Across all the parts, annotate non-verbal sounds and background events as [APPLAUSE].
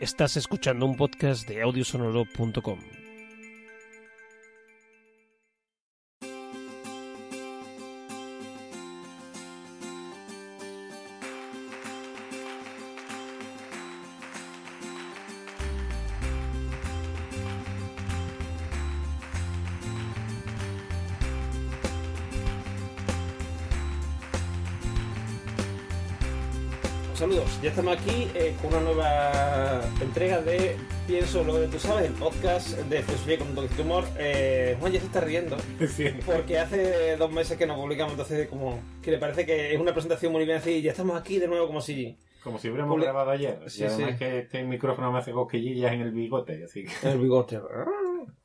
Estás escuchando un podcast de audiosonoro.com. ya estamos aquí eh, con una nueva entrega de Pienso lo que tú sabes, el podcast de Filosofía con un toque de humor. Eh, Juan ya se está riendo [LAUGHS] porque hace dos meses que nos publicamos, entonces como que le parece que es una presentación muy bien así, ya estamos aquí de nuevo como si... Como si hubiéramos grabado ayer. Sí, y además sí. que este micrófono me hace cosquillillas en el bigote, así que... El bigote.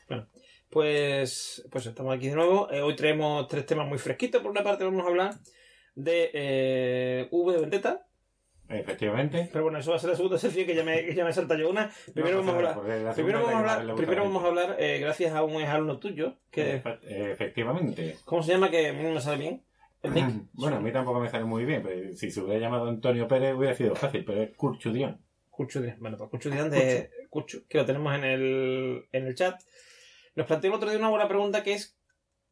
Bueno, pues, pues estamos aquí de nuevo. Eh, hoy traemos tres temas muy fresquitos. Por una parte vamos a hablar de V de Vendetta. Efectivamente. Pero bueno, eso va a ser la segunda [LAUGHS] sección que ya me, que ya me salta yo una. Primero No vamos a hablar, primero vamos a hablar, primero vamos a eh, gracias a un alumno tuyo, que, Efe- Efectivamente. ¿cómo se llama? Que a mí no me sale bien. [CLEARS THROAT] Bueno, a mí tampoco me sale muy bien, pero si se hubiera llamado Antonio Pérez hubiera sido fácil, pero es Curchudian. Curchudian. Bueno, pues Curchudian de Curchu, que lo tenemos en el, en el chat. Nos planteó el otro día una buena pregunta que es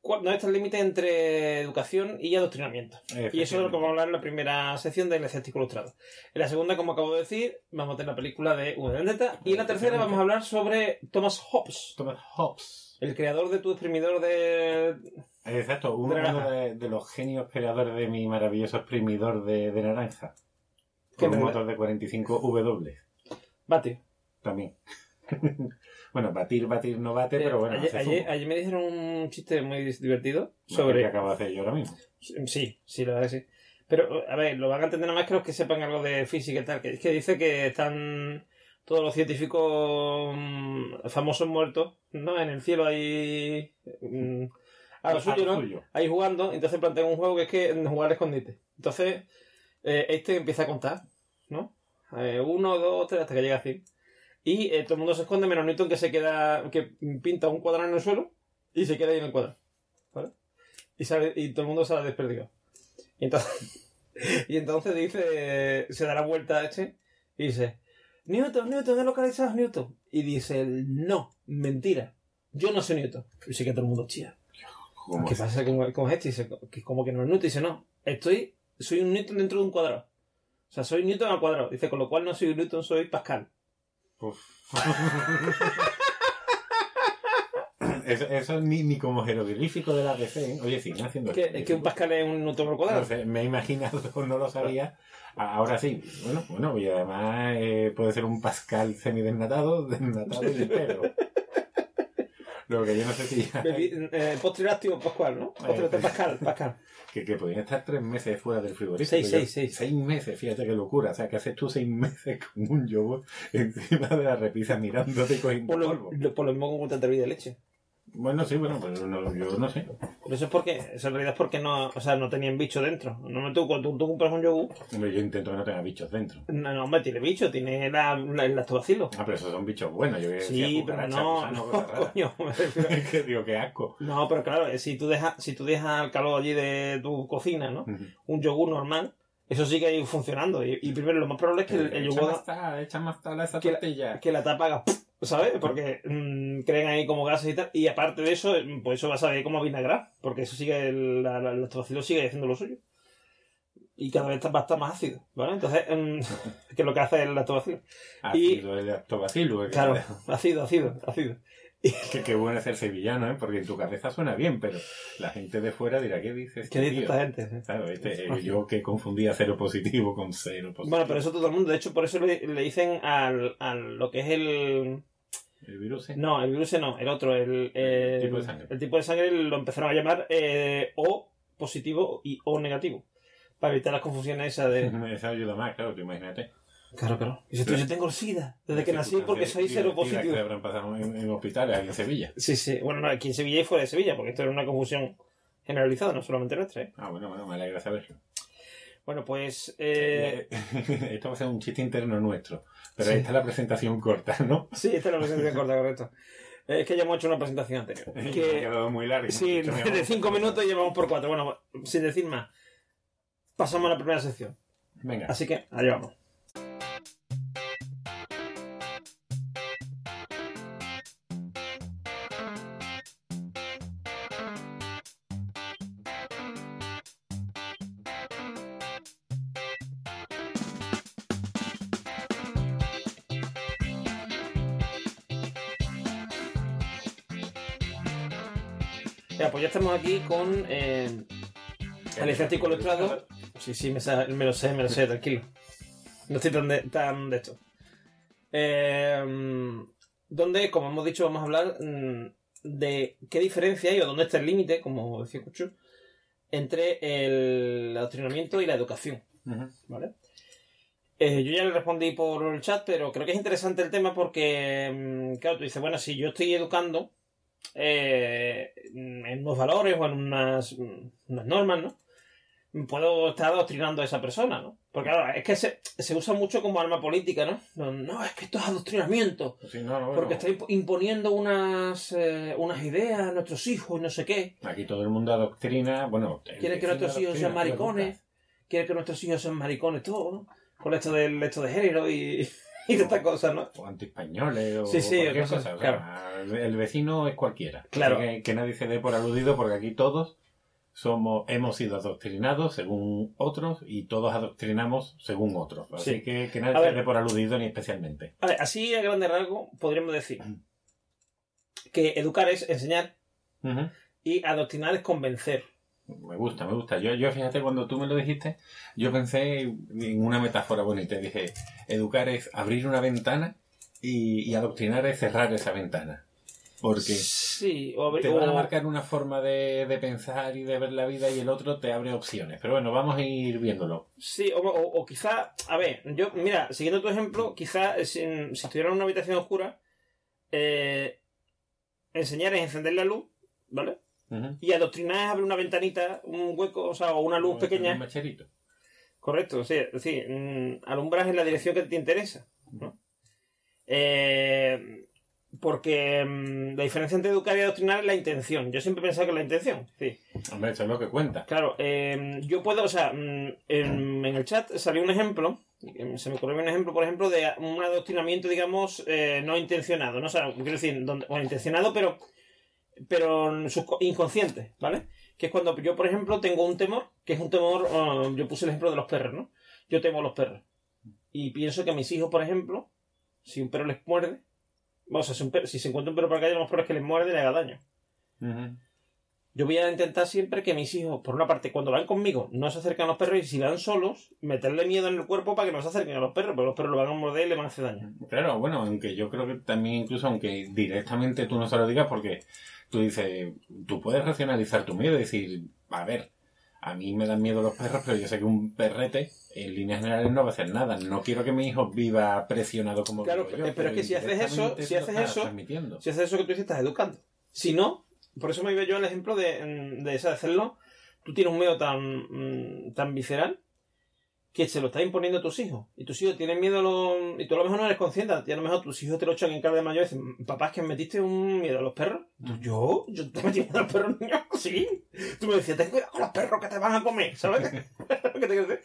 ¿cuál- ¿dónde está el límite entre educación y adoctrinamiento? Y eso es lo que vamos a hablar en la primera sección del escéptico ilustrado. En la segunda, como acabo de decir, vamos a tener la película de V de Vendetta. Y en la tercera vamos a hablar sobre Thomas Hobbes, Thomas Hobbes. el creador de tu exprimidor de... Exacto, uno, De uno de, de los genios creadores de mi maravilloso exprimidor de, de naranja. Con un motor de 45 W. Bati. También. [LAUGHS] bueno, batir, batir no bate, pero bueno, ayer, me dijeron un chiste muy divertido Más que sobre... acabo de hacer yo ahora mismo. Sí, sí, la verdad que sí. Pero, a ver, lo van a entender nada más que los que sepan algo de física y tal. Que es que dice que están todos los científicos mm, famosos muertos, ¿no? En el cielo ahí... mm, a lo A suyo, ¿no? Ahí jugando. Entonces plantean un juego que es que jugar al escondite. Entonces, eh, este empieza a contar, ¿no? Eh, uno, dos, tres, hasta que llega a 100. Y eh, todo el mundo se esconde, menos Newton que se queda, que pinta un cuadrado en el suelo y se queda ahí en el cuadrado. ¿Vale? Y, sale, y todo el mundo sale desperdigado. Y entonces, [LAUGHS] y entonces dice, se da la vuelta a este y dice, Newton, Newton, he localizado a Newton. Y dice él, no, mentira, yo no soy Newton. Y sí que todo el mundo chía. ¿Cómo ¿Qué es? pasa con, con este? Dice, que como que no es Newton. Dice, no, estoy, soy un Newton dentro de un cuadrado. O sea, soy Newton al cuadrado. Dice, con lo cual no soy Newton, soy Pascal. [LAUGHS] Eso, eso ni, ni como jeroglífico de la DC. ¿eh? Oye, siguen haciendo Que, es que un Pascal es un al cuadrado. No sé, me he imaginado, [LAUGHS] no lo sabía. Ahora sí. Bueno, bueno, y además eh, puede ser un Pascal semidesnatado, desnatado y entero. [LAUGHS] Lo que yo no sé si eh, posterior activo Pascual, ¿no? Posterior activo Pascal, [LAUGHS] Pascal. que, que podían estar tres meses fuera del frigorífico. Seis, seis, seis. Seis meses, fíjate qué locura. O sea, que haces tú seis [LAUGHS] meses con un yogur encima de la repisa mirándote y cogiendo Por lo, polvo. por lo mismo con tanta hervida de leche. Bueno, sí, bueno, pero no, yo no sé. Pero eso es porque, eso en realidad es porque no, o sea, no tenían bicho dentro. No, tú, cuando tú, tú compras un yogur, Hombre, yo intento que no tenga bichos dentro. no, no, hombre, tiene bicho, tiene la, la, el lactobacilo. Ah, pero esos son bichos buenos. Yo Sí, pero no, gusano, no, raras. [LAUGHS] coño, [LAUGHS] que digo, qué asco. No, pero claro, eh, si tú dejas, si tú dejas al calor allí de tu cocina, ¿no? Un yogur normal, eso sigue funcionando. Y, y primero, lo más probable es que el, el yogur echa más tal a esa que tortilla. que la tapa haga, ¿sabes? Porque mm, creen ahí como gases y tal. Y aparte de eso, mm, pues eso va a saber como vinagrar, porque eso sigue, el, la, la- el lactobacilo sigue haciendo lo suyo. Y cada vez va a estar más ácido, ¿vale? Entonces, mm, [LAUGHS] que es lo que hace el lactobacilo. Ácido, el lactobacilo. que- Claro, [LAUGHS] ácido, ácido, ácido. [LAUGHS] Que, que bueno es ser sevillano, ¿eh? Porque en tu cabeza suena bien, pero la gente de fuera dirá, ¿qué dices? ¿Qué dice esta gente? Claro, este, eh, yo que confundía cero positivo con cero positivo. Bueno, pero eso todo el mundo. De hecho, por eso le, le dicen al, al lo que es el... El virus. No, el virus no, el otro, el, El el- tipo de sangre. el tipo de sangre lo empezaron a llamar eh, O positivo y O negativo. Para evitar las confusiones esas de... [LAUGHS] Eso ayuda más, claro, tú imagínate. Claro, claro. Y si tú, yo tengo el SIDA desde que nací porque soy cero positivo. Que habrán pasado en, en hospitales aquí en Sevilla. Sí, sí. Bueno, no, aquí en Sevilla y fuera de Sevilla, porque esto era una confusión generalizada, no solamente nuestra. ¿eh? Ah, bueno, bueno, me alegra saberlo. Bueno, pues... Eh, [LAUGHS] Esto va a ser un chiste interno nuestro. Pero Sí. esta es la presentación corta, ¿no? sí, esta es la presentación corta, correcto. Eh, Es que ya hemos hecho una presentación anterior. [LAUGHS] Que... Ha Que, quedado muy largo. sí, [LAUGHS] de cinco minutos y llevamos por cuatro. Bueno, sin decir más. Pasamos a la primera sección. Venga. Así que, allá vamos. Estamos aquí con eh, el artículo ilustrado. Sí, sí, me, sa- me lo sé, me lo sé, tranquilo. No estoy tan de, tan de esto. Eh, donde, como hemos dicho, vamos a hablar mm, de qué diferencia hay o dónde está el límite, como decía Cucho, entre el adoctrinamiento y la educación. ¿Vale? Eh, yo ya le respondí por el chat, pero creo que es interesante el tema porque, mm, claro, tú dices, bueno, si yo estoy educando eh, en unos valores o en unas, unas normas, ¿no? Puedo estar adoctrinando a esa persona, ¿no? Porque, claro, es que se, se usa mucho como arma política, ¿no? No, no, es que esto es adoctrinamiento. Sí, no, no, Porque imp- imponiendo unas, eh, unas ideas a nuestros hijos y no sé qué. Aquí todo el mundo adoctrina, bueno... Quiere que nuestros hijos sean maricones. Quiere que nuestros hijos sean maricones, todo, ¿no? Con esto del esto de género y, [LAUGHS] y de estas cosas, ¿no? O antiespañoles o Sí, sí, cualquier cosa. o sea, el vecino es cualquiera. Claro. Que, que nadie se dé por aludido porque aquí todos somos hemos sido adoctrinados según otros y todos adoctrinamos según otros. Así Sí. que, que nadie se dé por aludido ni especialmente. A ver, así a grande rasgo podríamos decir que educar es enseñar y adoctrinar es convencer. Me gusta, me gusta. Yo, yo fíjate, cuando tú me lo dijiste, yo pensé en una metáfora bonita. Dije, educar es abrir una ventana y, y adoctrinar es cerrar esa ventana. Porque Sí, o, te van a marcar una forma de, de pensar y de ver la vida y el otro te abre opciones. Pero bueno, vamos a ir viéndolo. Sí, o, o- o quizá, a ver, yo, mira, siguiendo tu ejemplo, quizá si, si estuviera en una habitación oscura, eh, enseñar es encender la luz, ¿vale? Ujú. Y adoctrinar es abrir una ventanita, un hueco, o sea, o una luz este pequeña. un macherito. Correcto, sí, sí, mm, alumbras en la dirección que te interesa, ¿no? Eh, porque mm, la diferencia entre educar y adoctrinar es la intención. Yo siempre he pensado que es la intención, sí. Hombre, eso es lo que cuenta. Claro, eh, yo puedo, o sea, mm, en, en el chat salió un ejemplo, eh, se me ocurrió un ejemplo, por ejemplo, de un adoctrinamiento, digamos, eh, no intencionado, ¿no? O sea, quiero decir, donde, bueno, intencionado, pero, pero subco- inconsciente, ¿vale? Que es cuando yo, por ejemplo, tengo un temor, que es un temor, ah, yo puse el ejemplo de los perros, ¿no? Yo temo a los perros. Y pienso que a mis hijos, por ejemplo, si un perro les muerde, o sea, si, un perro- si se encuentra un perro por la calle, lo más probable es que les muerde y le haga daño. Yo voy a intentar siempre que mis hijos, por una parte, cuando van conmigo, no se acerquen a los perros y si van solos, meterle miedo en el cuerpo para que no se acerquen a los perros, porque los perros lo van a morder y le van a hacer daño. Claro, bueno, aunque yo creo que también incluso aunque directamente tú no se lo digas porque tú dices, tú puedes racionalizar tu miedo y decir, a ver, a mí me dan miedo los perros, pero yo sé que un perrete en líneas generales no va a hacer nada. No quiero que mi hijo viva presionado como Claro, vivo pero- pero es que si haces eso- si haces eso-. Si haces eso que tú dices, estás educando. Si no, por eso me iba yo al ejemplo de, mm, de de hacerlo, tú tienes un miedo tan, mm, tan visceral que se lo estás imponiendo a tus hijos. Y tus hijos tienen miedo a lo... Y tú a lo mejor no eres consciente. Y a lo mejor tus hijos te lo echan en cara de mayor y dicen, papá, es que me metiste un miedo a los perros. Tú, ¿Yo? ¿Yo te metí miedo a los perros, niño? Sí. Tú me decías, ten cuidado con los perros que te van a comer. ¿Sabes? [LAUGHS] [LAUGHS] ¿Qué te quiero decir?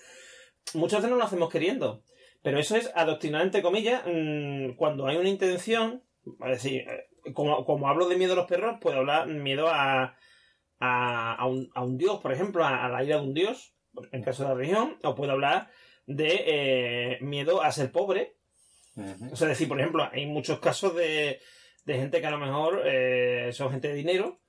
Muchas veces no lo hacemos queriendo. Pero eso es adoctrinar, entre comillas, mm, cuando hay una intención... Es decir, eh, como, como hablo de miedo a los perros, puedo hablar miedo a, a, a un, a un dios, por ejemplo, a, a la ira de un dios, en caso de la religión, o puedo hablar de eh, miedo a ser pobre. O sea, decir, por ejemplo, hay muchos casos de, de gente que a lo mejor eh, son gente de dinero,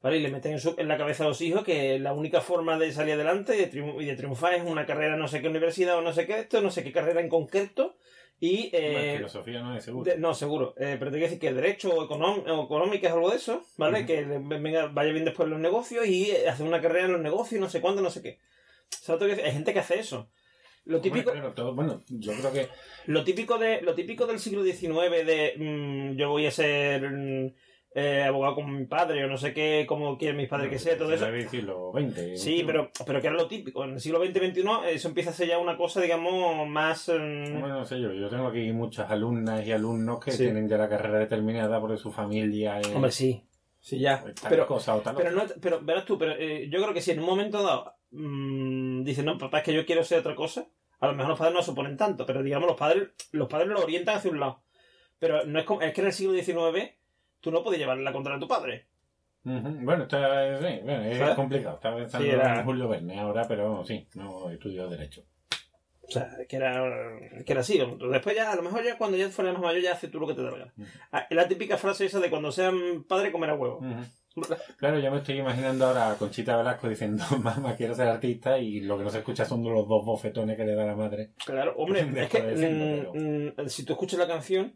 ¿vale? Y le meten en, su- en la cabeza a los hijos que la única forma de salir adelante y de, triunf- y de triunfar es una carrera no sé qué universidad o no sé qué esto, no sé qué carrera en concreto. Y Bueno, eh, filosofía no es seguro. de- no, seguro. Eh, pero te quiero decir que derecho o, económica es algo de eso, ¿vale? Ujú. Que le- venga, vaya bien después en los negocios y eh, hacer una carrera en los negocios, no sé cuándo, no sé qué. ¿Sabes lo que quiero decir? Hay gente que hace eso. Lo típico, Hombre, claro, todo- bueno, yo creo que lo típico de, lo típico del siglo XIX de mm, yo voy a ser mm, eh, abogado como mi padre o no sé qué, como quieren mis padres que sea, todo eso. Debe siglo XX. Sí, pero, pero que era lo típico. En el siglo XX-XXI eso empieza a ser ya una cosa, digamos, más... mm, Bueno, no sé yo, yo tengo aquí muchas alumnas y alumnos que Sí. tienen ya la carrera determinada porque su familia Hombre, sí. Sí, ya. tal Pero, cosa o tal Pero, otra. no, pero verás tú, pero eh, yo creo que si en un momento dado mm, dicen, no, papá, es que yo quiero ser otra cosa, a lo mejor los padres no se oponen tanto, pero digamos, los padres los padres lo orientan hacia un lado. Pero no es como, es que en el siglo XIX tú no puedes llevar la contra de tu padre. Bueno, está, sí, bueno, es ¿Sabes? complicado. Estaba pensando Sí, era- en Julio Verne ahora, pero sí, no estudio Derecho. O sea, que era, que era así. Después ya, a lo mejor ya cuando ya fueras más mayor, ya haces tú lo que te da la gana. Ujú. Ah, es la típica frase esa de cuando sean padre comerá huevo. Claro, yo me estoy imaginando ahora a Conchita Velasco diciendo, [LAUGHS] mamá, quiero ser artista, y lo que no se escucha son los dos bofetones que le da la madre. Claro, hombre, [LAUGHS] es que mm, pero- mm, si tú escuchas la canción,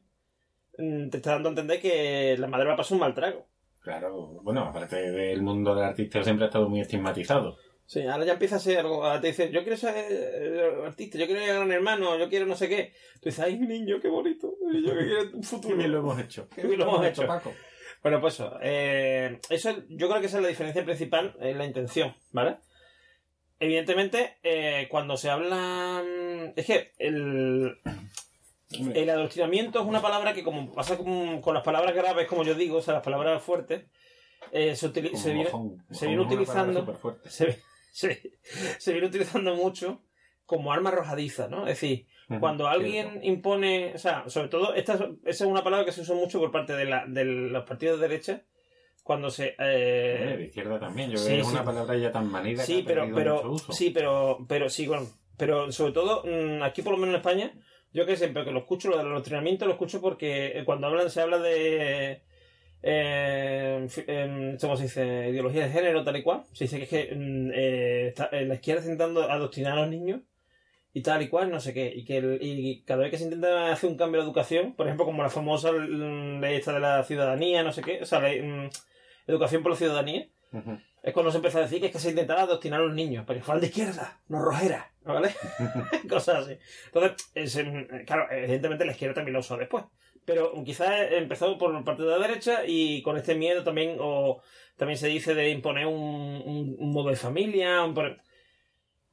mm, te está dando a entender que la madre va a pasar un mal trago. Claro, bueno, aparte del mundo del artista siempre ha estado muy estigmatizado. Sí, ahora ya empieza a ser algo. Ahora te dice, yo quiero ser eh, artista, yo quiero ser gran hermano, yo quiero no sé qué. Tú dices, ay, niño, qué bonito. Yo que quiero un Qué futuro. [LAUGHS] bien lo hemos hecho. Qué bien lo hemos hecho. Paco. Bueno, pues eso. eh, eso yo creo que esa es la diferencia principal en la intención, ¿vale? Evidentemente, eh, cuando se habla. Es que el, el adoctrinamiento es una palabra que, como pasa con, con las palabras graves, como yo digo, o sea, las palabras fuertes, eh, se, viene, mojón. se viene utilizando- se, [LAUGHS] se- se viene utilizando mucho como arma arrojadiza, ¿no? Es decir, cuando alguien cierto. impone, o sea, sobre todo, esta, es- esa es una palabra que se usa mucho por parte de, la, de los partidos de derecha, cuando se... eh, de izquierda también. Yo sí, creo que es sí. una palabra ya tan manida sí, que ha pero, pero, mucho uso. sí, pero, pero sí, bueno, pero sobre todo mm, aquí por lo menos en España, yo que siempre que lo escucho, lo del adoctrinamiento lo escucho porque eh, cuando hablan, se habla de, eh, ¿cómo se dice? Ideología de género, tal y cual. Se dice que es que mm, eh, está- eh, la izquierda está intentando adoctrinar a los niños y tal y cual, no sé qué. Y que el- y cada vez que se intenta hacer un cambio de educación, por ejemplo, como la famosa mm, ley esta de la ciudadanía, no sé qué, o sea, ley, mm, educación por la ciudadanía, es cuando se empezó a decir que es que se intentaba adoctrinar a los niños, para que fueran de izquierda, no rojera, ¿vale? [LAUGHS] Cosas así. Entonces, es, em, claro, evidentemente la izquierda también lo usó después. Pero quizás empezó por parte de la derecha y con este miedo también, o también se dice de imponer un, un- un modo de familia, un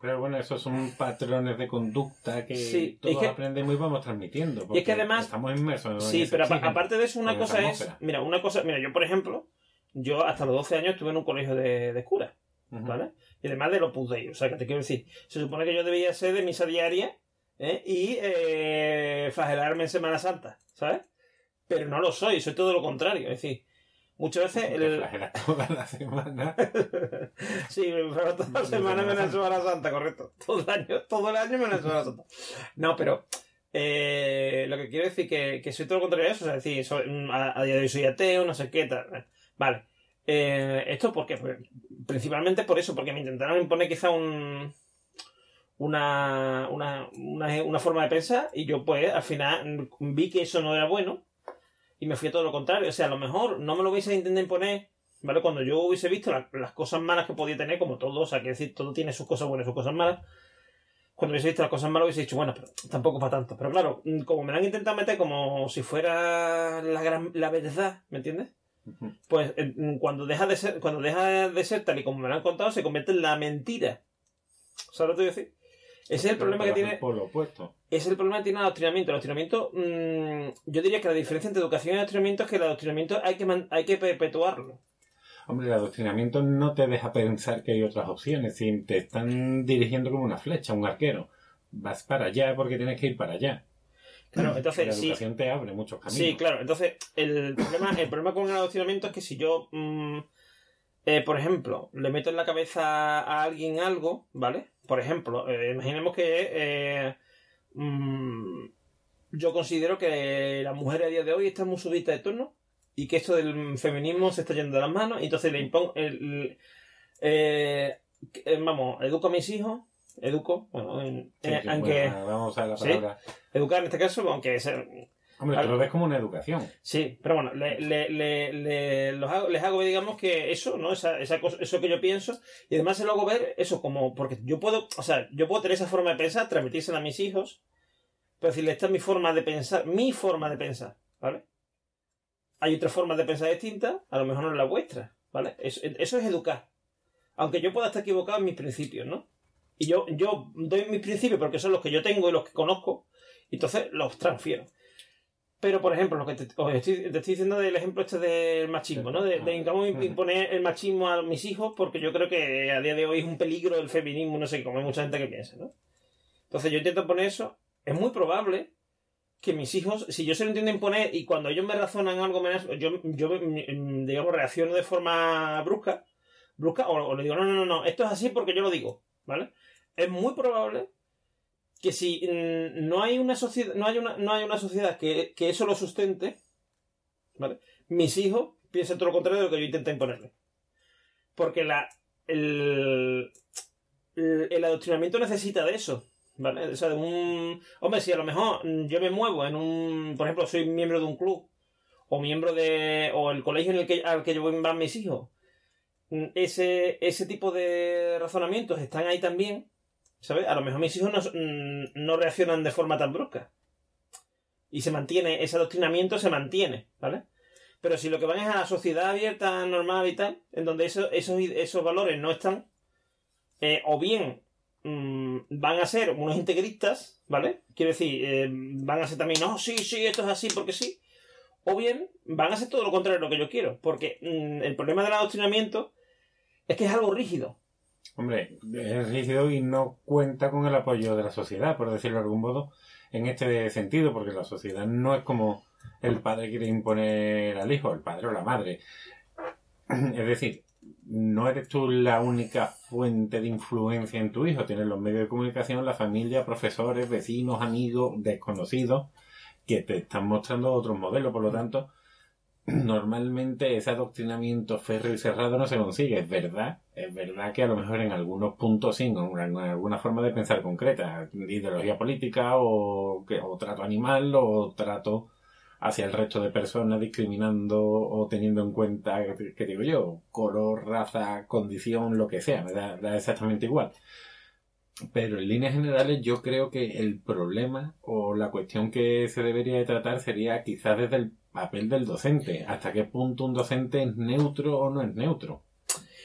Pero bueno, esos son patrones de conducta que Sí, todos es que- aprendemos y vamos transmitiendo. porque que además- Estamos inmersos Sí, pero aparte de eso, una cosa es. Mira, una cosa. Mira, yo, por ejemplo, yo hasta los 12 años estuve en un colegio de, de curas. ¿vale? Y además de los Dei. O sea, que te quiero decir, se supone que yo debía ser de misa diaria ¿eh? y eh, flagelarme en Semana Santa, ¿sabes? Pero no lo soy, soy todo lo contrario. Es decir, muchas veces. El... toda la semana. [LAUGHS] sí, pero toda la semana menos Semana Santa, correcto. Todo el año, todo el año menos Semana Santa. No, pero eh, lo que quiero decir que, que soy todo lo contrario a eso. O sea, es decir, soy- mm, a, a día de hoy soy ateo, no sé qué tal. Vale. Eh, ¿Esto por qué? Pues, principalmente por eso, porque me intentaron imponer quizá un, una, una, una, una forma de pensar y yo pues al final mm, vi que eso no era bueno y me fui a todo lo contrario. O sea, a lo mejor no me lo hubiese intentado imponer, ¿vale? Cuando yo hubiese visto la- las cosas malas que podía tener, como todo, o sea, que decir, todo tiene sus cosas buenas y sus cosas malas. Cuando hubiese visto las cosas malas hubiese dicho, bueno, pero tampoco para tanto. Pero claro, mm, como me lo han intentado meter como si fuera la, gran, la verdad, ¿me entiendes? Pues eh, mm, cuando deja de ser, cuando deja de ser tal y como me lo han contado, se convierte en la mentira. ¿Sabes lo que te voy a decir? Ese es el problema que tiene. Por lo opuesto. Es el problema que tiene el adoctrinamiento. El adoctrinamiento, mm, yo diría que la diferencia entre educación y adoctrinamiento es que el adoctrinamiento hay que, man- hay que perpetuarlo. Hombre, el adoctrinamiento no te deja pensar que hay otras opciones. Si te están dirigiendo como una flecha, un arquero. Vas para allá porque tienes que ir para allá. Claro, [CLEARS THROAT] la entonces sí. educación te abre muchos caminos. Sí, claro. Entonces, el problema, el problema con el adoctrinamiento es que si yo, mm, eh, por ejemplo, le meto en la cabeza a alguien algo, ¿vale? Por ejemplo, eh, imaginemos que eh, mm, yo considero que la mujer a día de hoy está muy subida de tono y que esto del feminismo se está yendo de las manos y entonces le impongo... el- el- eh, eh, vamos, educo a mis hijos, educo, bueno, en- Sí, aunque... bueno, vamos a la ¿Sí? palabra. Educar en este caso, aunque sea, Hombre, lo ves como una educación. Sí, pero bueno, le, le- le- le- los hago- les hago, digamos, que eso, ¿no? Esa, esa cosa, eso que yo pienso, y además se lo hago ver eso como, porque yo puedo, o sea, yo puedo tener esa forma de pensar, transmitírsela a mis hijos, pero decirle, esta es mi forma de pensar, mi forma de pensar, ¿vale? Hay otras formas de pensar distintas, a lo mejor no es la vuestra, ¿vale? Eso, eso es educar. Aunque yo pueda estar equivocado en mis principios, ¿no? Y yo, yo doy mis principios porque son los que yo tengo y los que conozco, y entonces los transfiero. Pero, por ejemplo, lo que te, os estoy, te estoy diciendo del ejemplo este del machismo, ¿no? De, de imponer el machismo a mis hijos, porque yo creo que a día de hoy es un peligro el feminismo, no sé, como hay mucha gente que piensa, ¿no? Entonces yo intento poner eso. Es muy probable que mis hijos, si yo se lo intento imponer y cuando ellos me razonan algo, menos, yo, yo digamos, reacciono de forma brusca, brusca o, o le digo, no, no, no, no, esto es así porque yo lo digo, ¿vale? Es muy probable que si mm, no hay una sociedad, no hay una, no hay una sociedad que, que eso lo sustente, ¿vale? Mis hijos piense todo lo contrario de lo que yo intenté imponerle. Porque la, el, el, adoctrinamiento necesita de eso. ¿Vale? O sea, de un. Hombre, si a lo mejor yo me muevo en un. Por ejemplo, soy miembro de un club. O miembro de. O el colegio en el que, al que yo a mis hijos. Ese, ese tipo de razonamientos están ahí también. ¿Sabes? A lo mejor mis hijos no, no reaccionan de forma tan brusca. Y se mantiene, ese adoctrinamiento se mantiene, ¿vale? Pero si lo que van es a la sociedad abierta, normal y tal, en donde eso, esos, esos valores no están, eh, o bien mmm, van a ser unos integristas, ¿vale? Quiero decir, eh, van a ser también, no, sí, sí, esto es así porque sí. O bien van a ser todo lo contrario de lo que yo quiero. Porque mmm, el problema del adoctrinamiento es que es algo rígido. Hombre, es rígido y no cuenta con el apoyo de la sociedad, por decirlo de algún modo, en este sentido, porque la sociedad no es como el padre quiere imponer al hijo, el padre o la madre. [CLEARS THROAT] Es decir, no eres tú la única fuente de influencia en tu hijo. Tienes los medios de comunicación, la familia, profesores, vecinos, amigos, desconocidos, que te están mostrando otros modelos. Por lo tanto, normalmente ese adoctrinamiento férreo y cerrado no se consigue. Es verdad, es verdad que a lo mejor en algunos puntos sí, en alguna forma de pensar concreta, ideología política o, o trato animal o trato hacia el resto de personas discriminando o teniendo en cuenta, que digo yo, color, raza, condición, lo que sea, me da, da, exactamente igual. Pero en líneas generales yo creo que el problema o la cuestión que se debería de tratar sería quizás desde el papel del docente. ¿Hasta qué punto un docente es neutro o no es neutro?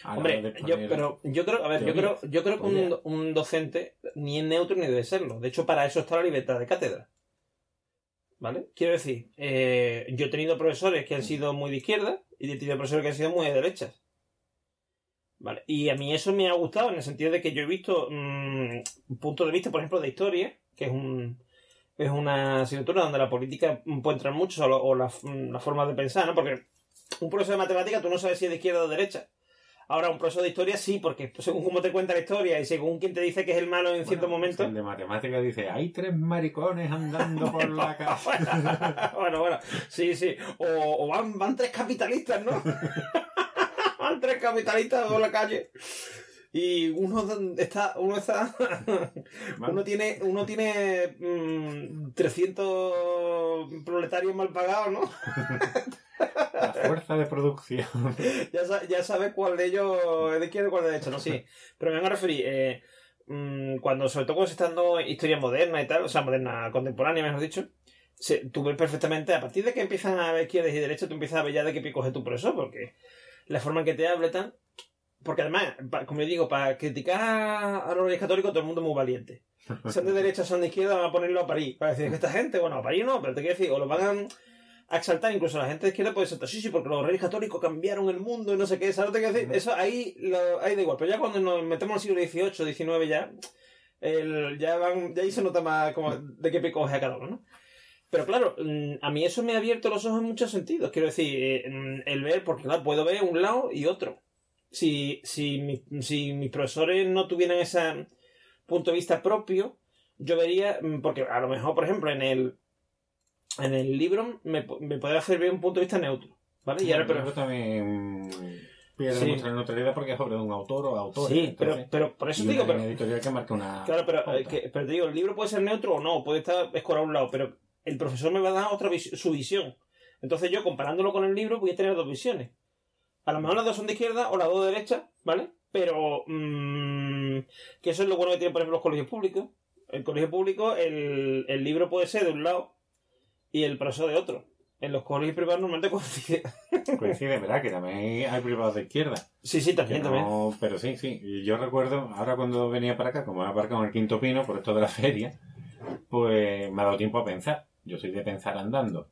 Hombre, yo, pero yo creo, a ver, yo creo, yo creo que un, un docente ni es neutro ni debe serlo. De hecho, para eso está la libertad de cátedra. ¿Vale? Quiero decir, eh, yo he tenido profesores que han sido muy de izquierda y he tenido profesores que han sido muy de derechas. ¿Vale? Y a mí eso me ha gustado en el sentido de que yo he visto mmm, un punto de vista, por ejemplo, de historia, que es un es una asignatura donde la política puede entrar mucho o, o la, la, forma de pensar, ¿no? Porque un profesor de matemática tú no sabes si es de izquierda o de derecha. Ahora, un profesor de historia sí, porque según cómo te cuenta la historia y según quien te dice que es el malo en bueno, cierto momento. El de matemáticas dice, hay tres maricones andando [LAUGHS] por la calle. [LAUGHS] bueno, bueno, sí, sí. O, o van, van, tres capitalistas, ¿no? [LAUGHS] van tres capitalistas por la calle. Y uno está, uno está, [LAUGHS] uno tiene, uno tiene mmm, 300 proletarios mal pagados, ¿no? [LAUGHS] La fuerza de producción. [LAUGHS] ya, ya sabes cuál de ellos es de izquierda y cuál de derecha, ¿no? Sí. Pero me van a referir, eh, mmm, cuando, sobre todo cuando se está dando historia moderna y tal, o sea, moderna contemporánea, mejor dicho, se, tú ves perfectamente, a partir de que empiezan a ver izquierdas y derechas, tú empiezas a ver ya de qué pico es tu profesor, porque la forma en que te hable tal. Porque además, como yo digo, para criticar a los reyes católicos todo el mundo es muy valiente. [LAUGHS] Sean de derecha, son de izquierda, van a ponerlo a París. Para decir que esta gente, bueno, a París no, pero te quiero decir, o lo van a exaltar, incluso la gente de izquierda puede ser, sí, sí, porque los reyes católicos cambiaron el mundo y no sé qué, ¿sabes lo que decir? Eso ahí, lo, ahí da igual. Pero ya cuando nos metemos en el siglo XVIII, XIX ya, el, ya van, ya ahí se nota más como de qué pico es a cada uno, ¿no? Pero claro, a mí eso me ha abierto los ojos en muchos sentidos. Quiero decir, el ver, porque claro, puedo ver un lado y otro si, si, mi, si mis profesores no tuvieran ese punto de vista propio, yo vería, porque a lo mejor, por ejemplo, en el, en el libro me, me podría hacer ver un punto de vista neutro. ¿Vale? y ahora, pero también pierde sí. mucha neutralidad porque es sobre un autor o autor. Sí, pero, pero por eso te digo. Pero, editorial que marca una. Claro, pero, eh, que, pero te digo, el libro puede ser neutro o no, puede estar escorado a un lado, pero el profesor me va a dar otra vis su visión. Entonces yo, comparándolo con el libro, voy a tener dos visiones. A lo mejor las dos son de izquierda o las dos de derecha, ¿vale? Pero mmm, que eso es lo bueno que tienen, por ejemplo, los colegios públicos. El colegio público, el, el libro puede ser de un lado y el profesor de otro. En los colegios privados normalmente [LAUGHS] coincide. Coincide, ¿verdad? Que también hay privados de izquierda. Sí, sí, también, no, también. Pero sí, sí. Yo recuerdo, ahora cuando venía para acá, como me aparcado en el quinto pino por esto de la [LAUGHS] feria, pues me ha dado tiempo a pensar. Yo soy de pensar andando.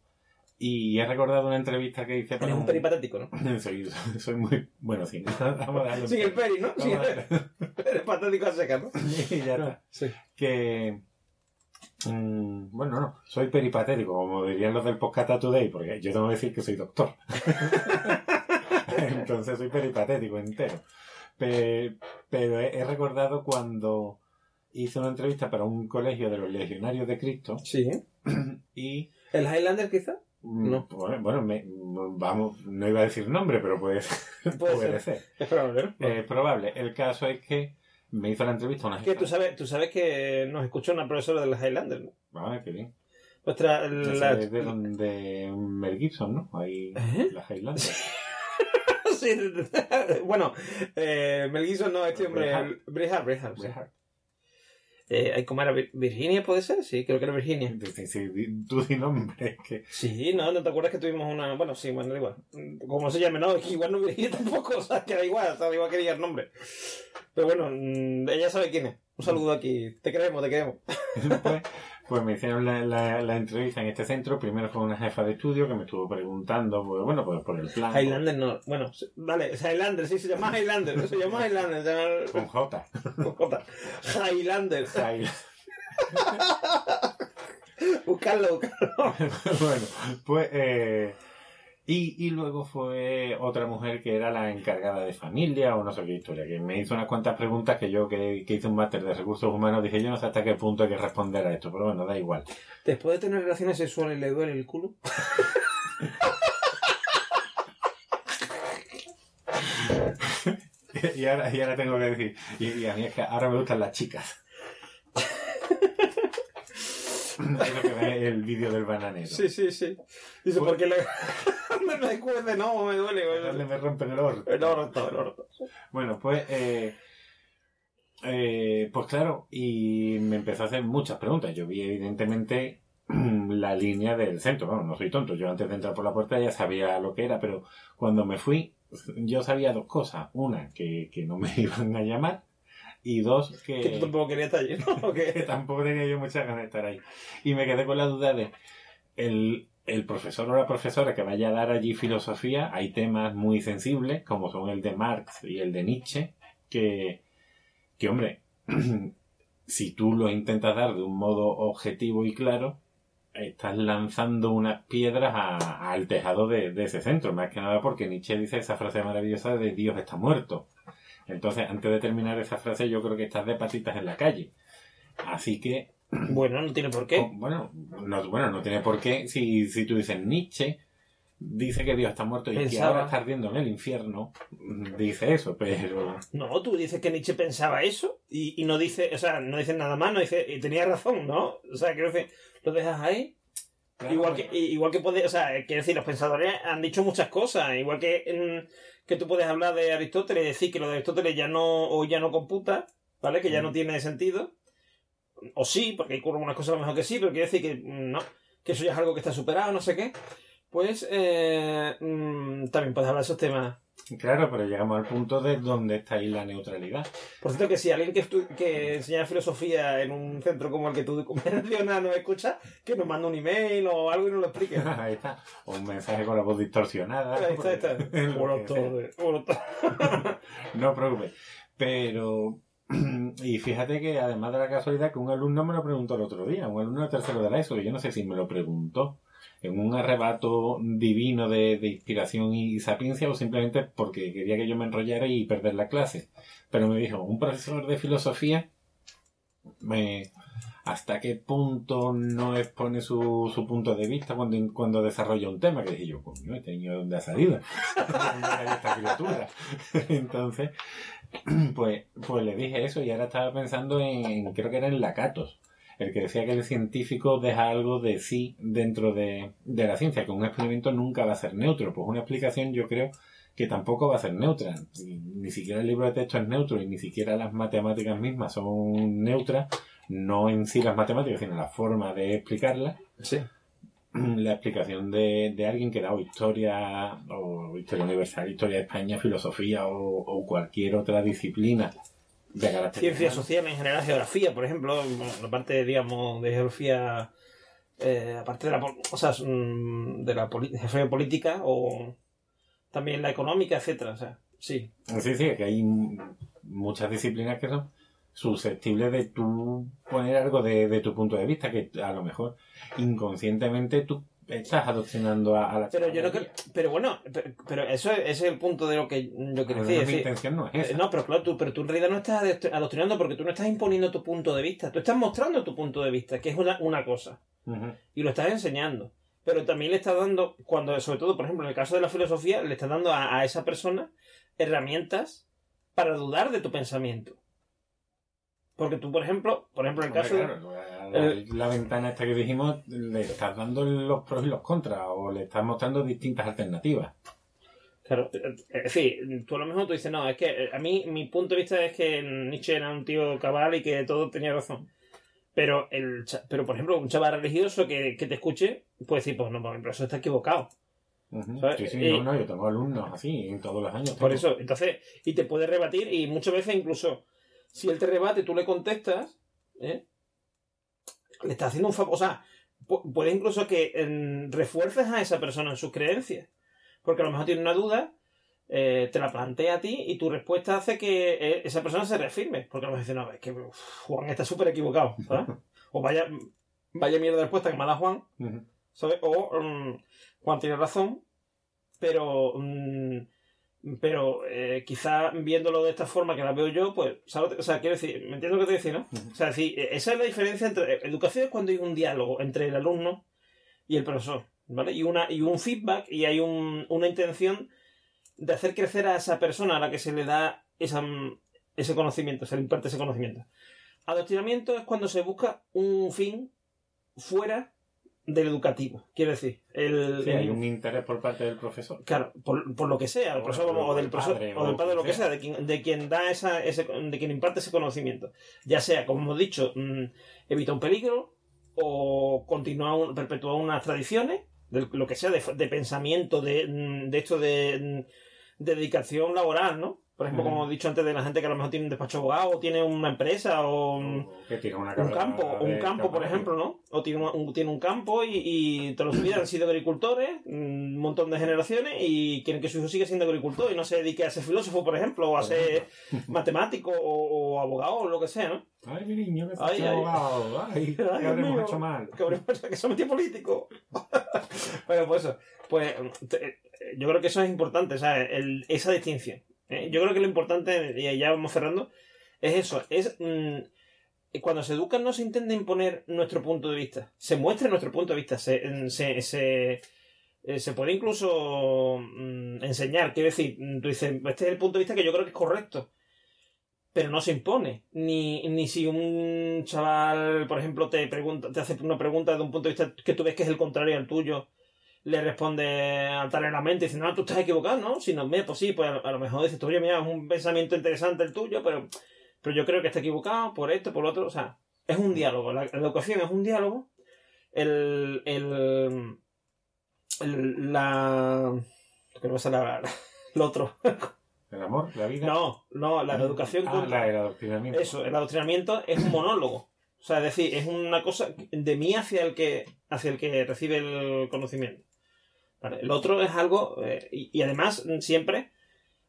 Y he recordado una entrevista que hice para. Eres un peripatético, ¿no? [LAUGHS] soy, soy muy. Bueno, sí. [LAUGHS] Vamos a. Sí, el peri, ¿no? Sí, eres patético a seca, ¿no? [LAUGHS] y ya está. Sí. Que. Mmm, bueno, no, soy peripatético, como dirían los del Postcata Today, porque yo tengo que decir que soy doctor. Entonces soy peripatético entero. Pero, pero he, he recordado cuando hice una entrevista para un colegio de los legionarios de Cristo. Sí. [CLEARS THROAT] Y. ¿El Highlander, quizá? No. Bueno, me, vamos, no iba a decir nombre, pero puede, [LAUGHS] Puede puede ser. ser. [LAUGHS] Es probable, ¿no? Eh, probable. El caso es que me hizo la entrevista una que tú sabes, tú sabes que nos escuchó una profesora de las Highlanders, ¿no? Ah, qué bien. Nuestra, Esa la- es de donde Mel Gibson, ¿no? Ahí, ¿Eh? la Highlander. Sí, [LAUGHS] bueno, eh, Mel Gibson no, este hombre, Brehart. Brehart, Brehart, sí. Brehart. Eh, ¿hay ¿Cómo era? Vir- ¿Virginia puede ser? Sí, creo que era Virginia. Sí, sí, tú di nombre, [LAUGHS] que Sí, no, ¿no te acuerdas que tuvimos una... Bueno, sí, bueno, da igual. Como se llame, no, es que igual no Virginia [LAUGHS] tampoco, o sea, que da igual, o sea, da igual que diga el nombre. Pero bueno, mm, ella sabe quién es. Un saludo aquí. Te queremos, te queremos. [LAUGHS] pues, pues me hicieron la, la- la entrevista en este centro. Primero fue una jefa de estudio que me estuvo preguntando, pues, bueno, pues por el plan. Highlander no, bueno, vale, es Highlander, sí, se llama Highlander, se llama Highlander, se llama... Con J. con J. Highlander. High- Buscarlo, buscarlo. bueno, pues... eh, y, y luego fue otra mujer que era la encargada de familia o no sé qué historia, que me hizo unas cuantas preguntas que yo que, que hice un máster de recursos humanos dije yo no sé hasta qué punto hay que responder a esto, pero bueno, da igual. Después de tener relaciones sexuales le duele el culo. [LAUGHS] y, ahora, y ahora tengo que decir, y, y a mí es que ahora me gustan las chicas. es lo que ve el vídeo del bananero. Sí, sí, sí. Dice, Pues- porque le... [LAUGHS] me recuerde, no, me duele. me me rompen el orto. El orto, el orto. Bueno, pues, eh, eh, pues claro, y me empezó a hacer muchas preguntas. Yo vi evidentemente [CLEARS THROAT] la línea del centro. Bueno, no soy tonto. Yo antes de entrar por la puerta ya sabía lo que era, pero cuando me fui, yo sabía dos cosas. Una, que, que no me [LAUGHS] iban a llamar. Y dos, que, Que tú tampoco querías estar allí, ¿no? ¿O que tampoco tenía yo muchas ganas de estar ahí. Y me quedé con la duda de el, el profesor o la profesora que vaya a dar allí filosofía, hay temas muy sensibles, como son el de Marx y el de Nietzsche, que, que hombre, [CLEARS THROAT] si tú lo intentas dar de un modo objetivo y claro, estás lanzando unas piedras a- al tejado de, de ese centro, más que nada porque Nietzsche dice esa frase maravillosa de Dios está muerto. Entonces, antes de terminar esa frase, yo creo que estás de patitas en la calle. Así que, Bueno, no tiene por qué. Oh, bueno, no, bueno, no tiene por qué. Si, si tú dices Nietzsche, dice que Dios está muerto y que ahora está ardiendo en el infierno, dice eso, pero No, tú dices que Nietzsche pensaba eso y, y no dice, o sea, no dice nada más, no dice, y tenía razón, ¿no? O sea, quiero decir, lo dejas ahí. Igual que, igual que puede, o sea, quiero decir, los pensadores han dicho muchas cosas, igual que, que tú puedes hablar de Aristóteles y decir que lo de Aristóteles ya no, o ya no computa, ¿vale? Que ya no Mm. tiene sentido. O sí, porque hay algunas cosas a lo mejor que sí, pero quiere decir que no, que eso ya es algo que está superado, no sé qué. Pues eh, mm, también puedes hablar de esos temas. Claro, pero llegamos al punto de donde está ahí la neutralidad. Por cierto, que si alguien que, que enseña filosofía en un centro como el que tú [LAUGHS] mencionas nos escucha, que nos mande un email o algo y nos lo explique. [LAUGHS] Ahí está. O un mensaje con la voz distorsionada. Ahí está, ahí está. [LAUGHS] No os preocupéis. Pero, [CLEARS THROAT] y fíjate que además de la casualidad que un alumno me lo preguntó el otro día, un alumno tercero de la ESO, que yo no sé si me lo preguntó en un arrebato divino de, de inspiración y sapiencia o simplemente porque quería que yo me enrollara y perder la clase. Pero me dijo, un profesor de filosofía, me, ¿hasta qué punto no expone su, su punto de vista cuando, cuando desarrolla un tema? Que dije yo, coño, este niño de dónde ha salido. [LAUGHS] Entonces, [CLEARS THROAT] pues, pues le dije eso y ahora estaba pensando en, creo que era en Lacatos, el que decía que el científico deja algo de sí dentro de, de la ciencia, que un experimento nunca va a ser neutro. Pues una explicación yo creo que tampoco va a ser neutra. Ni, ni siquiera el libro de texto es neutro y ni siquiera las matemáticas mismas son neutras, no en sí las matemáticas, sino la forma de explicarlas Sí. la explicación de, de alguien que da o historia o historia universal, historia de España, filosofía o, o cualquier otra disciplina de Ciencias sociales en general, geografía, por ejemplo, la parte, digamos, de geografía, eh, aparte de la, o sea, mm, de la geografía política o también la económica, etcétera, o sea, sí. Sí, sí, que hay muchas disciplinas que son susceptibles de tú poner algo de, de tu punto de vista, que a lo mejor inconscientemente tú estás adoctrinando a, a la Pero yo no creo, pero bueno, pero, pero eso es, ese es el punto de lo que yo quiero A lo decir. mi intención no es eh, esa. No, pero claro, tú, pero tú en realidad no estás adoctrinando porque tú no estás imponiendo tu punto de vista. Tú estás mostrando tu punto de vista, que es una, una cosa. Y lo estás enseñando. pero también le está dando, cuando, sobre todo, por ejemplo, en el caso de la filosofía, le está dando a, a esa persona herramientas para dudar de tu pensamiento. Porque tú, por ejemplo, por ejemplo, en el Hombre, caso de- claro, la, la ventana esta que dijimos, le estás dando los pros y los contras, o le estás mostrando distintas alternativas. Claro, eh, es decir, tú a lo mejor tú dices, no, es que eh, a mí mi punto de vista es que Nietzsche era un tío cabal y que todo tenía razón. Pero, el, pero por ejemplo, un chaval religioso que, que te escuche puede decir, pues no, pero eso está equivocado. Sí, sí, Eh, no, no, yo tengo alumnos así en todos los años. Por tengo. eso, entonces, y te puede rebatir y muchas veces incluso, si él te rebate, tú le contestas, ¿eh? Le estás haciendo un favor, o sea, pu- puede incluso que refuerces a esa persona en sus creencias, porque a lo mejor tiene una duda, eh, te la plantea a ti y tu respuesta hace que eh, esa persona se reafirme, porque a lo mejor dice, no, es que uf, Juan está súper equivocado, ¿sabes? o vaya, vaya mierda de respuesta que me da Juan. ¿sabes? O mm, Juan tiene razón, pero mm, pero eh, quizá viéndolo de esta forma que la veo yo, pues, ¿sabes? O sea, quiero decir, ¿me entiendes lo que te decir, no? O sea, decir, eh, esa es la diferencia entre eh, educación es cuando hay un diálogo entre el alumno y el profesor, ¿vale? Y una y un feedback y hay un- una intención de hacer crecer a esa persona a la que se le da esa, mm, ese conocimiento, se le imparte ese conocimiento. Adoctrinamiento es cuando se busca un fin fuera del educativo. Quiero decir, el, Sí, hay el- un interés por parte del profesor. Claro, por, por lo que sea, del O profesor o del profesor padre, o del o padre, lo que sea, de quien, de quien da esa, ese, de quien imparte ese conocimiento. Ya sea, como hemos dicho, mm, evita un peligro o continúa un, perpetúa unas tradiciones, de lo que sea, de, de pensamiento, de, mm, de esto de, mm, de dedicación laboral, ¿no? Por ejemplo, Ujú. como he dicho antes, de la gente que a lo mejor tiene un despacho de abogado, o tiene una empresa, o, O que tiene una un campo, un campo, por ejemplo, ¿no? O tiene un, un- tiene un campo y, y toda su vida han sido agricultores, un montón de generaciones, y quieren que su hijo siga siendo agricultor y no se dedique a ser filósofo, por ejemplo, o a ser matemático o, o abogado o lo que sea, ¿no? Ay, mi niño, que Ay, ay. ahogado. Ay, Ay, que Dios habremos mío. hecho mal. Que habremos- que se metió político. [LAUGHS] bueno, pues eso. Pues yo creo que eso es importante, ¿sabes? El- esa distinción. ¿Eh? Yo creo que lo importante, y ya vamos cerrando, es eso. Es mm, cuando se educa no se intenta imponer nuestro punto de vista. Se muestra nuestro punto de vista. Se, se, se, eh, se puede incluso mm, enseñar. Quiero decir, mm, tú dices, este es el punto de vista que yo creo que es correcto. Pero no se impone. Ni, ni si un chaval, por ejemplo, te pregunta, te hace una pregunta de un punto de vista que tú ves que es el contrario al tuyo, le responde altaneramente dice, no, tú estás equivocado, ¿no? Si no, mira, pues sí, pues a, lo- mejor dices, tú, oye, mira, es un pensamiento interesante el tuyo, pero, pero yo creo que está equivocado por esto, por lo otro. O sea, es un diálogo. La, la educación es un diálogo. El. el, el- la. ¿Qué me sale ahora? [LAUGHS] Lo otro. El amor, la vida. No, no, la educación Ah, contra- la, el adoctrinamiento. eso, el adoctrinamiento es un monólogo. O sea, es decir, es una cosa de mí hacia el que, hacia el que recibe el conocimiento. El otro es algo, eh, y, además, mm, siempre,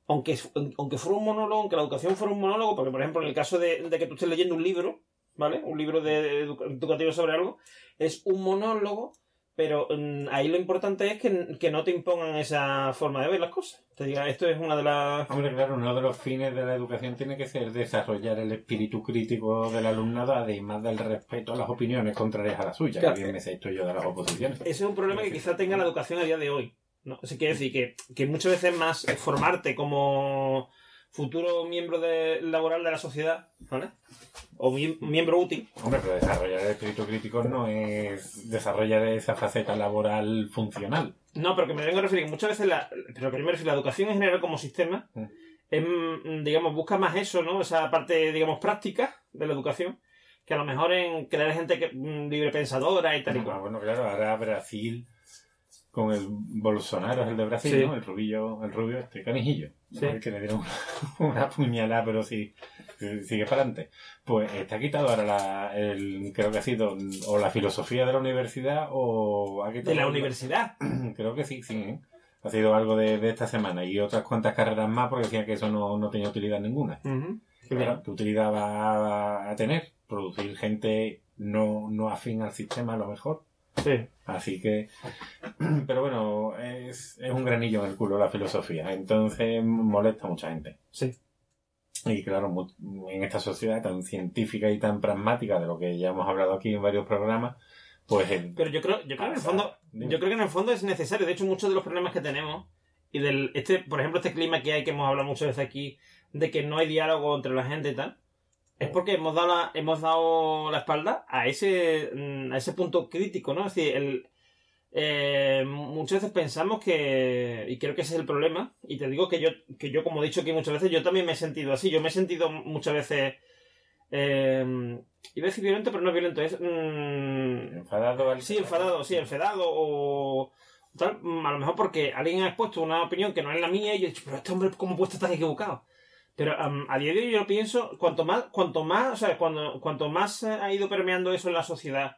aunque, aunque fuera un monólogo, aunque la educación fuera un monólogo, porque por ejemplo, en el caso de, de que tú estés leyendo un libro, ¿vale? Un libro de edu- educativo sobre algo, es un monólogo, pero mm, ahí lo importante es que, que no te impongan esa forma de ver las cosas. Te diga, esto es una de las... Hombre, claro, uno de los fines de la educación tiene que ser desarrollar el espíritu crítico del alumnado, además del respeto a las opiniones contrarias a la suya, Claro. que bien me sé esto yo de las oposiciones. Ese es un problema que quizá tenga la educación a día de hoy. ¿no? Quiere decir que, que muchas veces más formarte como futuro miembro de- laboral de la sociedad, ¿vale? O miem- miembro útil. Hombre, pero desarrollar el espíritu crítico no es desarrollar esa faceta laboral funcional. No, pero que me vengo a referir muchas veces la, pero que me refiero, la educación en general como sistema Mm. es, mm, digamos, busca más eso, ¿no? Esa parte, digamos, práctica de la educación, que a lo mejor en crear gente que, mm, libre pensadora y tal y Ah, cual. bueno, claro, ahora Brasil con el Bolsonaro es el de Brasil, Sí. ¿no? El rubillo, el rubio, este canijillo. Sí. El que le dieron una, [LAUGHS] una puñalada, pero sí, sigue para adelante. Pues está quitado ahora la, el, creo que ha sido o la filosofía de la universidad o ha quitado De la universidad. [CLEARS THROAT] Creo que sí, sí. ¿eh? Ha sido algo de, de esta semana y otras cuantas carreras más porque decían que eso no, no tenía utilidad ninguna. Claro, ¿qué utilidad va a tener? Producir gente no, no afín al sistema a lo mejor. Sí. Así que, [CLEARS THROAT] pero bueno, es, es un granillo en el culo la filosofía, entonces molesta a mucha gente. Sí. Y claro, en esta sociedad tan científica y tan pragmática, de lo que ya hemos hablado aquí en varios programas, pues... el- Pero yo creo, yo creo que en el pasa. fondo, yo creo que en el fondo es necesario. De hecho, muchos de los problemas que tenemos y del este, por ejemplo, este clima que hay que hemos hablado muchas veces aquí de que no hay diálogo entre la gente y tal, es porque hemos dado la, hemos dado la espalda a ese mm, a ese punto crítico, ¿no? Es decir, el eh, muchas veces pensamos que y creo que ese es el problema y te digo que yo que yo como he dicho aquí muchas veces yo también me he sentido así yo me he sentido muchas veces eh, iba a decir violento pero no violento es mm, enfadado al... Sí, enfadado, sí, enfadado o tal, mm, a lo mejor porque alguien ha expuesto una opinión que no es la mía y yo he dicho, pero este hombre, ¿cómo puede estar tan equivocado? Pero a día de hoy yo pienso, cuanto más, cuanto más, o sea, cuando, cuanto más ha ido permeando eso en la sociedad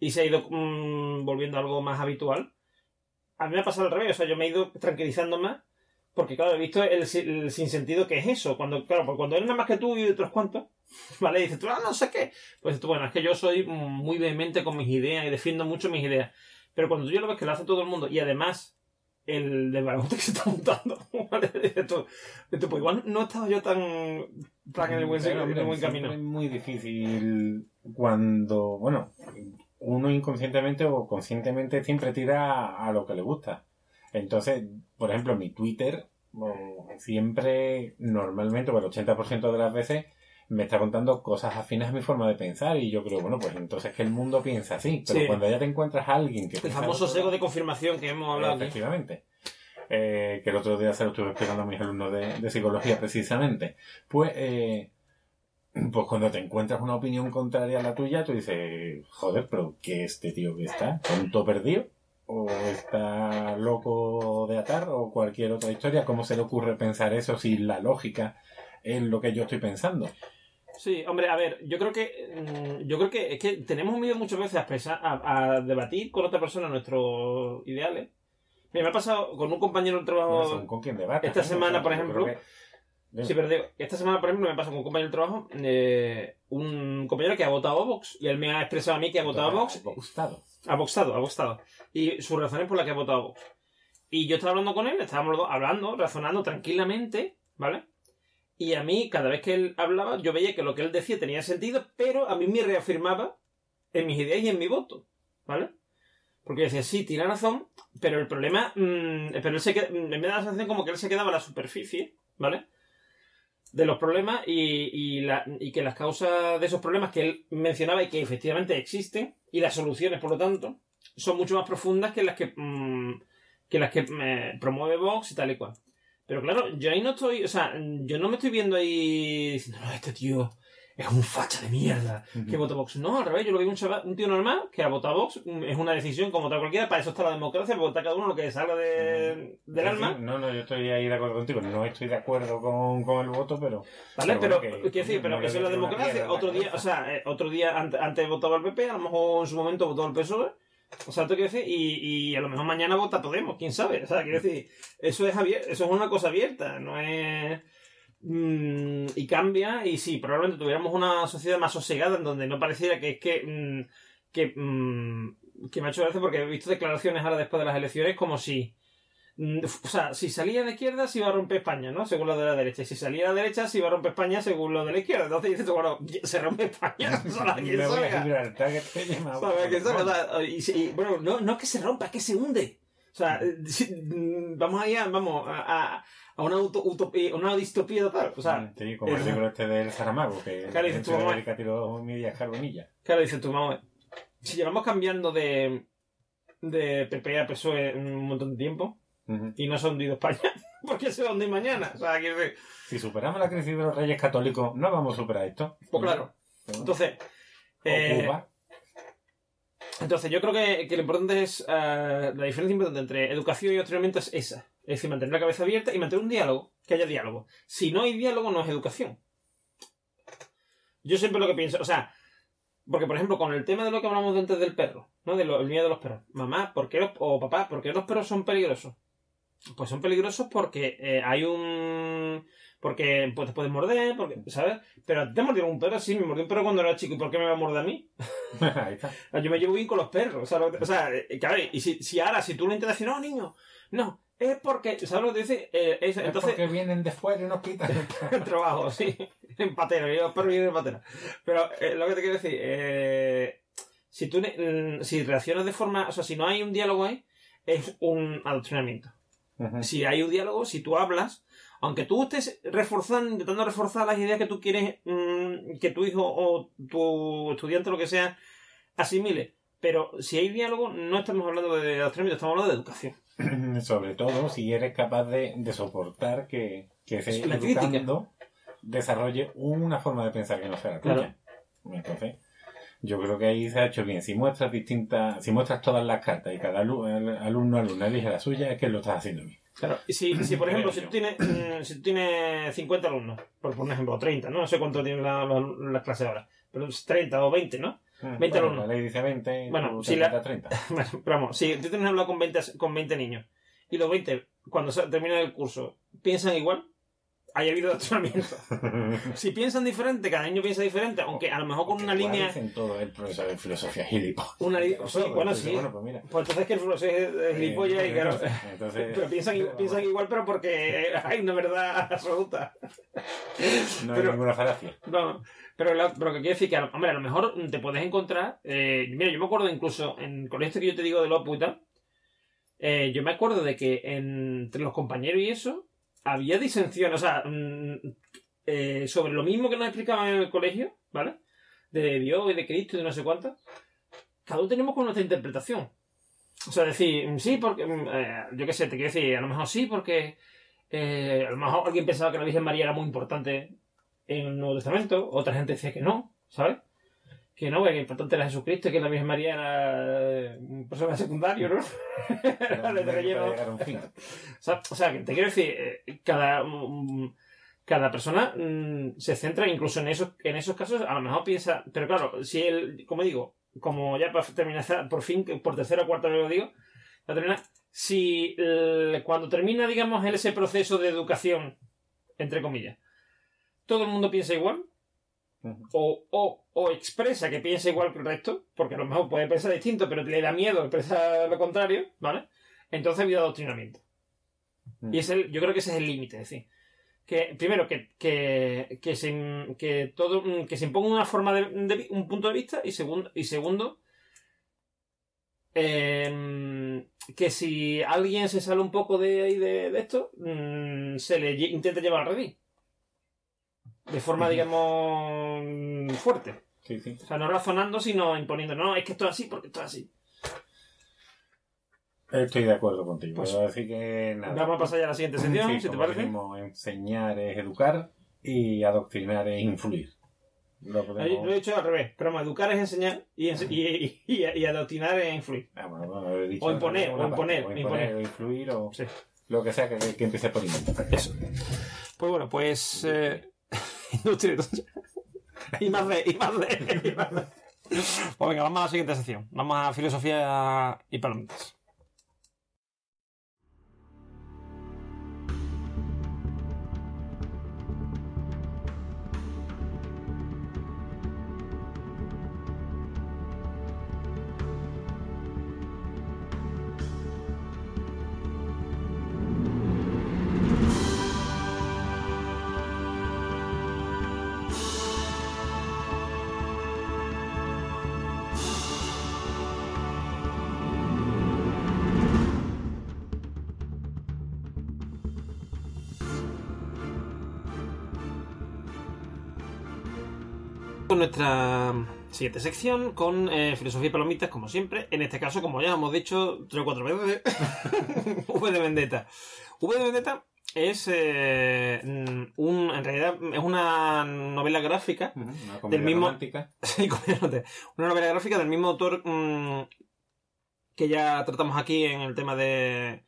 y se ha ido mm, volviendo algo más habitual, a mí me ha pasado al revés, o sea, yo me he ido tranquilizando más porque, claro, he visto el, el sinsentido que es eso. Cuando, claro, porque cuando eres nada más que tú y otros cuantos, [LAUGHS] ¿vale? Y dices tú, ah, no sé qué. Pues tú, bueno, es que yo soy mm, muy vehemente con mis ideas y defiendo mucho mis ideas. Pero cuando tú ya lo ves que lo hace todo el mundo y además el desbarajuste que se está montando, [LAUGHS] tú, pues igual no estaba yo tan, tan en el buen, Pero, camino. Es muy difícil cuando, bueno, uno inconscientemente o conscientemente siempre tira a lo que le gusta. Entonces, por ejemplo, mi Twitter o, siempre, normalmente, o el 80% de las veces, me está contando cosas afines a mi forma de pensar y yo creo, bueno, pues entonces que el mundo piensa así. Pero Sí. cuando ya te encuentras a alguien que El famoso otro- sesgo de confirmación que hemos hablado. Efectivamente. Eh, que el otro día se lo estuve explicando a mis alumnos de, de psicología precisamente. Pues, eh, pues cuando te encuentras una opinión contraria a la tuya, tú dices, joder, pero ¿qué este tío que está? ¿Tonto perdido? ¿O está loco de atar? ¿O cualquier otra historia? ¿Cómo se le ocurre pensar eso si la lógica es lo que yo estoy pensando? Sí, hombre, a ver, yo creo que mm, yo creo que es que tenemos miedo muchas veces a expresar, a, a debatir con otra persona nuestros ideales. Mira, me ha pasado con un compañero de trabajo. Con quien debate. esta semana, por ejemplo, que-. Sí, pero digo, esta semana, por ejemplo, me pasa con un compañero de trabajo, eh, un compañero que ha votado a Vox, y él me ha expresado a mí que ha votado a Vox, Ha gustado. ha votado, ha votado, y sus razones por las que ha votado a Vox. Y yo estaba hablando con él, estábamos los dos hablando, razonando tranquilamente, ¿vale? Y a mí, cada vez que él hablaba, yo veía que lo que él decía tenía sentido, pero a mí me reafirmaba en mis ideas y en mi voto, ¿vale? Porque decía, sí, tiene razón, pero el problema, mm, pero él se queda, me da la sensación como que él se quedaba a la superficie, ¿vale? de los problemas y, y, la- y que las causas de esos problemas que él mencionaba y que efectivamente existen y las soluciones, por lo tanto, son mucho más profundas que las que, mm, que, las que eh, promueve Vox y tal y cual. Pero claro, yo ahí no estoy, o sea, yo no me estoy viendo ahí diciendo, no, este tío es un facha de mierda que vota Vox. No, al revés, yo lo veo un, chaval- un tío normal que ha votado Vox, mm, es una decisión como otra cualquiera, para eso está la democracia, para votar cada uno lo que salga de, del alma. No, no, yo estoy ahí de acuerdo contigo. No estoy de acuerdo con, con el voto, pero. ¿Vale? Pero Pero, que- quiero decir, pero no le eso es la democracia. Otro día, o sea, eh, otro día antes, antes votaba el PP, a lo mejor en su momento votó el PSOE. O sea, ¿tú quiero decir? Y, y a lo mejor mañana vota Podemos, quién sabe. O sea, quiero decir, eso es abier- eso es una cosa abierta, no es. mm, y cambia, y sí, probablemente tuviéramos una sociedad más sosegada en donde no pareciera que es que. mm, que, mm, que me ha hecho gracia porque he visto declaraciones ahora después de las elecciones como si. Mm, O sea, si salía de izquierda se iba a romper España, ¿no? Según lo de la derecha. Y si salía de la derecha se iba a romper España según lo de la izquierda. Entonces dices bueno, se rompe España. [LAUGHS] O sea, ¿quién Me voy a sabe? Gibraltar, que te llama- ¿Sabes? ¿Quién sabe? O sea, y, si- y, bueno, no, no es que se rompa, es que se hunde. O sea, eh, mm, vamos allá, vamos a, a, a una auto- utopía, una distopía total. O sea, Sí, como el libro este del Saramago, que Claro, tiro media carbonilla. Claro, a ver. Si llevamos cambiando de, de PP a PSOE un montón de tiempo Y no [LAUGHS] se ha hundido España, ¿por qué se va a hundir mañana? O sea, quiero decir, Si superamos la crisis de los reyes católicos, no vamos a superar esto. pues claro. Entonces, eh, Cuba. entonces yo creo que, que lo importante es, eh, la diferencia importante entre educación y adoctrinamiento es esa. Es decir, mantener la cabeza abierta y mantener un diálogo, que haya diálogo. Si no hay diálogo, no es educación. Yo siempre lo que pienso, o sea, porque por ejemplo, con el tema de lo que hablamos antes del perro, ¿no? Del miedo de los perros. Mamá, ¿por qué los, o papá, ¿por qué los perros son peligrosos? Pues son peligrosos porque eh, hay un... Porque pues, te pueden morder, porque, ¿sabes? Pero te mordió un perro, sí, me mordió un perro cuando era chico, ¿y por qué me va a morder a mí? [LAUGHS] Está. Yo me llevo bien con los perros, o sea, lo que- o sea, eh, claro, y si, si ahora, si tú lo intentas decir, no, niño, no, es porque, ¿sabes lo que te dice? Eh, es- Es entonces, porque vienen después y nos quitan. el [LAUGHS] trabajo, sí, en patera, yo los perros vienen en patera. Pero eh, lo que te quiero decir, eh, si tú mm, si reaccionas de forma, o sea, si no hay un diálogo ahí, es un adoctrinamiento. Si hay un diálogo, si tú hablas, aunque tú estés reforzando, intentando reforzar las ideas que tú quieres mm, que tu hijo o tu estudiante lo que sea asimile, pero si hay diálogo, no estamos hablando de adoctrinamiento, estamos hablando de educación. [CLEARS THROAT] Sobre todo si eres capaz de, de soportar que, que La educando desarrolle una forma de pensar que no sea la tuya. Entonces, yo creo que ahí se ha hecho bien. Si muestras distintas, si muestras todas las cartas y cada alu- el alumno alumna elige la suya, es que lo estás haciendo bien. Claro. Y si, si por ejemplo, si tú tienes, mm, si tú tienes 50 alumnos, por poner ejemplo, o 30, ¿no? No sé cuánto tienen la- la- las clases ahora, pero es 30 o 20, ¿no? 20 Bueno, alumnos. La ley dice 20, Bueno, si la- cuentas [LAUGHS] 30. Bueno, pero vamos, si tú tienes aula con 20, con 20 niños y los 20, cuando terminan el curso, piensan igual, haya habido adoctrinamiento. Si piensan diferente, cada niño piensa diferente, aunque a lo mejor con una línea. dicen todo el profesor de filosofía gilipollas. Una li- sí, bueno, sí. Bueno, pues mira. Pues entonces que el profesor es es gilipollas y claro. Entonces, Pero piensan, piensan igual, pero porque [LAUGHS] hay una verdad absoluta. no pero- hay ninguna falacia. No, pero, pero que quiere decir que, a lo- hombre, a lo mejor te puedes encontrar. eh, mira, yo me acuerdo incluso en con esto que yo te digo de los tal. eh, yo me acuerdo de que entre los compañeros y eso había disensión, o sea, mm, eh, sobre lo mismo que nos explicaban en el colegio, ¿vale? De Dios y de Cristo y de no sé cuánto. Cada uno tenemos con nuestra interpretación. O sea, decir, mm, sí, porque, mm, eh, yo qué sé, te quiero decir, a lo mejor sí, porque eh, a lo mejor alguien pensaba que la Virgen María era muy importante en el Nuevo Testamento, otra gente decía que no, ¿sabes? Que no, que lo importante era Jesucristo y que la Virgen María era eh, un personaje secundario, ¿no? De [LAUGHS] relleno. Un fin. O sea, o sea, que te quiero decir, eh, cada, mm, cada persona mm, se centra incluso en esos, en esos casos, a lo mejor piensa, pero claro, si él, como digo, como ya para terminar, por fin, por tercera o cuarta vez lo digo, para terminar, si eh, cuando termina, digamos, ese proceso de educación, entre comillas, todo el mundo piensa igual, o, o expresa que piensa igual que el resto, porque a lo mejor puede pensar distinto, pero le da miedo expresar lo contrario, ¿vale? Entonces ha habido adoctrinamiento. Mm. Y es el, yo creo que ese es el límite, es decir, que primero que, que, que se, que todo, que se imponga una forma de, un punto de vista y segundo, y segundo em, que si alguien se sale un poco de ahí de, de esto, mm, se le intenta llevar al revés. De forma, digamos, fuerte. Sí, sí. O sea, no razonando, sino imponiendo. No, es que esto es así porque esto es así. Estoy de acuerdo contigo. Pues- Puedo decir que nada. Vamos a pasar ya a la siguiente sección, Sí, si te parece. enseñar es educar y adoctrinar es influir. Lo Ahí podemos- Lo he dicho al revés. Pero educar es enseñar y, ense- y, y, y- y adoctrinar es influir. Ah, bueno, bueno, lo he dicho O imponer, o imponer, o imponer. o influir, o Sí. lo que sea que, que empiece por inventar. Eso. Pues bueno, pues. Eh, industria entonces. [LAUGHS] y más de, y más de, y más de. [LAUGHS] Pues venga, vamos a la siguiente sección. Vamos a filosofía y palomitas. Nuestra siguiente sección, con eh, filosofía y palomitas, como siempre. En este caso, como ya hemos dicho tres o cuatro veces, [LAUGHS] V de Vendetta. V de Vendetta es eh, mm, un, en realidad es una novela gráfica Una comedia Del mismo-. [LAUGHS] Sí. Una novela gráfica del mismo autor mm, que ya tratamos aquí en el tema de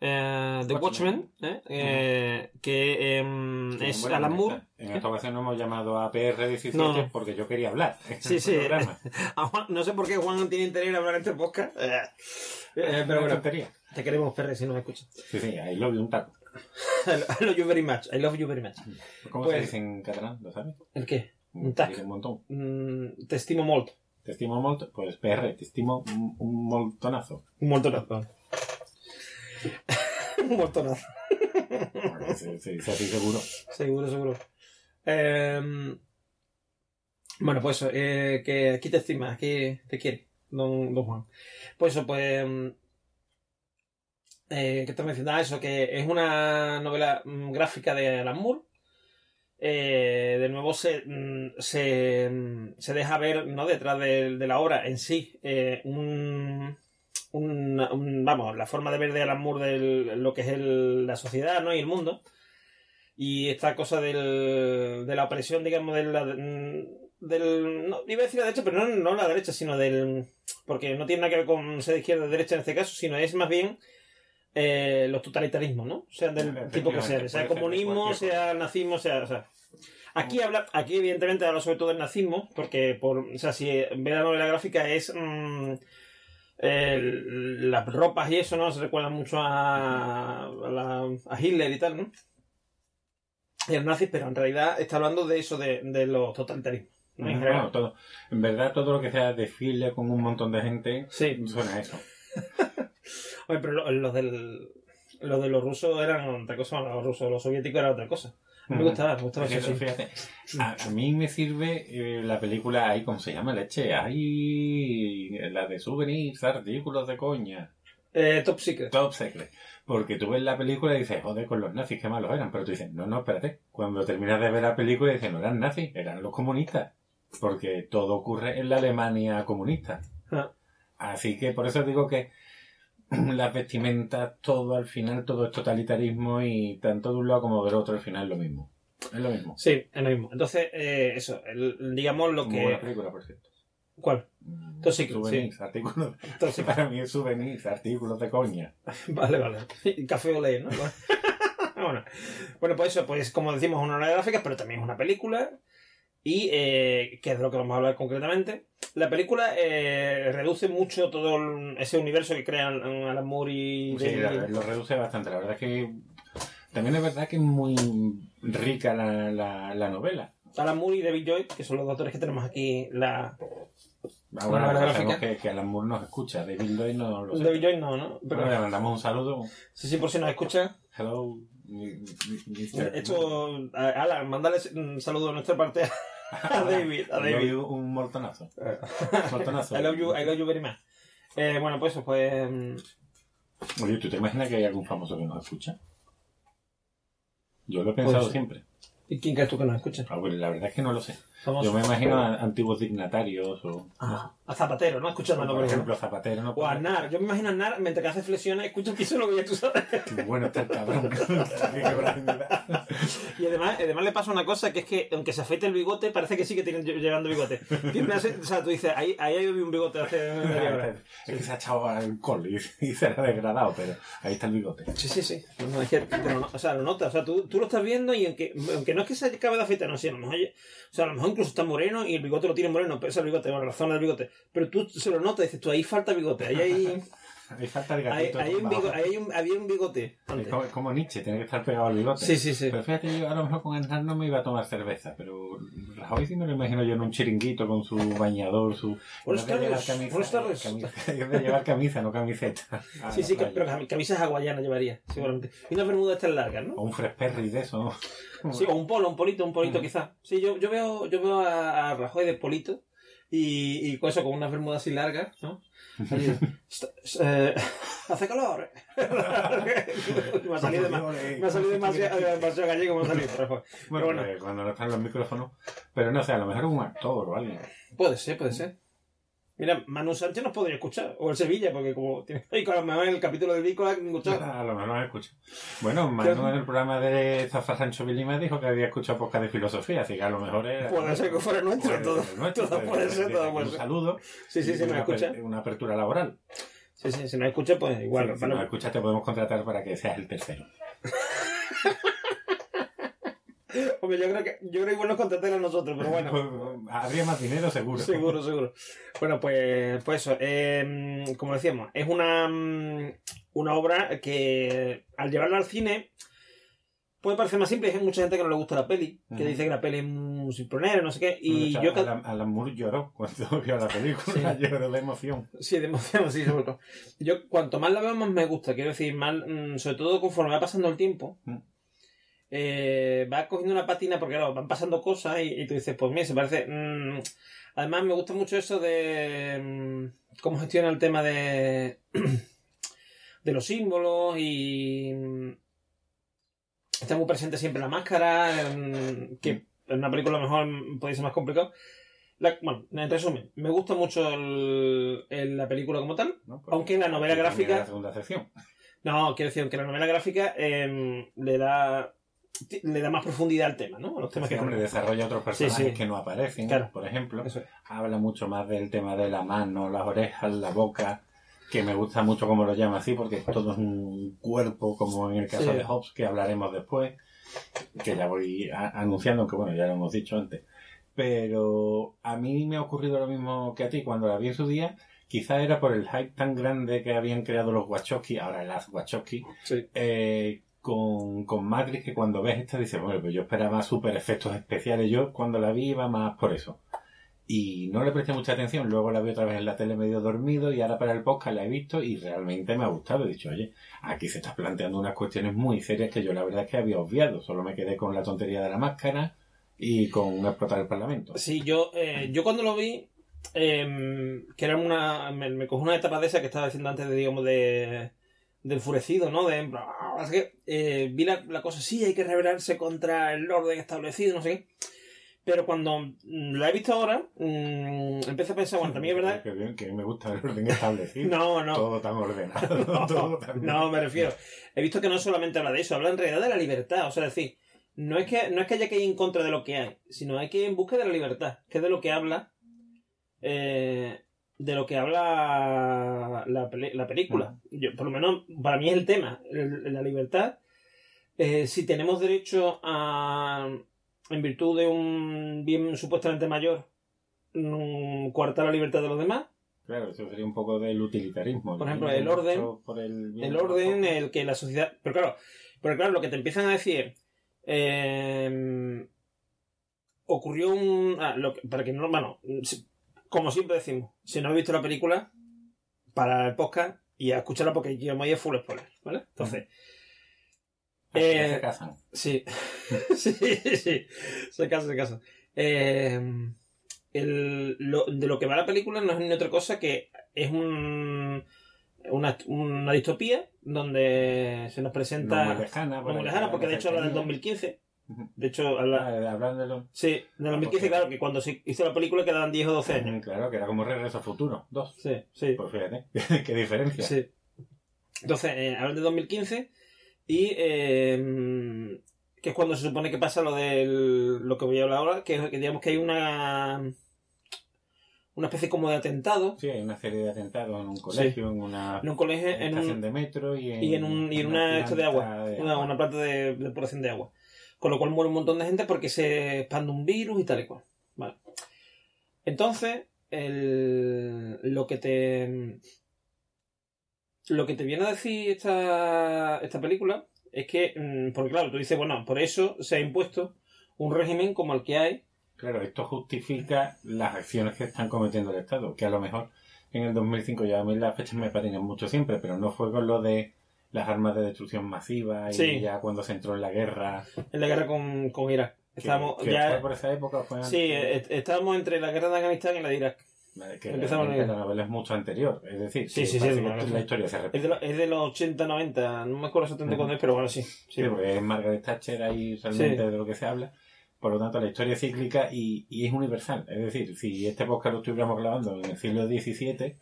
eh, The Watchmen, ¿eh? Eh, que em, Sí, es bueno, Alan Moore. En esta ocasión no hemos llamado a PR17 No, porque yo quería hablar. Sí, sí. [LAUGHS] no sé por qué Juan no tiene interés en hablar en este podcast. Eh, pero bueno, tontería. te queremos, Perre, si nos escuchas. Sí, sí, ahí lo vi un taco. [LAUGHS] I love you very much. I love you very much. ¿Cómo Pues- se dice en catalán? ¿Lo sabes? ¿El qué? Un tac. Dice un montón. Mm, te estimo molt. Te estimo molto, pues PR, te estimo un, un moltonazo. Un montonazo. [LAUGHS] Un montonazo. Así seguro. Seguro, seguro. Eh, Bueno, pues eso, eh, que aquí te estima, aquí te quiere, don, don Juan. Pues eso, pues... mm, Eh, ¿Qué te mencionaba? Eso, que es una novela mm, gráfica de Alan Moore. Eh, de nuevo se, mm, se, mm, se deja ver, ¿no? Detrás de, de la obra en sí, eh, un, un- un- vamos, la forma de ver de Alan Moore de lo que es el- la sociedad, ¿no? Y el mundo. Y esta cosa del, de la opresión, digamos, de la, del... No, iba a decir la derecha, pero no, no la derecha, sino del... Porque no tiene nada que ver con ser de izquierda o derecha en este caso, sino es más bien eh, los totalitarismos, ¿no? O sea, del tipo que sea, sea de comunismo, sea nazismo, sea... O sea Aquí habla, aquí evidentemente habla sobre todo del nazismo, porque por, o sea, si ve la novela gráfica es mm, las ropas y eso, ¿no? Se recuerda mucho a, a, la- a Hitler y tal, ¿no? Y a los nazis, pero en realidad está hablando de eso, de, de los totalitarismos. ¿no? En todo, en verdad todo lo que sea desfile con un montón de gente Sí, suena a eso. [LAUGHS] Oye, pero lo- los del los de los rusos eran otra cosa, los rusos, los soviéticos eran otra cosa. Me gustaba, me gustaba eso. Fíjate, sí. fíjate, a, a mí me sirve eh, la película ahí, ¿cómo se llama? Leche. Ahí, la de souvenirs, artículos de coña. Eh, Top Secret. Top Secret. Porque tú ves la película y dices, joder, con los nazis, qué malos eran. Pero tú dices, no, no, espérate. Cuando terminas de ver la película dices, no eran nazis, eran los comunistas. Porque todo ocurre en la Alemania comunista. Ah. Así que por eso digo que [LAUGHS] las vestimentas, todo al final, todo es totalitarismo y tanto de un lado como del otro al final es lo mismo. Es lo mismo. Sí, es lo mismo. Entonces, eh, eso, el- digamos lo Muy buena que... película, por cierto. ¿Cuál? Top Secret, Souvenirs, artículos. Top Secret. [LAUGHS] Para mí es souvenirs, artículos de coña. [LAUGHS] Vale, vale. Café o ley, ¿no? bueno. bueno, pues eso, pues como decimos, una novela gráfica, pero también es una película. Y, eh, que es de lo que vamos a hablar concretamente. La película eh, reduce mucho todo el- ese universo que crean Alan Moore y... Sí, David lo reduce bastante. La verdad es que también es verdad que es muy rica la, la, la novela. Alan Moore y David Joy, que son los autores que tenemos aquí. La... Sabemos gráfica. que, que Alan Moore nos escucha. David Lloyd no lo David sé. Joy no, ¿no? Pero, le mandamos un saludo. sí, sí, por si nos escucha. Hello. Esto, Alan, mándale un saludo de nuestra parte a [LAUGHS] a David. A David. un mortonazo. [LAUGHS] Mortonazo. I love you, I love you very much. Eh, bueno, pues eso, pues... mm, Oye, ¿tú te imaginas que hay algún famoso que nos escucha? Yo lo he pensado Pues- siempre. ¿Y quién crees tú que nos escucha? Ah, pues la verdad es que no lo sé. Somos Yo me imagino a antiguos dignatarios o, Ah, a Zapatero, ¿no? Escuchando, por ejemplo, Zapatero. ¿no? O a Nar. Yo me imagino a Nar, mientras que hace flexiones, escucha piso lo que ya tú sabes. [LAUGHS] Qué bueno está el cabrón. [LAUGHS] Y además, además le pasa una cosa, que es que aunque se afeite el bigote, parece que sí que tiene llevando bigote. O sea, tú dices, ahí, ahí hay un bigote hace [LAUGHS] media hora. Es que se ha echado alcohol y, y se ha degradado, pero ahí está el bigote. Sí, sí, sí. No, es que, pero no- o sea, lo notas. O sea, tú, tú lo estás viendo y aunque, aunque no es que se acabe de afeitar, no sé, a lo mejor, o sea, a lo mejor incluso está moreno y el bigote lo tiene moreno, es el bigote, bueno, la zona del bigote. Pero tú se lo notas dices, tú ahí falta bigote, ahí hay, [LAUGHS] [LAUGHS] Ahí falta el gatito. hay un un- había un bigote Es antes. como, Nietzsche, tiene que estar pegado al bigote. Sí, sí, sí. Pero fíjate, yo a lo mejor con Aznar no me iba a tomar cerveza, pero Rajoy sí me lo imagino yo en un chiringuito con su bañador, su... De tardes, camisa- tardes. camisa- en vez de llevar camisa, no camiseta. [LAUGHS] Sí, sí, playa. pero cam- camisas hawaianas llevaría, seguramente. Y unas bermudas estas largas, ¿no? O un fresh perry de eso. [LAUGHS] Sí, o un polo, un polito, un polito Mm. quizás. Sí, yo, yo veo, yo veo a, a Rajoy de polito y, y con eso, con unas bermudas así largas, ¿no? Así, "Está- [LAUGHS] eh, [LAUGHS] hace calor. [LAUGHS] me ha salido, dema- me ha salido demasiado, demasiado gallego, me ha salido. Bueno, Pero bueno. pues, cuando no están los micrófonos. Pero no sé, a lo mejor un actor o alguien. Puede ser, puede ser. Mira, Manu Sánchez nos podría escuchar, o el Sevilla, porque como tiene y con a lo mejor en el capítulo de Vícola. A lo mejor no me escucha. Bueno, Manu en el programa de Zafra Sancho Vilima dijo que había escuchado podcast de filosofía, así que a lo mejor era... Puede ser que fuera nuestro, Puede todo, nuestro, todo puede ser, todo Un puede ser. saludo. Sí, sí, sí, una escucha. Una apertura laboral. Sí, sí, si nos escucha, pues igual. si bueno, nos escuchas te podemos contratar para que seas el tercero. Yo creo que, yo creo que igual nos contraten a nosotros, pero bueno. [LAUGHS] Pues, habría más dinero seguro. Seguro, seguro. Bueno, pues, pues eso. eh, como decíamos, es una, mm, una obra que al llevarla al cine puede parecer más simple. Hay mucha gente que no le gusta la peli, que Ujú. dice que la peli es un simpronero, no sé qué. Y hecho, yo, Alan, Alan Moore lloró cuando [LAUGHS] vio la película, [LAUGHS] lloró de emoción. Sí, de emoción, sí, sobre todo. Yo, cuanto más la veo, más me gusta. Quiero decir, más, mm, sobre todo conforme va pasando el tiempo, Mm. Eh, va cogiendo una patina porque claro, van pasando cosas y, y tú dices, pues mira, se parece... mm, además me gusta mucho eso de mm, cómo gestiona el tema de, [CLEARS THROAT] de los símbolos y... mm, Está muy presente siempre la máscara, que en una película a lo mejor puede ser más complicado. La- bueno, en resumen, me gusta mucho el- el- la película como tal, ¿no? Porque aunque la novela gráfica... La segunda sección. No, quiero decir que la novela gráfica eh, le da le da más profundidad al tema, ¿no? A los temas Sí, que hombre, desarrolla otros personajes sí. que no aparecen, Claro. por ejemplo. Es. Habla mucho más del tema de la mano, las orejas, la boca, que me gusta mucho como lo llama así, porque todo es un cuerpo, como en el caso de Hobbes, que hablaremos después, que ya voy anunciando, aunque bueno, ya lo hemos dicho antes. Pero a mí me ha ocurrido lo mismo que a ti cuando la vi en su día. Quizá era por el hype tan grande que habían creado los Wachowski, ahora las Wachowski, Sí. eh, con, Matrix que cuando ves esta dices, bueno, pues yo esperaba super efectos especiales. Yo cuando la vi iba más por eso. Y no le presté mucha atención. Luego la vi otra vez en la tele medio dormido y ahora para el podcast la he visto y realmente me ha gustado. He dicho, oye, aquí se están planteando unas cuestiones muy serias que yo la verdad es que había obviado. Solo me quedé con la tontería de la máscara y con explotar el parlamento. Sí, yo, eh, yo cuando lo vi, eh, que era una. Me, me cogió una etapa de esa que estaba diciendo antes de, digamos, de. De enfurecido, ¿no? De. Así que eh, vi la, la cosa, sí, hay que rebelarse contra el orden establecido, no sé qué. Pero cuando mm, la he visto ahora, mm, empecé a pensar, bueno, también es verdad. [LAUGHS] Que, bien, que me gusta el orden establecido. [LAUGHS] No, no. Todo tan ordenado. [LAUGHS] todo tan... No, me refiero. He visto que no solamente habla de eso, habla en realidad de la libertad. O sea, es decir, no es que, no es que haya que ir en contra de lo que hay, sino hay que ir en busca de la libertad, que es de lo que habla. eh, de lo que habla la, la película. Yo, por lo menos, para mí es el tema, el- la libertad. Eh, si tenemos derecho a, en virtud de un bien supuestamente mayor, coartar la libertad de los demás, Claro, eso sería un poco del utilitarismo. Por ejemplo, el orden- el, orden, el que la sociedad. Pero claro, pero claro, lo que te empiezan a decir. eh, ocurrió un. ah, lo que- para que no. Bueno, como siempre decimos, si no habéis visto la película, para el podcast y a escucharla porque yo me voy a full spoiler, ¿vale? Entonces, eh, se casan. sí. [LAUGHS] sí, sí. Se casa, se casa. Eh, el- lo- de lo que va la película no es ni otra cosa que es un, una, una distopía donde se nos No presenta muy lejana. no muy lejana, porque de hecho habla del 2015. De hecho, habla, Ah, Hablándolo. sí, del 2015, claro, que cuando se hizo la película quedaban 10 o 12 años. Claro, que era como Regreso al Futuro. Dos. Sí, sí. Pues fíjate, [LAUGHS] qué diferencia. Sí. Entonces, eh, hablan de 2015 y eh, que es cuando se supone que pasa lo del lo que voy a hablar ahora, que, que digamos que hay una una especie como de atentado Sí, hay una serie de atentados en un colegio, en una en un colegio, en estación un, de metro y en, y en, un, y en una, esto de agua, de una, agua. una planta de depuración de agua. Con lo cual muere un montón de gente porque se expande un virus y tal y cual. Vale. Entonces, el, lo que te. Lo que te viene a decir esta, esta película es que. mm, Porque claro, tú dices, bueno, por eso se ha impuesto un régimen como el que hay. Claro, esto justifica las acciones que están cometiendo el Estado, que a lo mejor en el 2005 ya a mí las fechas me parecen mucho siempre, pero no fue con lo de las armas de destrucción masiva y Sí. ya cuando se entró en la guerra. En la guerra con, con Irak. Estábamos ya. por esa época fue? Sí, est- estábamos entre la guerra de Afganistán y la de Irak. Que empezamos realmente en- la novela es mucho anterior, es decir, Sí, sí, sí, la historia se Es de, lo- es de los 80-90, no me acuerdo exactamente cuándo es, pero bueno, sí. sí. Sí, porque es Margaret Thatcher ahí realmente de lo que se habla. Por lo tanto, la historia es cíclica y, y es universal. Es decir, si este podcast lo estuviéramos grabando en el siglo XVII,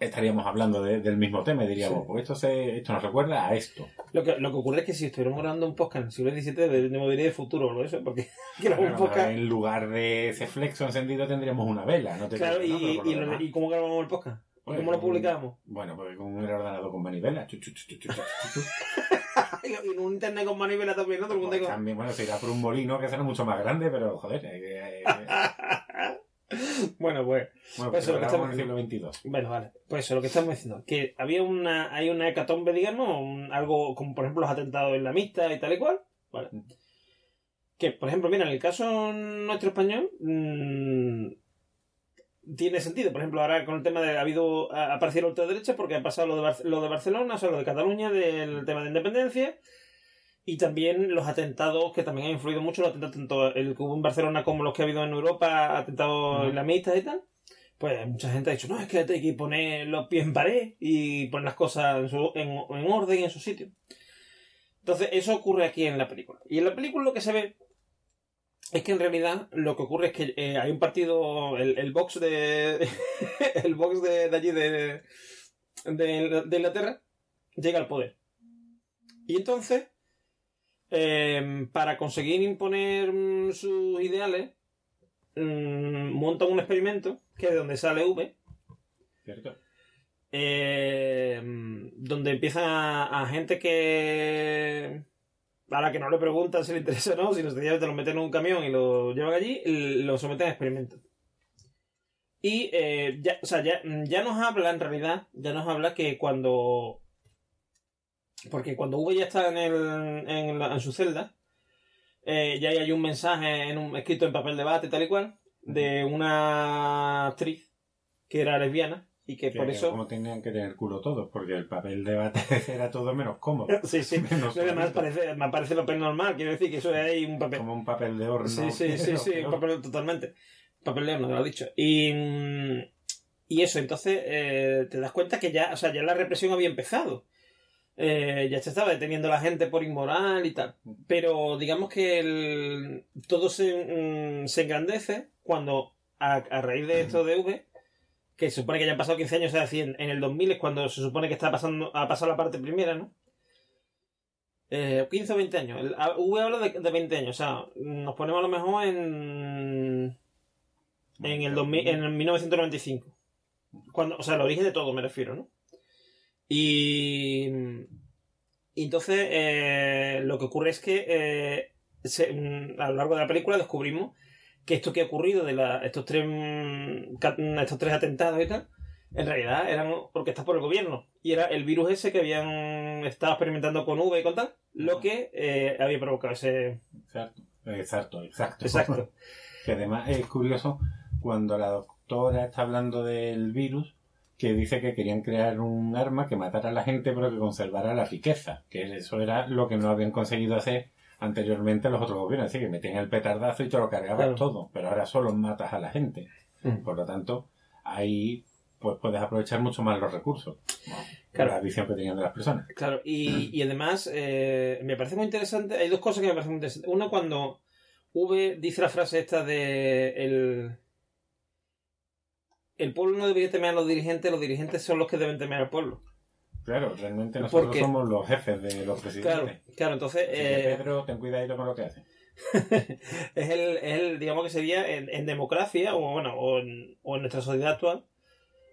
estaríamos hablando de- del mismo tema y diríamos, Sí. pues esto, se, esto nos recuerda a esto. Lo que, lo que ocurre es que si estuviéramos grabando un podcast en el siglo XVII, de- de futuro o eso, porque [LAUGHS] que era un podcast. en lugar de ese flexo encendido tendríamos una vela. No te Claro, y, no, y, lo y cómo grabamos el podcast. ¿Y Bueno, ¿Cómo lo publicábamos? Bueno, pues con un ordenador con manivela. Chu, y un internet con manivela también, ¿no? Todo el mundo Pues con- también, bueno, se irá por un molino que será mucho más grande, pero joder. eh, eh, [LAUGHS] Bueno, pues. bueno, Pues eso, lo que en estamos- XXII. Bueno, vale. Pues eso, lo que estamos diciendo. Que había una. Hay una hecatombe, digamos, un- algo como por ejemplo los atentados islámistas y tal y cual. Vale. Mm. Que, por ejemplo, mira, en el caso nuestro español. mm, tiene sentido. Por ejemplo, ahora con el tema de. Ha habido. Ha aparecido la ultraderecha porque ha pasado lo de, Bar- lo de Barcelona, o sea, lo de Cataluña, del tema de independencia. Y también los atentados, que también han influido mucho, los atentados tanto el que hubo en Barcelona como los que ha habido en Europa, atentados Ujú. islamistas y tal. Pues mucha gente ha dicho, no, es que hay que poner los pies en pared y poner las cosas en, su- en, en orden y en su sitio. Entonces, eso ocurre aquí en la película. Y en la película lo que se ve es que en realidad lo que ocurre es que eh, hay un partido, el, el box de. [LAUGHS] el box de, de allí de, de, de Inglaterra llega al poder. Y entonces, eh, para conseguir imponer mm, sus ideales, mm, montan un experimento que es de donde sale V, ¿Cierto? eh, donde empiezan a, a gente que a la que no le preguntan si le interesa o no, sino sencillamente lo meten en un camión y lo llevan allí lo someten a experimentos. Y eh, ya, o sea, ya, ya nos habla, en realidad, ya nos habla que cuando... Porque cuando V ya está en, el, en, la- en su celda, eh, ya hay un mensaje en un, escrito en papel de bate tal y cual, de una actriz que era lesbiana y que por eso... Como tenían que tener culo todos, porque el papel de bate [LAUGHS] era todo menos cómodo. [LAUGHS] Sí, sí. [LAUGHS] Menos No, además parece, me parece papel normal, quiero decir que eso es ahí un papel. Como un papel de horno. Sí, sí, sí, sí, un papel totalmente. Papel de horno, lo he dicho. Y, mm, y eso, entonces eh, te das cuenta que ya, o sea, ya la represión había empezado. Eh, ya se estaba deteniendo a la gente por inmoral y tal. Pero digamos que el- todo se, mm, se engrandece cuando, a, a raíz de esto de V, que se supone que ya han pasado 15 años, o sea, en, en el 2000 es cuando se supone que está pasando, ha pasado la parte primera, ¿no? Eh, 15 o 20 años. V habla de, de 20 años, o sea, nos ponemos a lo mejor en. En el, 2000, en el 1995. Cuando, o sea, el origen de todo me refiero, ¿no? Y. y entonces, eh, lo que ocurre es que eh, se- mm, a lo largo de la película descubrimos que esto que ha ocurrido de la- estos, tres, mm, estos tres atentados y tal, en realidad eran orquestados por el gobierno. Y era el virus ese que habían estado experimentando con V y con tal, lo que eh, había provocado ese. Exacto, exacto, exacto. Exacto. [LAUGHS] Que además es curioso cuando la doctora está hablando del virus, que dice que querían crear un arma que matara a la gente pero que conservara la riqueza, que eso era lo que no habían conseguido hacer anteriormente los otros gobiernos, así que metían el petardazo y te lo cargabas Claro. todo, pero ahora solo matas a la gente. Mm. Por lo tanto, ahí pues puedes aprovechar mucho más los recursos. Claro. La visión que tenían de las personas. Claro, y, y además eh, me parece muy interesante. Hay dos cosas que me parecen muy interesantes. Una, cuando V dice la frase esta de el, el pueblo no debería temer a los dirigentes, los dirigentes son los que deben temer al pueblo. Claro, realmente nosotros Porque- somos los jefes de los Claro, presidentes. claro, entonces Así que, eh, Pedro, ten cuidadito con lo que haces. [LAUGHS] es, el, es el, digamos que sería en, en democracia, o bueno, o en, o en nuestra sociedad actual.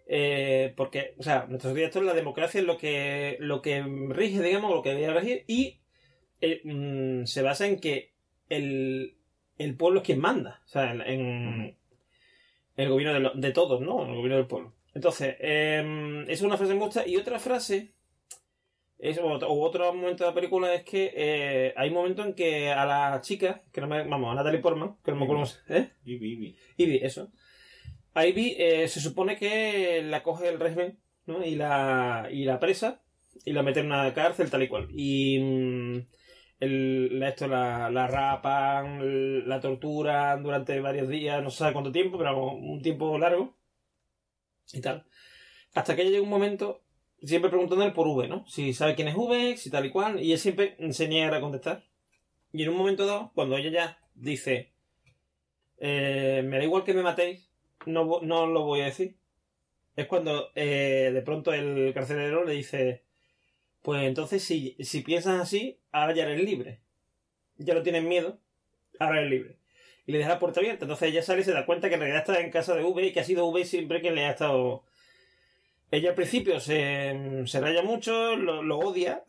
eh, porque, o sea, nuestra sociedad actual, la democracia es lo que, lo que rige, digamos, lo que debería regir, y eh, mm, se basa en que el, el pueblo es quien manda. O sea, en, en el gobierno de, lo- de todos, ¿no? El gobierno del pueblo. Entonces, eh, esa es una frase que me gusta. Y otra frase, es, o, o otro momento de la película es que eh, hay un momento en que a la chica, que no me, vamos, a Natalie Portman, que no me acuerdo ¿eh? Y vivi. Ivy, eso. A Ivy eh, se supone que la coge el régimen, ¿no? Y la, y la presa y la mete en una cárcel tal y cual. Y mm, el, esto la, la rapan, la torturan durante varios días, no sabe cuánto tiempo, pero un tiempo largo. Y tal. Hasta que llega un momento, siempre preguntándole por V, ¿no? Si sabe quién es V, si tal y cual, y él siempre se niega a contestar. Y en un momento dado, cuando ella ya dice, eh, me da igual que me matéis, no, no lo voy a decir. Es cuando eh, de pronto el carcelero le dice, pues entonces si, si piensas así, ahora ya eres libre. Ya no tienes miedo, ahora eres libre. Y le deja la puerta abierta. Entonces ella sale y se da cuenta que en realidad está en casa de V y que ha sido V siempre quien le ha estado... Ella al principio se, se raya mucho, lo, lo odia.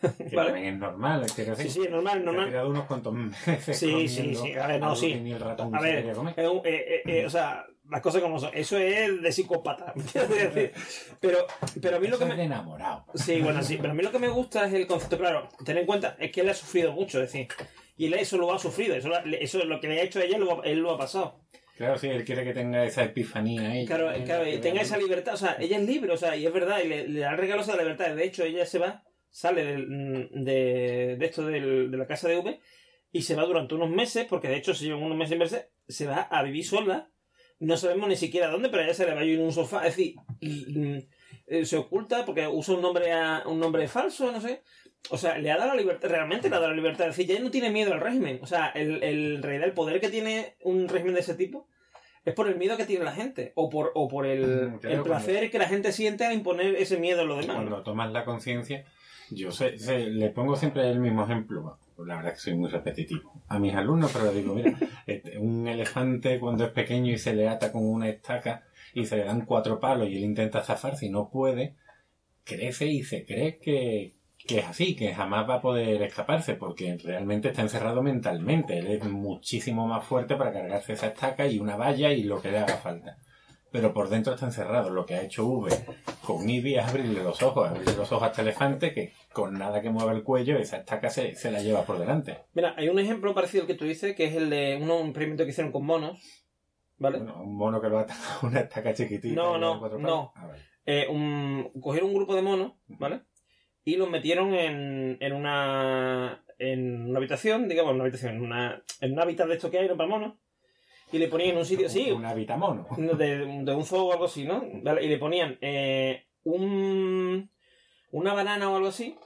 Que ¿Vale? también es normal, es que Sí, sí, es normal, normal. unos cuantos meses Sí, sí, sí. A ver, no, sí. que ni el ratón A ver, eh, eh, eh, o sea, las cosas como son. Eso es de psicópata. [LAUGHS] Pero, pero a mí lo que me. enamorado. Sí, bueno, sí. Pero a mí lo que me gusta es el concepto. Claro, ten en cuenta, es que él ha sufrido mucho, es decir. Y él eso lo ha sufrido. Eso, eso es lo que le ha hecho a ella, lo, él lo ha pasado. Claro, sí, él quiere que tenga esa epifanía ahí. Claro, claro, y que tenga esa libertad. O sea, ella es libre, o sea, y es verdad, y le, le da el regalo esa libertad. De hecho, ella se va sale del- de, de esto del- de la casa de V y se va durante unos meses, porque de hecho se llevan unos meses y meses, se va a vivir sola. No sabemos ni siquiera dónde, pero ella se le va a ir en un sofá. Es decir, mm, eh, se oculta porque usa un nombre a- un nombre falso, no sé. O sea, le ha dado la libertad, realmente le ha dado la libertad. Es decir, ya no tiene miedo al régimen. O sea, el, el, en realidad el poder que tiene un régimen de ese tipo es por el miedo que tiene la gente. O por, o por el, Mm, claro, el placer que la gente siente al imponer ese miedo a los demás. Cuando tomas la conciencia, yo sé, sé- le pongo siempre el mismo ejemplo. La verdad es que soy muy repetitivo. A mis alumnos, pero les digo, mira, este, un elefante cuando es pequeño y se le ata con una estaca y se le dan cuatro palos y él intenta zafar, si no puede, crece y se cree que, que es así, que jamás va a poder escaparse, porque realmente está encerrado mentalmente. Él es muchísimo más fuerte para cargarse esa estaca y una valla y lo que le haga falta. Pero por dentro está encerrado. Lo que ha hecho V con Ivy es abrirle los ojos, abrirle los ojos a este elefante que con nada que mueva el cuello, esa estaca se, se la lleva por delante. Mira, hay un ejemplo parecido al que tú dices, que es el de uno, un experimento que hicieron con monos. ¿Vale? Bueno, un mono que lo ata a [LAUGHS] una estaca chiquitita. No, no, no. Ah. Eh, un- cogieron un grupo de monos, ¿vale? Y los metieron en, en una en una habitación, digamos, en una habitación, en, una, en un hábitat de esto que hay, ¿no? Para monos. Y le ponían en un sitio, sí, Un habitamono. de, de un zoo o algo así, ¿no? Vale, y le ponían eh, un, una banana o algo así,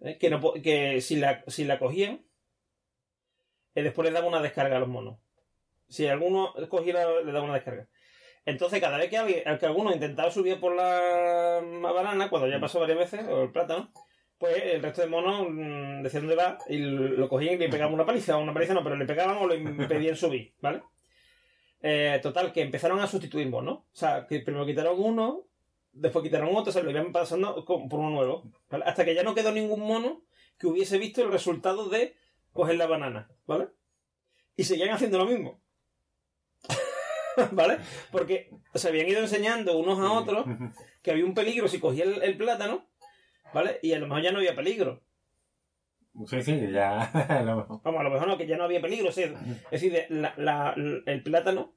¿eh? que, no, que si, la, si la cogían, eh, después les daba una descarga a los monos. Si alguno cogiera, le daba una descarga. Entonces, cada vez que, alguien, que alguno intentaba subir por la banana, cuando ya pasó varias veces, o el plátano, pues el resto de monos mm, decían dónde va y lo cogían y le pegaban una paliza, o una paliza no, pero le pegaban o le [LAUGHS] impedían subir, ¿vale? Eh, total, que empezaron a sustituir monos. O sea, que primero quitaron uno, después quitaron otro, o sea, lo iban pasando con- por uno nuevo. ¿vale? Hasta que ya no quedó ningún mono que hubiese visto el resultado de coger la banana, ¿vale? Y seguían haciendo lo mismo. [LAUGHS] ¿Vale? Porque se habían ido enseñando unos a otros [LAUGHS] que había un peligro si cogía el, el plátano, ¿vale? Y a lo mejor ya no había peligro. Sí, sí, ya. [LAUGHS] a lo mejor. Vamos, a lo mejor no, que ya no había peligro. o sea, es decir, de- la- la- el plátano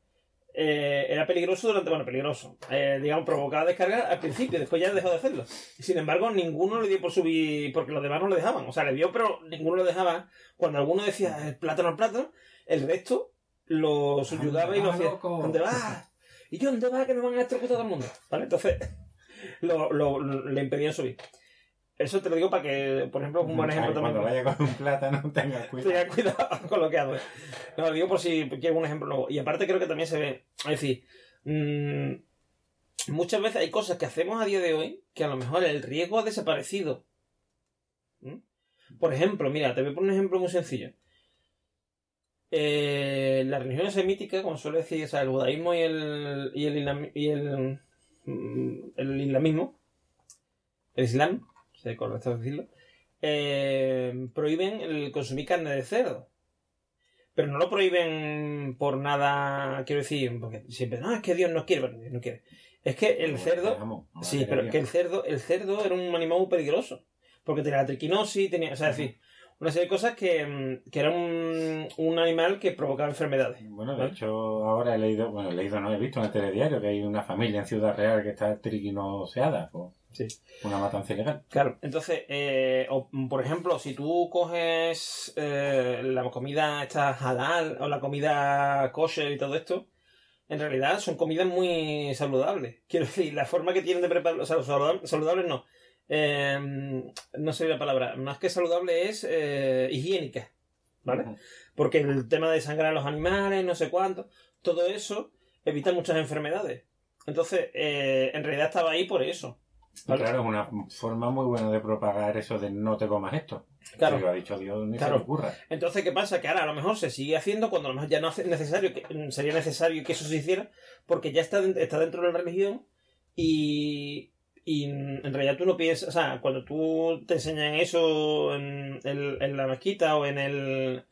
eh, era peligroso durante, bueno, peligroso. eh, digamos, provocaba descarga al principio, después ya dejó de hacerlo. Sin embargo, ninguno le dio por subir, porque los demás no le dejaban. O sea, le dio, pero ninguno le dejaba. Cuando alguno decía el plátano, el plátano, el resto lo ayudaba y lo va, hacía. ¿Dónde vas? ¿Y yo dónde vas que me van a electrocutar todo el mundo? ¿Vale? Entonces, [LAUGHS] lo, lo- le impedían subir. Eso te lo digo para que, por ejemplo, un buen ejemplo Ay, también. Cuando vaya con un plátano, [LAUGHS] tenga cuidado. Tenga cuidado con lo que hace. No, lo digo por si quieres un ejemplo nuevo. Y aparte creo que también se ve. Es decir, mm, muchas veces hay cosas que hacemos a día de hoy que a lo mejor el riesgo ha desaparecido. ¿Mm? Por ejemplo, mira, te voy a poner un ejemplo muy sencillo. Eh, la religión semítica, como suele decir, o sea, el judaísmo y el, y el, y el, mm, el islamismo, el islam, correcto decirlo, eh, prohíben el consumir carne de cerdo. Pero no lo prohíben por nada, quiero decir, porque siempre, no, es que Dios no quiere, bueno, Dios no quiere. Es que el cerdo, no sí, pero que el cerdo, el cerdo era un animal muy peligroso. Porque tenía la triquinosis, tenía, o sea, una serie de cosas que, mm, que era un, un animal que provocaba enfermedades. Bueno, de ¿Vale? hecho, ahora he leído, bueno, he leído, no he visto en el telediario que hay una familia en Ciudad Real que está triquinoseada por Sí. una matanza ilegal. Claro, entonces, eh, o, por ejemplo, si tú coges eh, la comida esta halal o la comida kosher y todo esto, en realidad son comidas muy saludables. Quiero decir, la forma que tienen de preparar, o sea, saludable- saludables no. Eh, no sé la palabra, más que saludable es eh, higiénica, ¿vale? Porque el tema de sangrar a los animales, no sé cuánto, todo eso evita muchas enfermedades. Entonces, en realidad estaba ahí por eso. Claro, es una forma muy buena de propagar eso de no te comas esto. Claro. Si lo ha dicho Dios, ni Claro. se ocurra. Entonces, ¿qué pasa? Que ahora a lo mejor se sigue haciendo cuando a lo mejor ya no es necesario, que, mm, sería necesario que eso se hiciera, porque ya está, está dentro de la religión y, y en realidad tú no piensas, o sea, cuando tú te enseñan eso en, en- en la mezquita o en el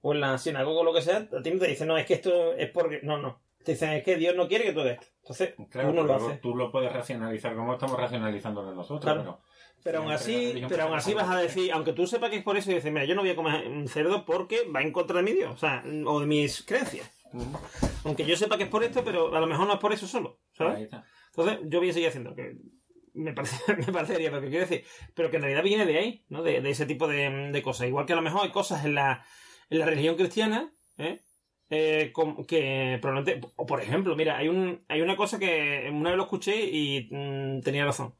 o en la sinagoga o lo que sea, a ti no te dicen, no, es que esto es porque, no, no, te dicen, es que Dios no quiere que tú hagas esto. Entonces, Claro, tú no lo haces. tú lo puedes racionalizar como estamos racionalizándolo nosotros. Claro. Pero, Pero aún así, pero aún así vas a que- decir, aunque tú sepas que es por eso, y dices, mira, yo no voy a comer un cerdo porque va en contra de mi Dios, o sea, o de mis creencias. Aunque yo sepa que es por esto, pero a lo mejor no es por eso solo, ¿sabes? Entonces, yo voy a seguir haciendo que me, parece, [LAUGHS] me parecería, pero quiero decir, pero que en realidad viene de ahí, ¿no? De, de ese tipo de, de, cosas. Igual que a lo mejor hay cosas en la, en la religión cristiana, ¿eh? Eh, que o por ejemplo, mira, hay, un, hay una cosa que una vez lo escuché y mm, tenía razón.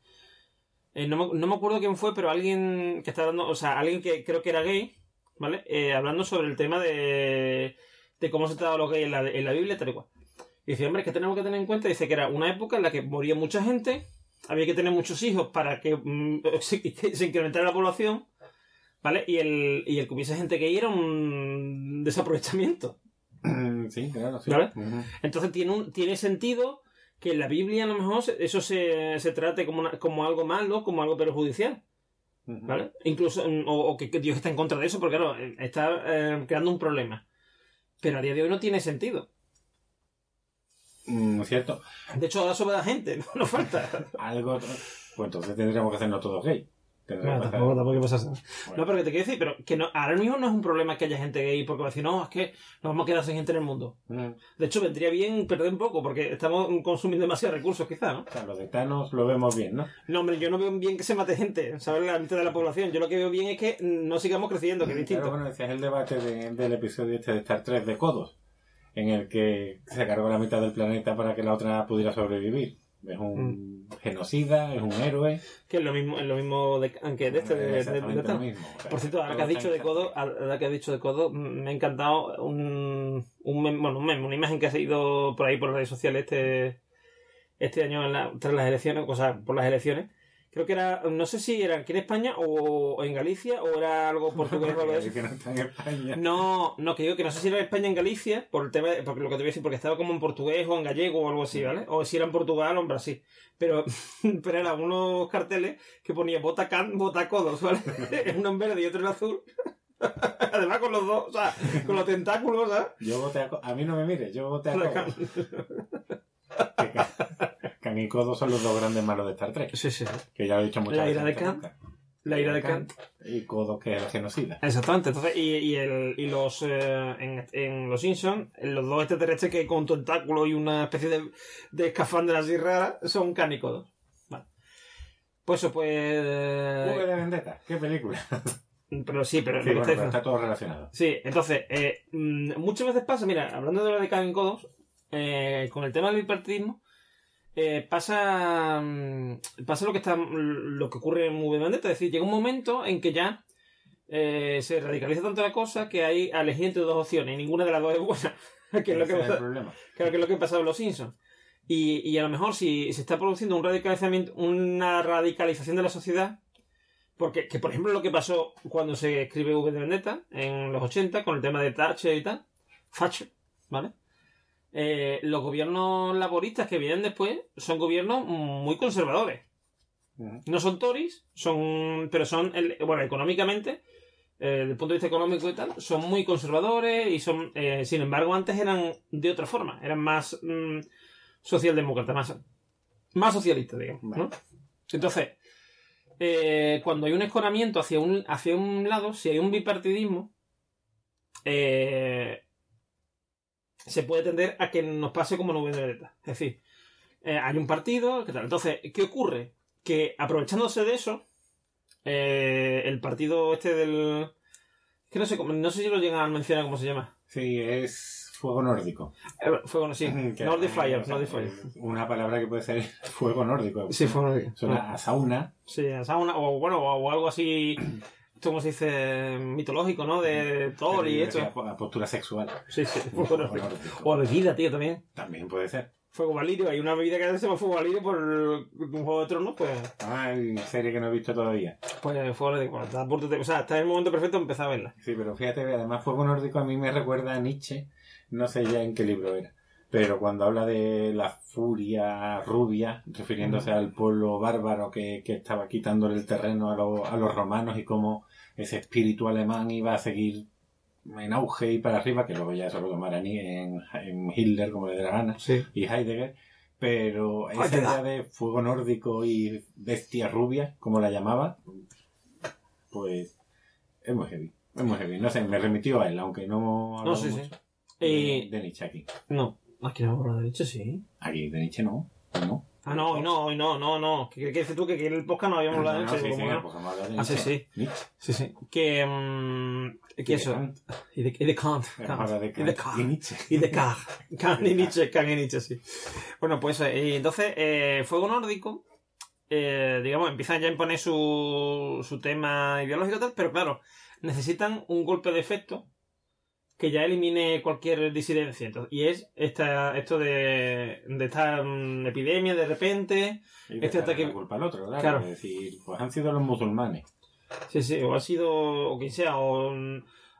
Eh, no, me, no, me, acuerdo quién fue, pero alguien que está dando, o sea, alguien que creo que era gay, ¿vale? Eh, hablando sobre el tema de, de cómo se trataba los gays en la, Biblia, tal y cual. Y dice, hombre, es que tenemos que tener en cuenta, dice que era una época en la que moría mucha gente, había que tener muchos hijos para que mm, [LAUGHS] se, se, incrementara la población, ¿vale? Y el, y el que hubiese gente gay era un desaprovechamiento. [CLEARS THROAT] Sí, claro, sí. ¿Vale? Uh -huh. Entonces tiene, un, tiene sentido que en la Biblia a lo mejor eso se, se trate como, una, como algo malo, como algo perjudicial. Uh -huh. ¿Vale? Incluso, o, o, que Dios está en contra de eso, porque claro, está eh, creando un problema. Pero a día de hoy no tiene sentido. Mm, cierto. De hecho, ahora sobra gente, [LAUGHS] no, no falta. Algo. Pues entonces tendríamos que hacernos todos gay. Bueno, tampoco, tampoco hay que pasarse. Bueno. No, pero que te quiero decir, pero que no, ahora mismo no es un problema que haya gente gay, porque va a decir, no, es que nos vamos a quedar sin gente en el mundo. Mm. De hecho, vendría bien perder un poco, porque estamos consumiendo demasiados recursos, quizá, ¿no? O sea, los de Thanos lo vemos bien, ¿no? No, hombre, yo no veo bien que se mate gente, ¿sabes? La mitad de la población. Yo lo que veo bien es que no sigamos creciendo, que es distinto. Pero bueno, decías el debate de, del episodio este de Star 3 de Codos, en el que se cargó la mitad del planeta para que la otra pudiera sobrevivir. Es un mm. genocida, es un héroe. Que es lo mismo, es lo mismo de, que de este de, de, de, de lo mismo. Por cierto, ahora que has dicho de codo, ahora que has dicho de codo, me ha encantado un, un meme, bueno, un meme, una imagen que ha seguido por ahí por las redes sociales este, este año en la, tras las elecciones, o sea, por las elecciones. Creo que era, no sé si era aquí en España o en Galicia o era algo [LAUGHS] portugués o algo así. que no está en España. No, no, que digo que no sé si era en España en Galicia, por el tema, de, porque lo que te voy a decir, porque estaba como en portugués o en gallego o algo así, ¿vale? O si era en Portugal o en Brasil. Pero, [LAUGHS] pero eran unos carteles que ponía bota can, bota codos, ¿vale? [LAUGHS] Uno en verde y otro en azul. Además con los dos, o sea, con los tentáculos, ¿sabes? Yo a, a mí no me mires, yo voté a y Codo son los dos grandes malos de Star Trek. Sí, sí. Que ya lo he dicho muchas la veces. ira de Kant. La ira de Kant. Y Codo, que es el genocida. Exactamente. Entonces, y, y, el, y los eh, en, en, Los Simpsons, los dos extraterrestres que con tentáculo y una especie de, de escafandra así rara son Can y Codo. Vale. Pues eso, pues. V de Vendetta, qué película. Pero sí, pero, sí, bueno, pero está todo relacionado. Sí, entonces, eh, muchas veces pasa, mira, hablando de lo de Can y Codos, eh, con el tema del bipartidismo, eh, pasa pasa lo que está lo que ocurre en V Vendetta, es decir, llega un momento en que ya eh, se radicaliza tanto la cosa que hay a elegir entre dos opciones y ninguna de las dos es buena. [LAUGHS] que, es lo que, pasa, claro, que es lo que ha pasado en los Simpsons. Y, y a lo mejor si se está produciendo un radicalizamiento, una radicalización de la sociedad, porque, que por ejemplo lo que pasó cuando se escribe V de Vendetta en los 80 con el tema de Thatcher y tal, Thatcher, ¿vale? Eh, los gobiernos laboristas que vienen después son gobiernos muy conservadores. No son Tories, son, pero son, bueno, económicamente, eh, desde el punto de vista económico y tal, son muy conservadores y son, eh, sin embargo, antes eran de otra forma, eran más mmm, socialdemócratas, más, más socialistas, digamos. ¿no? Entonces, eh, cuando hay un escoramiento hacia un, hacia un lado, si hay un bipartidismo, eh, se puede tender a que nos pase como nube de Vendetta. Es decir, eh, hay un partido, ¿qué tal? Entonces, ¿qué ocurre? Que aprovechándose de eso, eh, el partido este del... que no sé, no sé si lo llegan a mencionar cómo se llama. Sí, es fuego nórdico. Eh, fuego, sí. [LAUGHS] Nordic Fire, Nordic Fire. Una palabra que puede ser [LAUGHS] fuego nórdico. Sí, fuego nórdico. Suena a sauna. Sí, a sauna, o bueno, o algo así como se dice mitológico, ¿no? De Thor y esto. A postura sexual. Sí, sí. Fuego o a bebida, tío, también. También puede ser. Fuego Valirio, hay una bebida que se llama Fuego Valirio por un juego de tronos, pues. Ah, serie que no he visto todavía. Pues Fuego Nórdico, bueno, está, por, o sea, está en el momento perfecto de empezar a verla. Sí, pero fíjate, además Fuego Nórdico a mí me recuerda a Nietzsche, no sé ya en qué libro era. Pero cuando habla de la furia rubia, refiriéndose al pueblo bárbaro que, que estaba quitándole el terreno a, lo, a los romanos y cómo ese espíritu alemán iba a seguir en auge y para arriba, que luego ya eso lo tomarán en, en Hitler como le dé la gana, sí. y Heidegger, pero esa idea de fuego nórdico y bestia rubia, como la llamaba, pues es muy heavy. Es muy heavy. No sé, me remitió a él, aunque no no, sí, mucho sí. de, de Nietzsche aquí. No, aquí no de Nietzsche, sí. Aquí de Nietzsche no. No. Ah, no, hoy no, hoy no, no, no. ¿Qué, dices tú? Que en el podcast no habíamos hablado de Nietzsche. Ah, sí, sí. Nietzsche. Sí, sí. Que, mm, que eso. Y de, y de Kant. Y de Kant y Nietzsche. Y de Kant. [LAUGHS] Kant y Nietzsche, Kant y Nietzsche, sí. Bueno, pues eh, y entonces, eh, Fuego Nórdico, eh, digamos, empiezan ya a imponer su, su tema ideológico y tal, pero claro, necesitan un golpe de efecto que ya elimine cualquier disidencia. Entonces, y es esta, esto de, de esta mm, epidemia de repente. Y Este ataque- la culpa al otro, claro. Claro. Es decir, pues han sido los musulmanes. Sí, sí, o ha sido, o quien sea, o,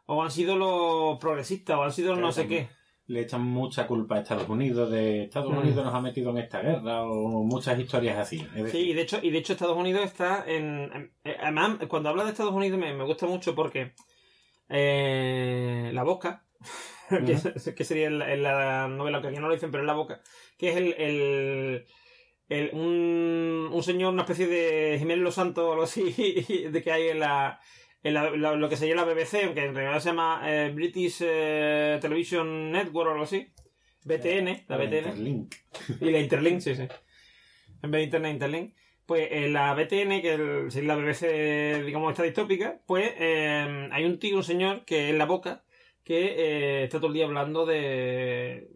o han sido los progresistas, o han sido no sé qué. Le echan mucha culpa a Estados Unidos de Estados Mm. Unidos nos ha metido en esta guerra o muchas historias así. Decir, Sí, y de hecho, y de hecho Estados Unidos está en... en- Además, cuando habla de Estados Unidos me, me gusta mucho porque eh, la boca, [LAUGHS] que, es- que sería en la, en la novela, que aquí no lo dicen, pero en la boca, que es el... el- el- un, un señor, una especie de Jiménez Los Santos o algo así, [LAUGHS] de que hay en la... en la- la- lo que sería la BBC, aunque en realidad se llama eh, British eh, Television Network o algo así. BTN, la BTN. Interlink. Y la Interlink, sí, sí. En vez de Internet, Interlink. Pues en la BTN, que es la BBC, digamos, esta distópica, pues eh, hay un tío, un señor, que es la boca, que eh, está todo el día hablando de...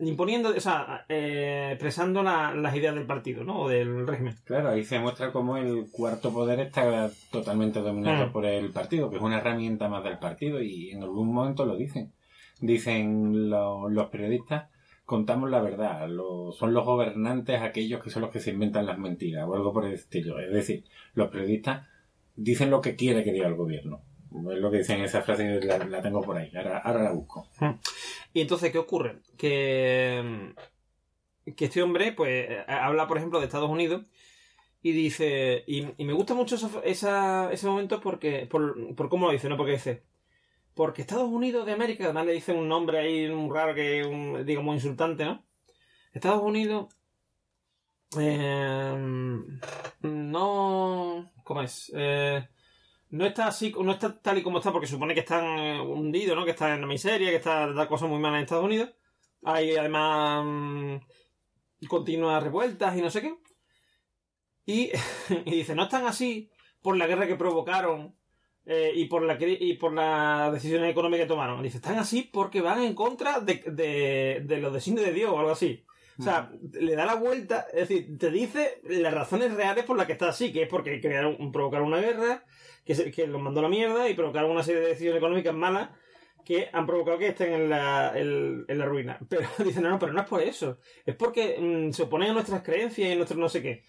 imponiendo, o sea, eh, expresando la- las ideas del partido, ¿no? O del régimen. Claro, ahí se muestra cómo el cuarto poder está totalmente dominado Mm. por el partido, que es una herramienta más del partido y en algún momento lo dicen. Dicen lo- los periodistas, contamos la verdad, son los gobernantes aquellos que son los que se inventan las mentiras o algo por el estilo. Es decir, los periodistas dicen lo que quiere que diga el gobierno. Es lo que dicen esa frase, la, la tengo por ahí, ahora, ahora la busco. Y entonces, ¿qué ocurre? Que, este hombre, pues, eh, habla, por ejemplo, de Estados Unidos y dice, y, y me gusta mucho esa- ese momento porque, por, por cómo lo dice, ¿no? Porque dice, porque Estados Unidos de América, además le dicen un nombre ahí un raro que, un, digamos, insultante, ¿no? Estados Unidos, eh, no, ¿cómo es? Eh, no está así, no está tal y como está, porque supone que están eh, hundidos, ¿no? Que está en la miseria, que está da cosas muy malas en Estados Unidos. Hay además mm, continuas revueltas y no sé qué. Y, [LAUGHS] y dice, no están así por la guerra que provocaron eh, y, por la, y por las decisiones económicas que tomaron. Dice, están así porque van en contra de, de, de los designios de Dios o algo así. O sea, le da la vuelta, es decir, te dice las razones reales por las que está así, que es porque crearon, provocaron una guerra, que, se- que los mandó a la mierda y provocaron una serie de decisiones económicas malas que han provocado que estén en la, en, en la ruina. Pero [LAUGHS] dicen, no, no, pero no es por eso. Es porque mm, se oponen a nuestras creencias y a nuestro no sé qué.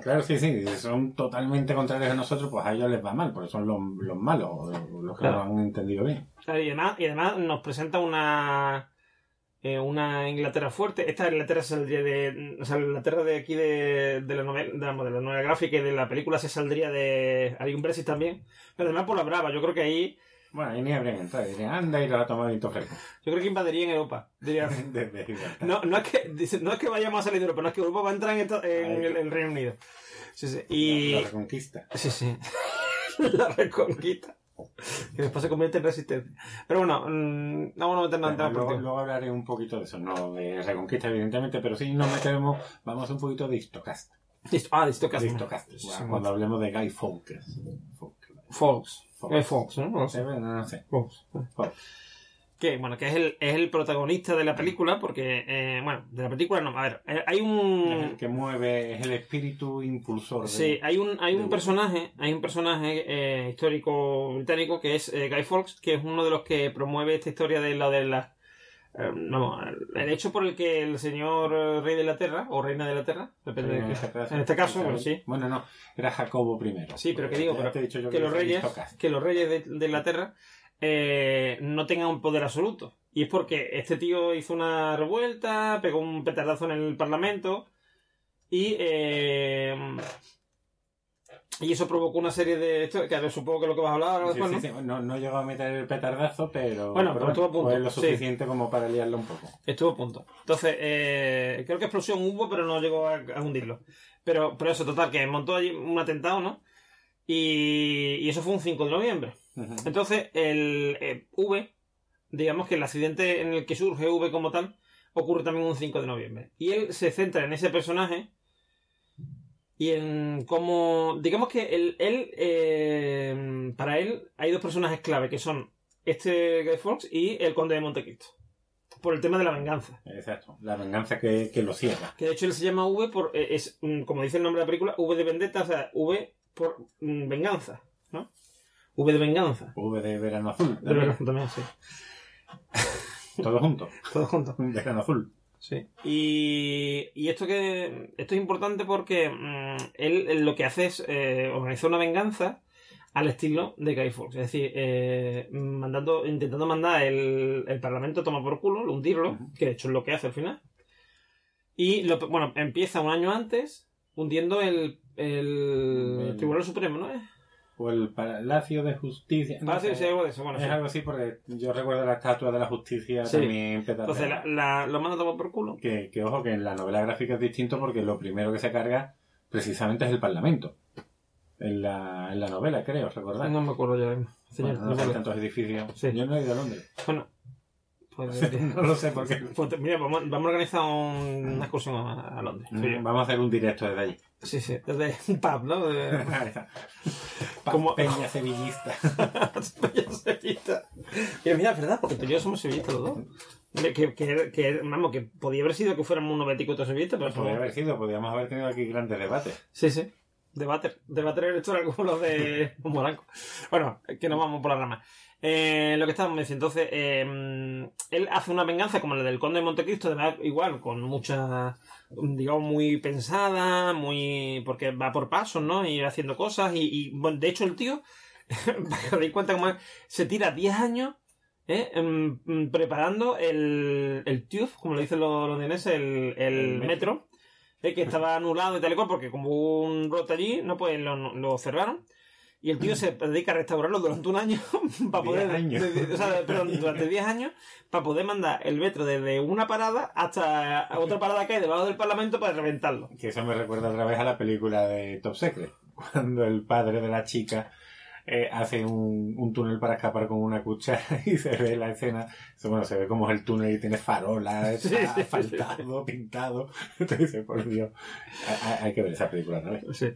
Claro, sí, sí, si son totalmente contrarios a nosotros, pues a ellos les va mal, porque son los, los malos, los que Claro. lo han entendido bien. Y además, y además nos presenta una eh, una Inglaterra fuerte. Esta Inglaterra saldría de. O sea, la Inglaterra de aquí de, de la novela, de la, de la novela gráfica y de la película se saldría de. Hay un Brexit también. Pero además por la brava, yo creo que ahí. Bueno, ahí ni habrían entrado, dirían, anda y lo ha tomado viento fresco. Yo creo que invadiría en Europa. Diría. [LAUGHS] Desde Gibraltar. No, no es que no es que vayamos a salir de Europa, no es que Europa va a entrar en, esta- en Ahí. el, el Reino Unido. Sí, sí. La, Y. la reconquista. Sí, sí. [LAUGHS] la reconquista. Que después se convierte en resistencia. Pero bueno, mm, no vamos a meternos en Bueno, luego, luego hablaré un poquito de eso, no de reconquista, evidentemente, pero sí nos meteremos, vamos un poquito de Histocast. Ah, De. Histocast, bueno, sí, cuando hablemos de Guy Fawkes. Fawkes. Fox. Es Fox, ¿no? No sé. No sé. Fox. Fox. Que, bueno, que es el, es el protagonista de la película, porque, eh, bueno, de la película no, a ver, eh, hay Es el un... que mueve, es el espíritu impulsor. de- Sí, hay un, hay un personaje, hay un personaje eh, histórico británico que es eh, Guy Fawkes, que es uno de los que promueve esta historia de lo de las... eh, vamos, el hecho por el que el señor eh, rey de la Tierra, o reina de la Tierra, depende de este caso, en este caso, bueno, sí. Bueno, no, era Jacobo I. Sí, pero que digo, pero que los reyes, que los reyes de, de Inglaterra eh, no tengan un poder absoluto. Y es porque este tío hizo una revuelta, pegó un petardazo en el parlamento y eh, y eso provocó una serie de esto, que a ver, supongo que es lo que vas a hablar ahora Sí, después, ¿no? sí. No, no llegó a meter el petardazo, pero, Bueno, pero estuvo a punto, fue lo sí. suficiente como para liarlo un poco. Estuvo a punto. Entonces, eh, creo que explosión hubo, pero no llegó a, a hundirlo. Pero, pero eso, total, que montó allí un atentado, ¿no? Y, y eso fue un 5 de noviembre. Entonces, el eh, V, digamos que el accidente en el que surge V como tal, ocurre también un 5 de noviembre. Y él se centra en ese personaje y en cómo. Digamos que él. él, eh, para él hay dos personajes clave que son este Guy Fawkes y el Conde de Montecristo. Por el tema de la venganza. Exacto. La venganza que, que lo cierra. Que de hecho él se llama V por. eh, es, mm, como dice el nombre de la película, V de vendetta, o sea, V por mm, venganza, ¿no? V de venganza. V de verano azul. De venganza también, sí. Todo junto. Todos juntos. Un verano azul. Sí. Y, y esto que esto es importante porque mm, él, él lo que hace es eh, organizar una venganza al estilo de Guy Fawkes. Es decir, eh, mandando, intentando mandar el, el Parlamento a tomar por culo, hundirlo, que de hecho es lo que hace al final. Y lo, bueno, empieza un año antes hundiendo el, el El- Tribunal Supremo, ¿no es? O el Palacio de Justicia. no sé. de eso. Bueno, es sí. algo así porque yo recuerdo la estatua de la justicia Sí. también Entonces la, la- lo manda a tomar por culo. Que, que ojo, que en la novela gráfica es distinto porque lo primero que se carga precisamente es el Parlamento. En la, en la novela, creo, ¿recordás? No me acuerdo ya. Señor, Bueno, no acuerdo. tantos edificios. Sí. Yo no he ido a Londres. Bueno, pues, [LAUGHS] no lo sé porque... [LAUGHS] pues te- mira, vamos, vamos a organizar un- una excursión a, a Londres. Vamos a hacer un directo desde allí. Sí, sí, desde [LAUGHS] un pub, ¿no? De... Como- Peña sevillista. sevillista. Mira, mira, es verdad, porque tú y yo somos sevillistas los dos. Que, que, que, vamos, que podía haber sido que fuéramos unos béticos sevillistas, pero Podría somos- haber sido, podríamos haber tenido aquí grandes debates. Sí, sí. Debate, debate electoral como los de Moranco. Bueno, que nos vamos por la rama. Eh, lo que estábamos diciendo, entonces, eh, él hace una venganza como la del Conde de Montecristo, además, igual, con mucha, digamos, muy pensada, muy. porque va por pasos, ¿no? Y va haciendo cosas, y, y, bueno, de hecho, el tío, [LAUGHS] para que cuenta, como es, se tira 10 años. ¿eh? em, em, preparando el, el TUF, como lo dicen los londinenses, el, el El metro. metro, que estaba anulado y tal y cual, porque como hubo un brote allí, no pues lo, lo cerraron. Y el tío se dedica a restaurarlo durante un año [LAUGHS] para poder. Años. o sea, perdón, [LAUGHS] durante 10 años para poder mandar el metro desde una parada hasta otra parada que hay debajo del Parlamento para reventarlo. Que eso me recuerda otra vez a la película de Top Secret. [LAUGHS] Cuando el padre de la chica eh, hace un, un túnel para escapar con una cuchara y se ve la escena. Bueno, se ve como es el túnel y tiene farolas, Sí, está sí, asfaltado, pintado. Entonces, por Dios. Hay, que ver esa película otra vez. Sí.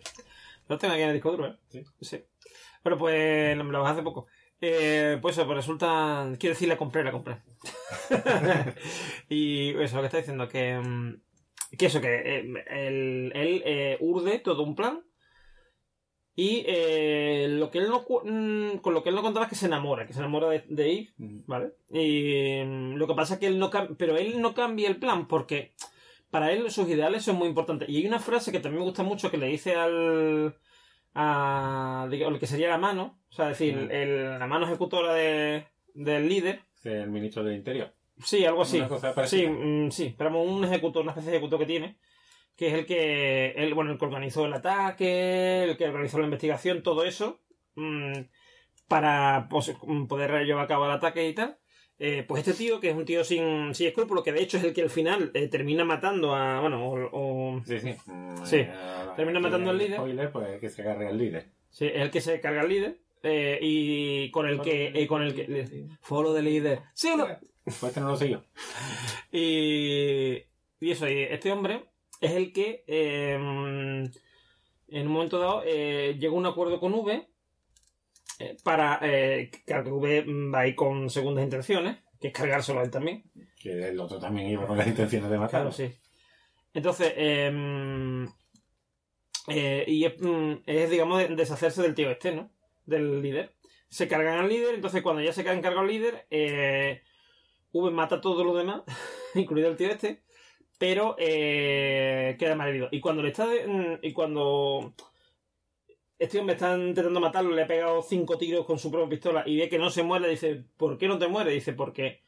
Lo tengo aquí en el disco duro, ¿eh? Sí. Sí. Bueno, pues me lo hace poco. Eh, pues eso, pues resulta. Quiero decir, la compré, la compré. [LAUGHS] y eso, lo que está diciendo, que. mm, Que eso, que eh, él, él, eh, urde todo un plan. Y eh, lo que él no, mm, con lo que él no contaba es que se enamora, que se enamora de, de Eve, ¿vale? Y mm, lo que pasa es que él no cambia, pero él no cambia el plan porque para él sus ideales son muy importantes. Y hay una frase que también me gusta mucho que le dice al, a, digamos, lo que sería la mano, o sea, es decir, Mm. el- la mano ejecutora de, del líder. El ministro del Interior. Sí, algo así. Sí, mm, sí, pero un ejecutor, una especie de ejecutor que tiene, que es el que, el, bueno, el que organizó el ataque, el que organizó la investigación, todo eso, mm, para pues, mm, poder llevar a cabo el ataque y tal. Eh, pues este tío, que es un tío sin, sin escrúpulos, que de hecho es el que al final eh, termina matando a, bueno, o- o Sí, sí. Sí. eh, Termina matando al el líder. Spoiler, pues que se agarre al líder. Sí, es el que se carga al líder. eh, y con el que. eh, con el que. Follow the leader. Sí, no. Pues este no lo siguió. [LAUGHS] Y. Y eso, y este hombre es el que. eh, en un momento dado. eh, llega a un acuerdo con V. para. Eh, que V va a ir con segundas intenciones. Que es cargárselo a él también. Que el otro también iba con las intenciones de matarlo. Claro, sí. Entonces, eh, eh, y es, mm, es, digamos, de- deshacerse del tío este, ¿no? Del líder. Se cargan al líder, entonces cuando ya se quedan cargado al líder, eh, V mata a todos los demás, [LAUGHS] incluido el tío este, pero eh, queda mal herido. Y cuando le está. de- mm, y cuando. Este hombre está intentando matarlo, le ha pegado cinco tiros con su propia pistola y ve que no se muere, dice, ¿por qué no te mueres? Dice, porque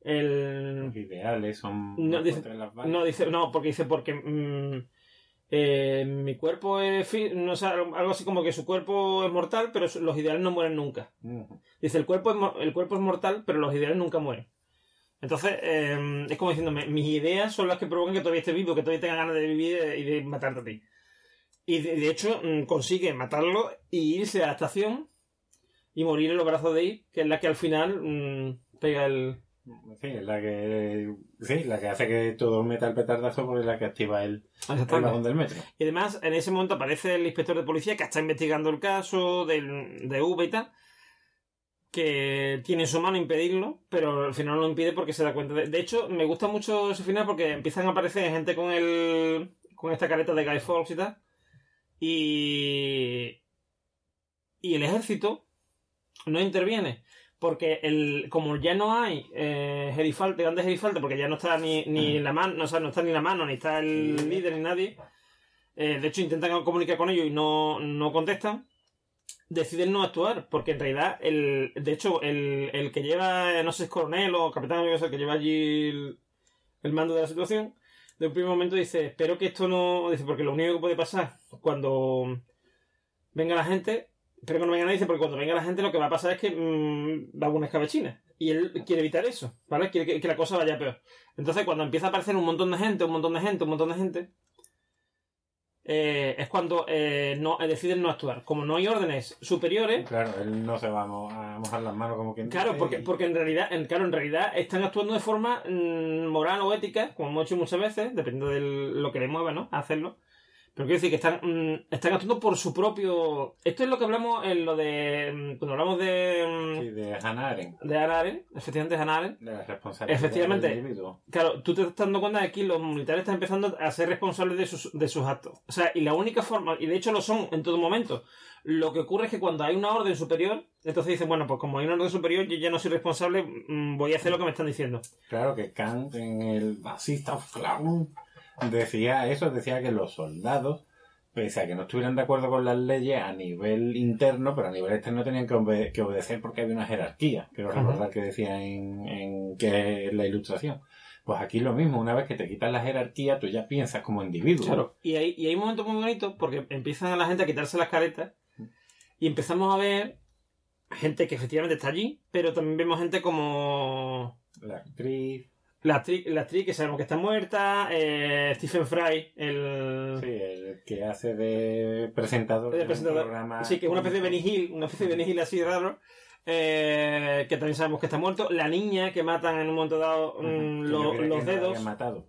el, Los ideales son No, dice- las no, dice, no, porque dice porque mm, eh, mi cuerpo es no sé, algo así como que su cuerpo es mortal, pero los ideales no mueren nunca. Dice el cuerpo es, el cuerpo es mortal, pero los ideales nunca mueren. Entonces, eh, es como diciéndome, mis ideas son las que provocan que todavía esté vivo, que todavía tenga ganas de vivir y de matarte a ti. Y de, de hecho, mm, consigue matarlo y irse a la estación y morir en los brazos de Eve, que es la que al final mm, pega el, Sí, es la que, sí, la que hace que todo meta el petardazo porque es la que activa el, el vagón del metro. Y además, en ese momento aparece el inspector de policía que está investigando el caso del, de V y tal. Que tiene en su mano impedirlo, pero al final no lo impide porque se da cuenta de. De hecho, me gusta mucho ese final porque empiezan a aparecer gente con el. con esta careta de Guy Fawkes y tal. Y. Y el ejército no interviene. Porque el, como ya no hay eh, gerifalte, grandes gerifalte, porque ya no está ni, ni la mano, o sea, no está ni la mano, ni está el líder, ni nadie. eh, de hecho, intentan comunicar con ellos y no, no contestan. Deciden no actuar, porque en realidad, el, de hecho, el, el que lleva, no sé es coronel o capitán, sé, el que lleva allí el, el mando de la situación, de un primer momento dice, espero que esto no, dice, porque lo único que puede pasar cuando venga la gente, espero que no venga nadie, dice, porque cuando venga la gente lo que va a pasar es que mm, va a haber una escabechina. Y él quiere evitar eso, ¿vale? Quiere que, que la cosa vaya peor. Entonces, cuando empieza a aparecer un montón de gente, un montón de gente, un montón de gente, eh, es cuando eh, no, eh, deciden no actuar. Como no hay órdenes superiores, Claro, él no se va a mo- a mojar las manos como quien Claro, dice porque, y- porque en realidad, en, claro, en realidad están actuando de forma mm, moral o ética, como hemos hecho muchas veces, dependiendo de lo que les mueva, ¿no? A hacerlo. Pero quiero decir que están, mm, están actuando por su propio. Esto es lo que hablamos en lo de. mm, Cuando hablamos de. mm, Sí, de Hannah Arendt, De Hannah Arendt, efectivamente Hannah Arendt. de la responsabilidad Efectivamente. del individuo. Claro, tú te estás dando cuenta de que aquí los militares están empezando a ser responsables de sus, de sus actos. O sea, y la única forma, y de hecho lo son en todo momento, lo que ocurre es que cuando hay una orden superior, entonces dicen, bueno, pues como hay una orden superior, yo ya no soy responsable, voy a hacer lo que me están diciendo. Claro que Kant en el Basista Clown decía eso, decía que los soldados, pese a que no estuvieran de acuerdo con las leyes a nivel interno, pero a nivel externo tenían que, obe- que obedecer porque había una jerarquía. Quiero recordar que decía en, en que es la ilustración. Pues aquí lo mismo, una vez que te quitas la jerarquía, tú ya piensas como individuo. Claro. Y hay, y hay momentos muy bonitos porque empiezan a la gente a quitarse las caretas y empezamos a ver gente que efectivamente está allí, pero también vemos gente como La actriz, la actriz, la actriz que sabemos que está muerta, eh, Stephen Fry, el... sí, el que hace de presentador de presentador. programa Sí, que es una especie de Benny Hill, una especie de Benny Hill así raro. eh, que también sabemos que está muerto. La niña que matan en un momento dado mm, lo- creía que los no dedos. habían matado.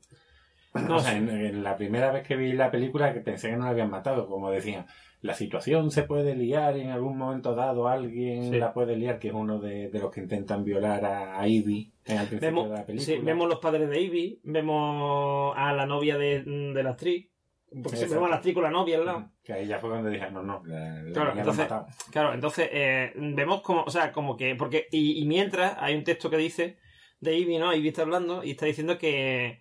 No o sea, en la primera vez que vi la película que pensé que no la habían matado, como decían, la situación se puede liar en algún momento dado alguien Sí. la puede liar, que es uno de, de los que intentan violar a, a Ivy en el principio Vemos, de la película. sí, vemos los padres de Ivy, vemos a la novia de, de la actriz. Porque Exacto. vemos a la actriz con la novia al lado. Que ahí ya fue cuando dije, no, no, la, la Claro, entonces-. Claro, entonces eh, vemos como, o sea, como que, porque, y, y mientras hay un texto que dice de Ivy, ¿no? Ivy está hablando y está diciendo que,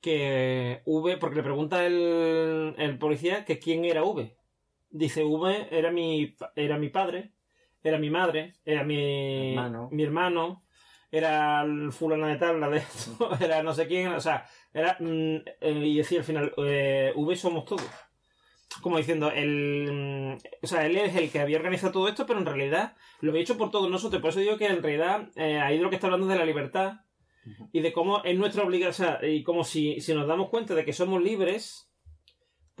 que V, porque le pregunta el, el policía que quién era V. Dice, V era mi, era mi padre, era mi madre, era mi Hermano. mi hermano, era el fulano de tal, la de esto, [LAUGHS] [LAUGHS] era no sé quién, o sea, era, mm, eh, y decía al final, eh, V somos todos. Como diciendo, el, mm, o sea, él es el que había organizado todo esto, pero en realidad lo había hecho por todos nosotros. Por eso digo que en realidad eh, ahí de lo que está hablando es de la libertad y de cómo es nuestra obligación, o sea, y como si, si nos damos cuenta de que somos libres,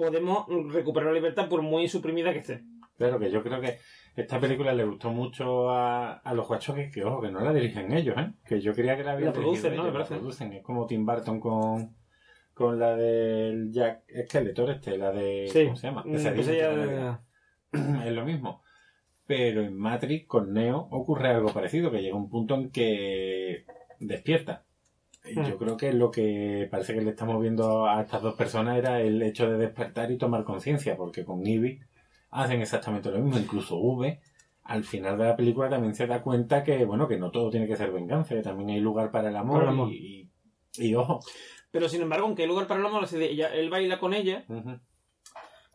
podemos recuperar la libertad por muy suprimida que esté. Claro que yo creo que esta película le gustó mucho a, a los Wachowski, que ojo, que no la dirigen ellos, ¿eh? Que yo creía que la habían La producen, ¿no? ellos, la producen. Es como Tim Burton con, con la del Jack Skeletor este, la de... Sí, ¿Cómo se llama? Mm, Navidad. [CLEARS THROAT] es lo mismo. Pero en Matrix con Neo ocurre algo parecido, que llega un punto en que despierta. Y Hmm. yo creo que lo que parece que le estamos viendo a estas dos personas era el hecho de despertar y tomar conciencia, porque con Ivy hacen exactamente lo mismo, incluso V. Al final de la película también se da cuenta que, bueno, que no todo tiene que ser venganza, que también hay lugar para el amor, Para el amor. Y, y, y ojo. Pero sin embargo, aunque hay lugar para el amor, ella- él baila con ella,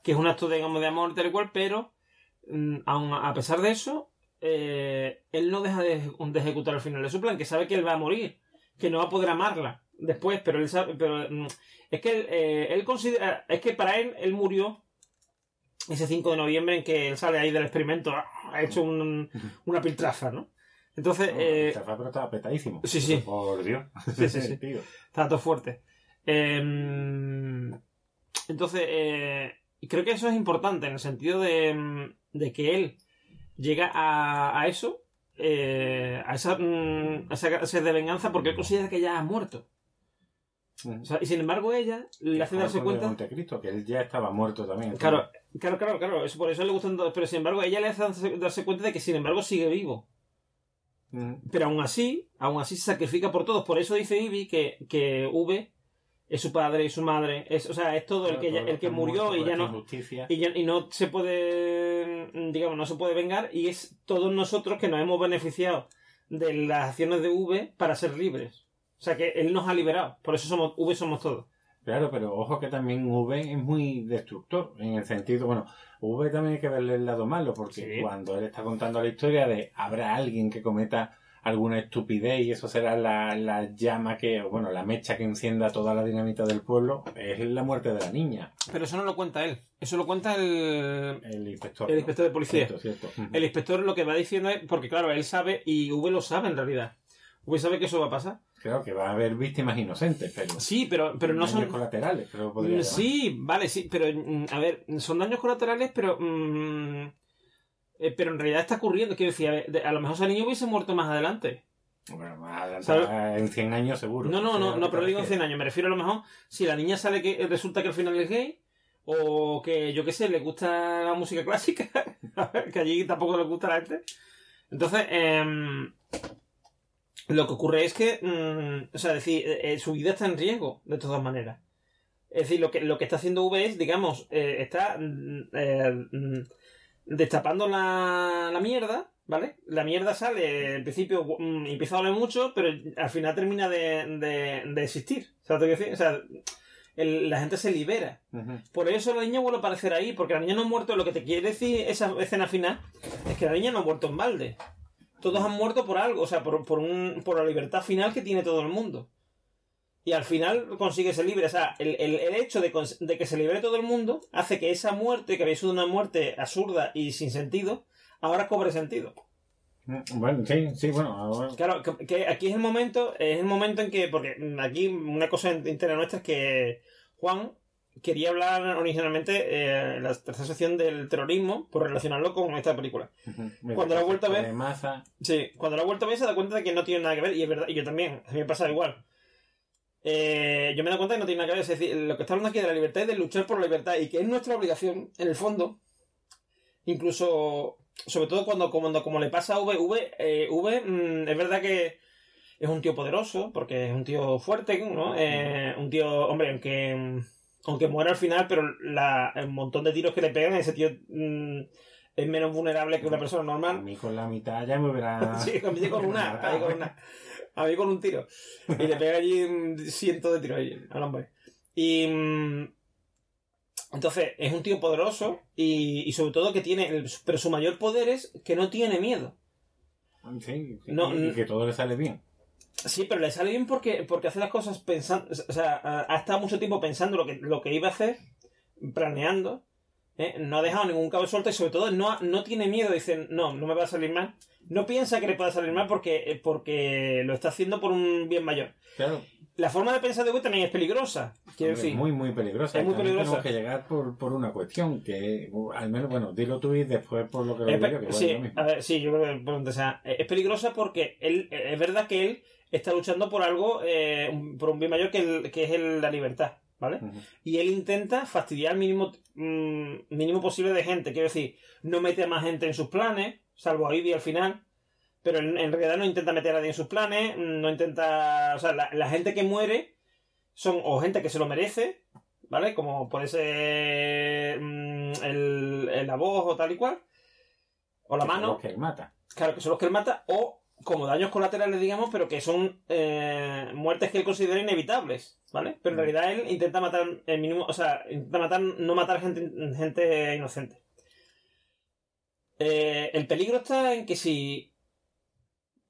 que es un acto digamos, de amor tal y cual, pero mm, aun a pesar de eso, eh, él no deja de, de ejecutar el final de su plan, que sabe que él va a morir, que no va a poder amarla después, pero él sabe, pero mm, es que él, eh, él considera, es que para él, él murió ese 5 de noviembre en que él sale ahí del experimento, ha hecho un- una piltrafa, ¿no? Entonces, No, eh, el pero estaba petadísimo. sí, sí. Por Dios. Sí, sí, sí. [LAUGHS] Está todo fuerte. Em, entonces, eh, creo que eso es importante en el sentido de, em, de que él llega a, a eso eh, a, esa, mm, a esa sed de venganza porque él considera que ya ha muerto. Mm. O sea, y sin embargo ella le hace darse cuenta... Que él ya estaba muerto también. Claro, claro, claro, claro. Eso, por eso le gustan. Pero sin embargo, ella le hace darse- darse cuenta de que sin embargo sigue vivo. Mm. Pero aún así, aún así se sacrifica por todos. Por eso dice Ivy que, que V es su padre y su madre. Es, o sea, es todo el que, el que murió muerto y ya no. Y, ya- y no se puede, digamos, no se puede vengar. Y es todos nosotros que nos hemos beneficiado de las acciones de V para ser libres. O sea que él nos ha liberado. Por eso somos V somos todos. Claro, pero ojo que también V es muy destructor, en el sentido, bueno, V también hay que verle el lado malo, porque Sí. cuando él está contando la historia de habrá alguien que cometa alguna estupidez y eso será la, la llama que, bueno, la mecha que encienda toda la dinamita del pueblo, es la muerte de la niña, Pero eso no lo cuenta él. Eso lo cuenta el, el inspector. el ¿no? inspector de policía. Cierto, cierto. Ujú. El inspector lo que va diciendo es, porque claro, él sabe y V lo sabe en realidad. V sabe que eso va a pasar. Claro que va a haber víctimas inocentes, pero, Sí, pero, pero no daños son... colaterales, creo que podría llamar. Sí, vale, sí, pero mm, a ver, son daños colaterales, pero... mm, eh, pero en realidad está ocurriendo. Quiero decir, a, ver, de- a lo mejor ese niño hubiese muerto más adelante. Bueno, más adelante, ¿Sabe? en 100 años seguro. No, no, no, no, pero digo en 100 refieres. años. Me refiero a lo mejor si la niña sale que resulta que al final es gay, o que yo qué sé, le gusta la música clásica, [LAUGHS] que allí tampoco le gusta la gente. Entonces, em, lo que ocurre es que, mm, o sea, decir, eh, eh, su vida está en riesgo, de todas maneras. Es decir, lo que, lo que está haciendo V es, digamos, eh, está mm, mm, destapando la, la mierda, ¿vale? La mierda sale, en principio mm, empieza a oler mucho, pero al final termina de, de, de existir. ¿Sabes lo que decir? O sea, el- la gente se libera. Por eso la niña vuelve a aparecer ahí, porque la niña no ha muerto. Lo que te quiere decir esa escena final es que la niña no ha muerto en balde. Todos han muerto por algo, o sea, por, por, un, por la libertad final que tiene todo el mundo. Y al final consigue ser libre. O sea, el, el- el hecho de, de que se libere todo el mundo hace que esa muerte, que había sido una muerte absurda y sin sentido, ahora cobre sentido. Mm, Bueno, sí, sí, bueno, ahora- Claro, que, que aquí es el momento, es el momento en que, porque aquí una cosa interna nuestra es que Juan quería hablar originalmente eh, en la tercera sección del terrorismo por relacionarlo con esta película. Ujú. Mira, Cuando la he vuelto a ver- de masa, Sí, cuando lo ha vuelto a ver se da cuenta de que no tiene nada que ver, y es verdad, y yo también, a mí me pasa igual. Eh, yo me doy cuenta de que no tiene nada que ver, es decir, lo que está hablando aquí de la libertad es de luchar por la libertad, y que es nuestra obligación, en el fondo, incluso, sobre todo cuando, cuando como le pasa a V, V, eh, V mm, es verdad que es un tío poderoso, porque es un tío fuerte, ¿no? Eh, un tío, hombre, aunque, aunque muera al final, pero la, el montón de tiros que le pegan, ese tío mm, es menos vulnerable que una persona a normal. mí con la mitad ya me hubiera... [LAUGHS] Sí, a mí con una, a mí con una. A mí con un tiro. Y le pega allí cientos de tiros ahí al hombre. Y. mm, Entonces, es un tío poderoso y, y sobre todo que tiene. el- pero su mayor poder es que no tiene miedo. Sí, sí, No, y, y mm. que todo le sale bien. Sí, pero le sale bien porque, porque hace las cosas pensando. O sea, ha ha estado mucho tiempo pensando lo que, lo que iba a hacer, planeando. ¿Eh? No ha dejado ningún cabo suelto y sobre todo no, no tiene miedo. Dice, no, no me va a salir mal. No piensa que le pueda salir mal porque, eh, porque lo está haciendo por un bien mayor. Claro, La forma de pensar de Wii también es peligrosa. Quiero hombre, decir, muy, muy peligrosa. Es muy También peligrosa. Tenemos que llegar por, por una cuestión que, uh, al menos, bueno, dilo tú y después por lo que lo es digo yo, que sí, es lo mismo. a ver, sí, yo creo que por donde sea, es peligrosa porque él, es verdad que él está luchando por algo, eh, por un bien mayor que, el- que es el- la libertad, ¿vale? Y él intenta fastidiar el mínimo, mm, mínimo posible de gente. Quiero decir, no mete a más gente en sus planes, salvo a Ivy al final. Pero en, en realidad no intenta meter a nadie en sus planes, no intenta... O sea, la, la gente que muere son o gente que se lo merece, ¿vale? Como puede ser mm, el, el la voz o tal y cual. O la Que son mano. los que él mata. Claro, que son los que él mata, o como daños colaterales, digamos, pero que son eh, muertes que él considera inevitables, ¿vale? Pero en Mm. realidad él intenta matar el mínimo, o sea, intenta matar, no matar gente, gente inocente. Eh, el peligro está en que si.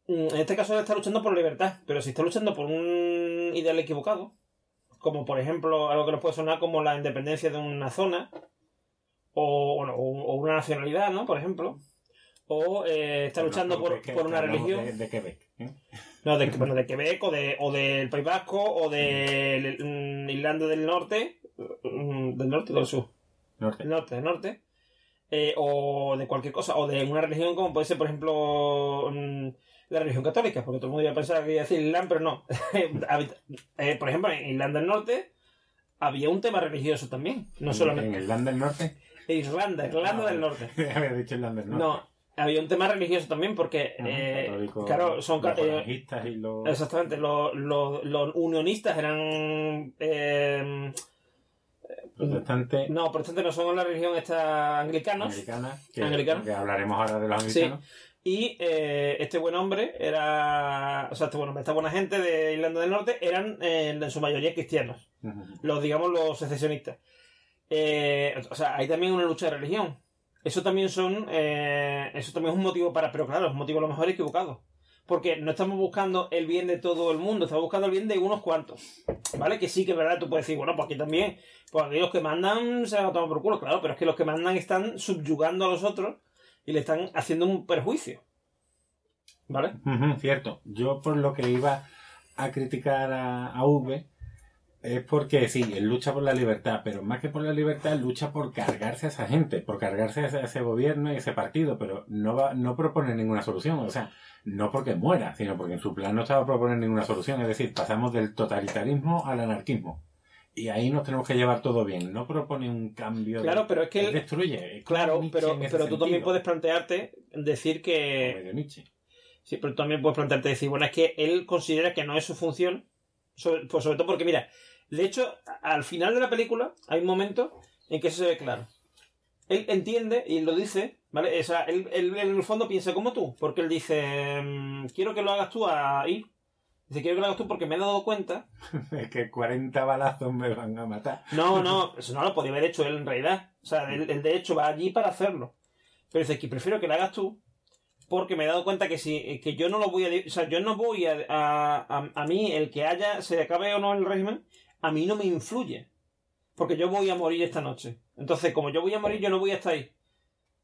mm, En este caso él está luchando por libertad, pero si está luchando por un ideal equivocado, como por ejemplo algo que nos puede sonar como la independencia de una zona, o, o, o una nacionalidad, ¿no? Por ejemplo. O eh, está luchando por, por una religión. De, de Quebec. ¿eh? No, de, [LAUGHS] bueno, de Quebec o, de, o del País Vasco o de mm, Irlanda del Norte. mm, ¿Del norte o del sur? Norte. Del norte, del norte. eh, o de cualquier cosa, o de una religión como puede ser, por ejemplo, mm, la religión católica, porque todo el mundo iba a pensar que iba a decir Islam, pero no. [LAUGHS] Por ejemplo, en Irlanda del Norte había un tema religioso también, no solamente... ¿En Irlanda del Norte? Irlanda, Irlanda Ah, del Norte. [LAUGHS] Había dicho Irlanda del Norte. No, había un tema religioso también porque, Ajá, eh, católicos, claro, son ca- los eh, falangistas y los... exactamente, los, los, los unionistas eran, eh, protestantes no, protestantes no son la religión esta anglicanos, americanas, que, Anglicano. que hablaremos ahora de los Sí. americanos. y eh, este buen hombre era, o sea, este buen hombre, esta buena gente de Irlanda del Norte eran eh, en su mayoría cristianos, los digamos los secesionistas. Eh, o sea, hay también una lucha de religión. Eso también son, eh, eso también es un motivo para, pero claro, es un motivo a lo mejor equivocado. Porque no estamos buscando el bien de todo el mundo, estamos buscando el bien de unos cuantos. ¿Vale? Que sí que es verdad, tú puedes decir, bueno, pues aquí también, pues aquí los que mandan se van a tomar por culo, claro, pero es que los que mandan están subyugando a los otros y le están haciendo un perjuicio. ¿Vale? Cierto. Yo por lo que iba a criticar a, a V es porque sí, él lucha por la libertad, pero más que por la libertad, lucha por cargarse a esa gente, por cargarse a ese, a ese gobierno y ese partido, pero no va, no propone ninguna solución. O sea, no porque muera, sino porque en su plan no estaba proponer ninguna solución. Es decir, pasamos del totalitarismo al anarquismo. Y ahí nos tenemos que llevar todo bien. No propone un cambio. de- Claro, pero es que él destruye. Es Claro, pero, pero tú también puedes plantearte decir que. Nietzsche. Sí, pero tú también puedes plantearte decir, bueno, es que él considera que no es su función. Sobre, pues sobre todo porque, mira, de hecho, al final de la película hay un momento en que eso se ve claro. Él entiende y lo dice, ¿vale? O sea, él, él en el fondo piensa como tú, porque él dice, mm, quiero que lo hagas tú a ir. Dice, quiero que lo hagas tú porque me he dado cuenta. [LAUGHS] Es que 40 balazos me van a matar. No, no, [LAUGHS] eso no lo podía haber hecho él en realidad. O sea, él, él de hecho va allí para hacerlo. Pero dice que prefiero que lo hagas tú porque me he dado cuenta que si que yo no lo voy a o sea yo no voy a a, a, a mí el que haya se acabe o no el régimen a mí no me influye porque yo voy a morir esta noche. Entonces como yo voy a morir yo no voy a estar ahí.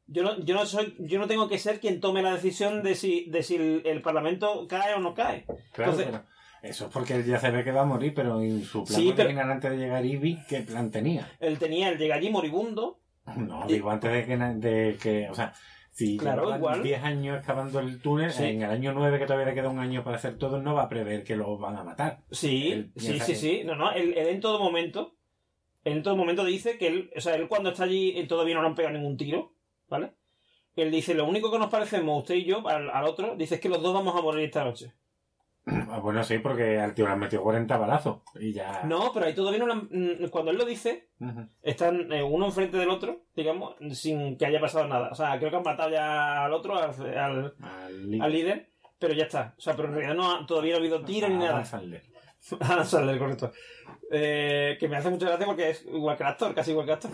Yo no yo no soy yo no tengo que ser quien tome la decisión de si de si el, el parlamento cae o no cae. Claro, Entonces- pero eso es porque él ya se ve que va a morir, pero en su plan Sí, pero- antes de llegar Ivy, ¿qué plan tenía? él tenía él llega allí moribundo. No, Y- digo, antes de que, de que o sea, si Claro, igual. 10 años excavando el túnel, Sí. en el año 9 que todavía le queda un año para hacer todo, no va a prever que lo van a matar. Sí, Él sí, sí, que- sí. No, no, él, él en todo momento, en todo momento dice que él, o sea, él cuando está allí él todavía no le han pegado ningún tiro, ¿vale? Él dice, lo único que nos parecemos usted y yo al, al otro, dice es que los dos vamos a morir esta noche. Ah, bueno, sí, porque al tío le han metido 40 balazos y ya... No, pero ahí todavía no han- mm, Cuando él lo dice, están eh, uno enfrente del otro, digamos, sin que haya pasado nada. O sea, creo que han matado ya al otro, al, al- Al líder. al líder, pero ya está. O sea, pero en realidad no ha- todavía no ha habido tiro ni A nada. Sandler. [LAUGHS] Adam Sandler, correcto. Eh, que me hace mucha gracia porque es igual que el actor, casi igual que el actor.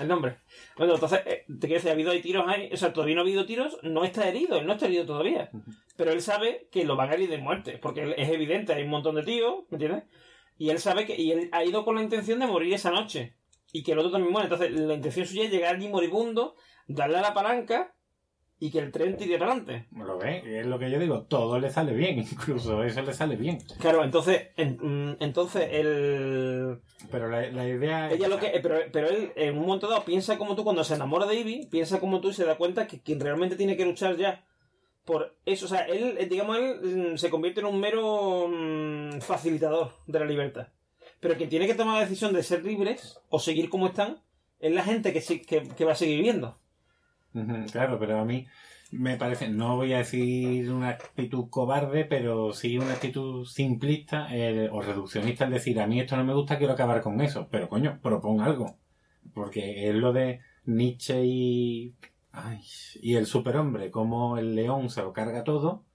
El nombre. Bueno, entonces, eh, te quiero decir, ha habido ahí tiros ahí. O sea, todavía no ha habido tiros, no está herido, él no está herido todavía. Pero él sabe que lo van a herir de muerte, porque es evidente, hay un montón de tíos, ¿me entiendes? Y él sabe que. Y él ha ido con la intención de morir esa noche. Y que el otro también muere. Entonces, la intención suya es llegar allí moribundo, darle a la palanca y que el tren tire para adelante. ¿Lo ves? Es lo que yo digo, todo le sale bien, [LAUGHS] incluso eso le sale bien. Claro, entonces. en- mm, entonces, el. Pero la, la idea Ella es... lo que, eh, pero, pero él en un momento dado piensa como tú cuando se enamora de Ivy, piensa como tú y se da cuenta que quien realmente tiene que luchar ya por eso, o sea, él, eh, digamos, él mm, se convierte en un mero mm, facilitador de la libertad. Pero quien tiene que tomar la decisión de ser libres o seguir como están es la gente que, que, que va a seguir viviendo. Claro, pero a mí me parece, no voy a decir una actitud cobarde, pero sí una actitud simplista eh, o reduccionista, es decir, a mí esto no me gusta, quiero acabar con eso. Pero coño, propon algo. Porque es lo de Nietzsche y, ay, y el superhombre, como el león se lo carga todo,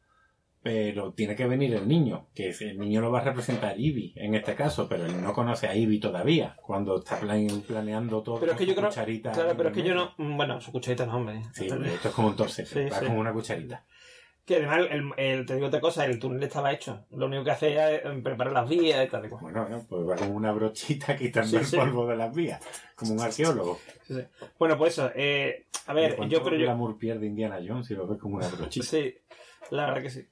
pero tiene que venir el niño, que es- el niño lo va a representar Ivy en este caso, pero él no conoce a Ivy todavía, cuando está plane- planeando todo. Pero es con que yo creo. cucharita Claro, pero es que yo no. mm, Bueno, su cucharita no, hombre. Sí, esto es como un torce, Sí, va sí. con una cucharita. Que además, el, el- te digo otra cosa, el túnel estaba hecho. Lo único que hacía era eh, preparar las vías y tal y cual. Bueno, bueno, pues va con una brochita [LAUGHS] quitando Sí, el polvo de las vías, como un arqueólogo. Bueno, pues eso. eh, a ver, ¿Y yo pero yo. glamour pierde Indiana Jones si lo ves como una brochita? Sí, la verdad que sí.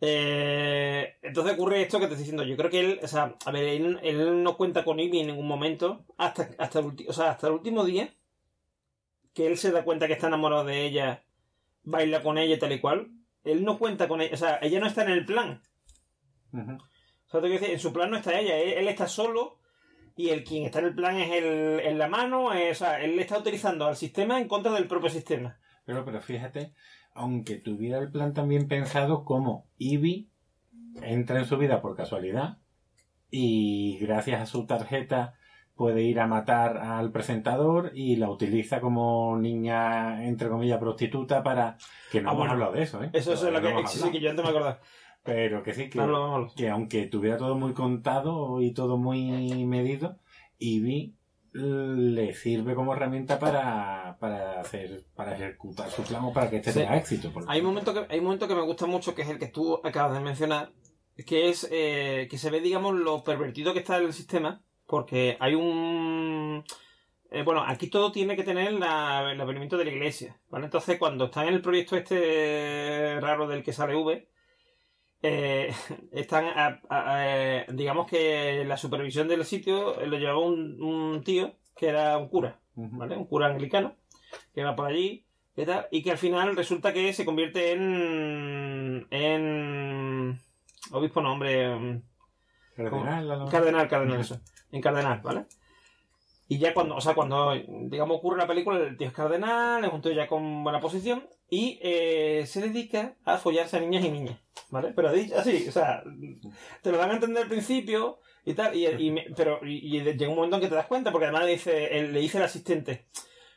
Eh, entonces ocurre esto que te estoy diciendo. Yo creo que él, o sea, a ver, él, él no cuenta con Ivy en ningún momento hasta, hasta, el, o sea, hasta el último día que él se da cuenta que está enamorado de ella, baila con ella tal y cual, él no cuenta con ella, o sea, ella no está en el plan. Ujú. O sea, te quiero decir, en su plan no está ella, él, él está solo y el quien está en el plan es el, en la mano, o sea, él está utilizando al sistema en contra del propio sistema. Pero, pero fíjate, aunque tuviera el plan también pensado como Ivy entra en su vida por casualidad y gracias a su tarjeta puede ir a matar al presentador y la utiliza como niña, entre comillas, prostituta para... Que no Ah, hemos bueno. hablado de eso, ¿eh? Eso es lo que, no sí, que yo antes me acordaba. Pero que sí, que, hablo. que aunque tuviera todo muy contado y todo muy medido, Ivy le sirve como herramienta para, para hacer para ejecutar su plan o para que este Sí. tenga éxito. Hay un momento que hay un momento que me gusta mucho que es el que tú acabas de mencionar que es eh, que se ve digamos lo pervertido que está el sistema porque hay un eh, bueno aquí todo tiene que tener la- el avenimiento de la iglesia vale entonces cuando están en el proyecto este raro del que sale V eh, [LAUGHS] están a- a- a- digamos que la supervisión del sitio lo llevaba un, un tío que era un cura. ¿vale? Un cura anglicano que va por allí y tal, y que al final resulta que se convierte en. en. obispo, no, hombre. mm, Cardenal, lo- Cardenal, cardenal, eso. En cardenal, ¿vale? Y ya cuando, o sea, cuando, digamos, ocurre la película, el tío es cardenal, es un tío ya con buena posición, y eh, se dedica a follarse a niñas y niñas, ¿vale? Pero así, o sea, te lo dan a entender al principio y tal, y, y me- pero y, y llega un momento en que te das cuenta, porque además le dice, el- le dice el asistente,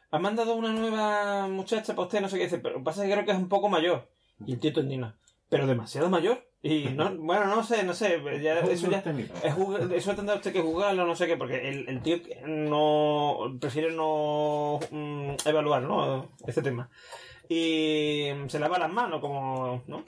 ha mandado una nueva muchacha para usted, no sé qué dice, pero pasa que creo que es un poco mayor. Y el tío te indigna, pero demasiado mayor. Y no, bueno, no sé, no sé, ya, eso ya... Es eso tendrá usted que juzgarlo, no sé qué, porque el, el tío no prefiere no mm, evaluar, ¿no? Este tema. Y se lava las manos como, ¿no?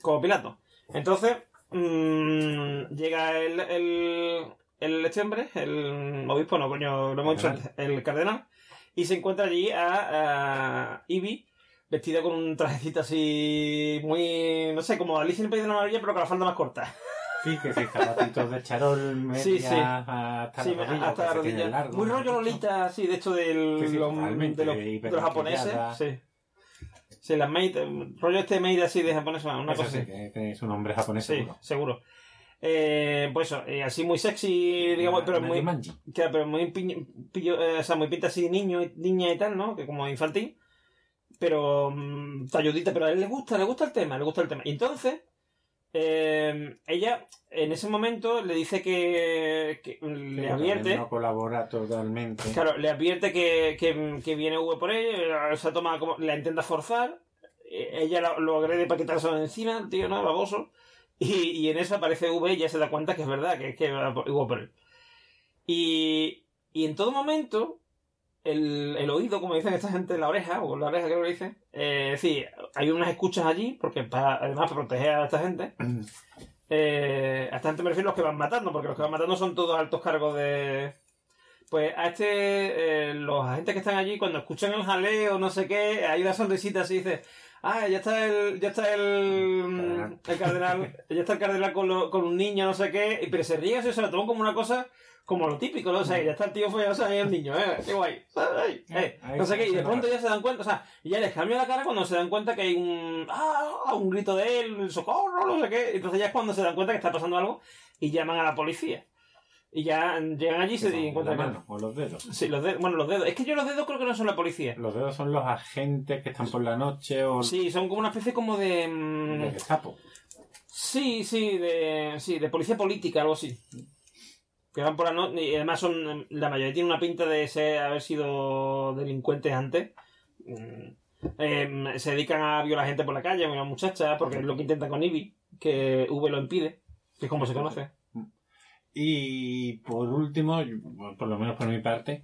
Como Pilato. Entonces, mm, llega el, el, el este hombre, el obispo, no, coño, lo hemos dicho antes, el cardenal, y se encuentra allí a, a Ivy, vestida con un trajecito así muy, no sé, como Alicia en el País de la Maravilla, pero con la falda más corta. Sí, que sí, zapatitos de charol, medias Sí, sí. hasta Sí, la rodilla, hasta la calcetines rodilla. largos, Muy rollo Lolita, sí, de hecho del, Sí, de, los, de los hipermaquillada. japoneses. Sí. Sí, las maid, rollo este maid así de japonés, una Eso cosa sí, así. que, es un hombre japonés Sí, seguro. seguro. Eh, pues eso, eh, así muy sexy, digamos, pero Medio muy, claro, pero muy, piño- pillo- eh, o sea, muy pinta así de niño, niña y tal, ¿no? Que como infantil. Pero mm, talludita, pero a él le gusta, le gusta el tema, le gusta el tema. Y entonces, eh, ella en ese momento le dice que, que le advierte. No colabora totalmente. Claro, le advierte que, que, que viene V por ella, se toma como, la intenta forzar, eh, ella lo, lo agrede para quitárselo de encima, tío, ¿no? Baboso. Y, y en eso aparece V y ya se da cuenta que es verdad, que es que va por- por él. Y, y en todo momento, el, el oído, como dicen esta gente, la oreja, o la oreja creo que dicen, eh, es decir, hay unas escuchas allí, porque para, además para proteger a esta gente, [CLEARS THROAT] eh, a esta gente me refiero a los que van matando, porque los que van matando son todos altos cargos de... Pues a este, eh, los agentes que están allí, cuando escuchan el jaleo, no sé qué, hay una sonrisita así, dice, ah, ya está el, ya está el, el cardenal, ya está el cardenal con, lo- con un niño, no sé qué, y- pero se ríe, eso se lo toman como una cosa, como lo típico, ¿no? O sea, ya está el tío sea, y el niño, eh, qué guay, ay, eh, Ahí no sé qué, y de pronto ya se dan cuenta, o sea, ya les cambia la cara cuando se dan cuenta que hay un, ah, un grito de él, socorro, no sé qué, entonces ya es cuando se dan cuenta que está pasando algo y llaman a la policía. Y ya llegan allí y se encuentran la con- mano o los dedos. Sí, los dedos. Bueno, los dedos. Es que yo los dedos creo que no son la policía. Los dedos son los agentes que están por la noche o Sí, son como una especie como de... mm, de. Sí, sí, de... Sí, de policía política, algo así. Que van por la noche... Y además son... La mayoría tiene una pinta de ser, haber sido delincuentes antes. Mm, em, se dedican a violar gente por la calle, a una muchacha, porque es lo que intentan con Ivy, que V lo impide, que es como se conoce. Y por último, por lo menos por mi parte,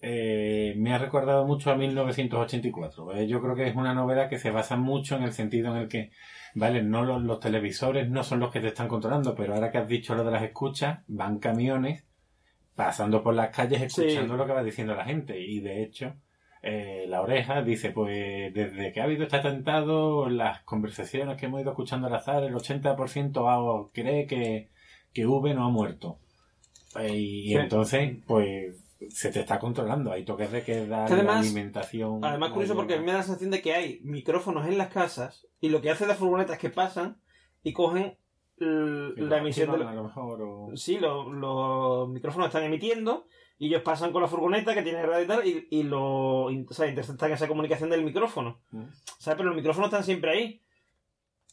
eh, me ha recordado mucho a 1984. Eh, yo creo que es una novela que se basa mucho en el sentido en el que, vale, no los, los televisores no son los que te están controlando, pero ahora que has dicho lo de las escuchas, van camiones pasando por las calles escuchando Sí. lo que va diciendo la gente. Y de hecho, eh, la oreja dice, pues desde que ha habido este atentado, las conversaciones que hemos ido escuchando al azar, el 80% ha- cree que, que V no ha muerto. Eh, Y Sí. entonces, pues se te está controlando. Hay toques de queda, Que además- la alimentación. Además, curioso porque a mí me da la sensación de que hay micrófonos en las casas y lo que hacen las furgonetas es que pasan y cogen la emisión de activan, la- a lo mejor, o- Sí, lo- los micrófonos están emitiendo y ellos pasan con la furgoneta que tiene radio y tal y, y lo o sea, interceptan esa comunicación del micrófono. Mm. ¿Sabes? Pero los micrófonos están siempre ahí.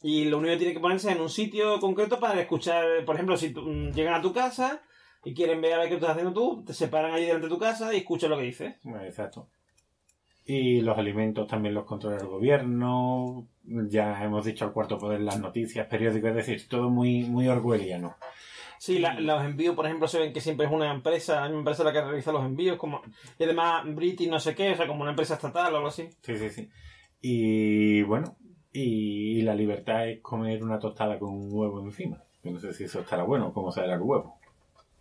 Y lo único que tiene que ponerse es en un sitio concreto para escuchar, por ejemplo, si tú- mm, llegan a tu casa y quieren ver a ver qué estás haciendo tú, te separan allí delante de tu casa y escuchan lo que dices. Exacto. Y los alimentos también los controla el gobierno. Ya hemos dicho al cuarto poder las noticias, periódicos, es decir, todo muy, muy orwelliano. Sí, la- los envíos, por ejemplo, se ven que siempre es una empresa, misma empresa la que realiza los envíos, como y además British no sé qué, o sea, como una empresa estatal o algo así. Sí, sí, sí. Y bueno, y, la libertad es comer una tostada con un huevo encima. Yo no sé si eso estará bueno, cómo será el huevo.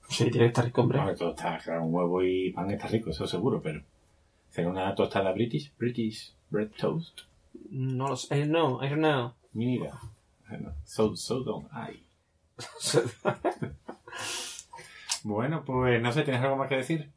Sí, tiene que estar rico, hombre. A ver, tostada, claro, un huevo y pan está rico, eso seguro, pero será una tostada british, british bread toast. No lo sé, I don't know, I don't know. Mira, bueno, so, so don't I. [LAUGHS] Bueno, pues no sé, ¿tienes algo más que decir?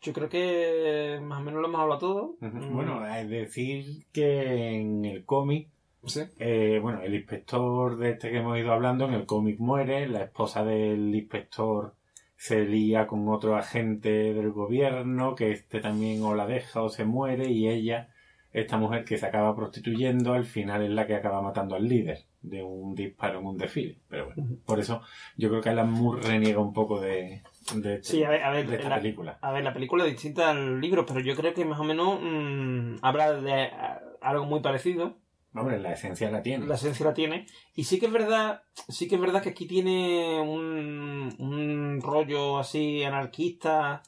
Yo creo que más o menos lo hemos hablado todo. Mm, Bueno, es decir que en el cómic, sí. eh, bueno, el inspector de este que hemos ido hablando, en el cómic muere, la esposa del inspector se lía con otro agente del gobierno, que este también o la deja o se muere, y ella, esta mujer que se acaba prostituyendo, al final es la que acaba matando al líder de un disparo en un desfile. Pero bueno, por eso yo creo que Alan Moore reniega un poco de, de, este- Sí, a ver, a ver, de esta la- película. A ver, la película es distinta al libro, pero yo creo que más o menos mm, habla de a- algo muy parecido. Hombre, la esencia la tiene. La esencia la tiene. Y sí que es verdad, sí que es verdad que aquí tiene un, un rollo así anarquista.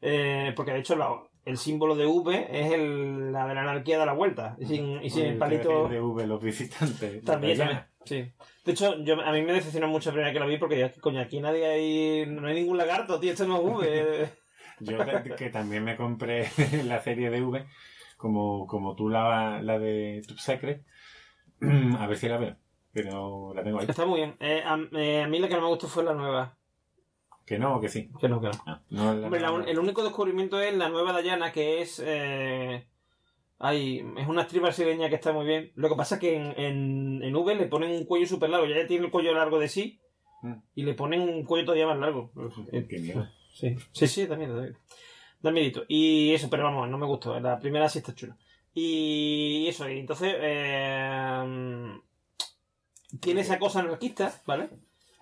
eh, porque de hecho la- el símbolo de V es el, la de la anarquía de la vuelta. Y sin, y sin el palito. de V, los visitantes. También. Sí. De hecho, yo, a mí me decepcionó mucho la primera vez que la vi porque ya, coño, aquí nadie hay. No hay ningún lagarto, tío, esto no es V. [LAUGHS] Yo que también me compré [LAUGHS] la serie de V, como, como tú la, la de Top Secret, [CLEARS THROAT] a ver si la veo. Pero la tengo ahí. Está muy bien. Eh, a, eh, a mí la que no me gustó fue la nueva. Que no, que sí. Que no, que no. Ah, no la- Hombre, la el único descubrimiento es la nueva Dayana, que es. Eh, ay, es una actriz brasileña que está muy bien. Lo que pasa es que en, en, en V le ponen un cuello súper largo. Ya tiene el cuello largo de sí. Mm. Y le ponen un cuello todavía más largo. Qué miedo. Sí, sí, sí, también. también. Da miedito. Y eso, pero vamos, no me gustó. La primera sí está chula. Y eso, y entonces. Eh, tiene esa cosa anarquista, ¿vale?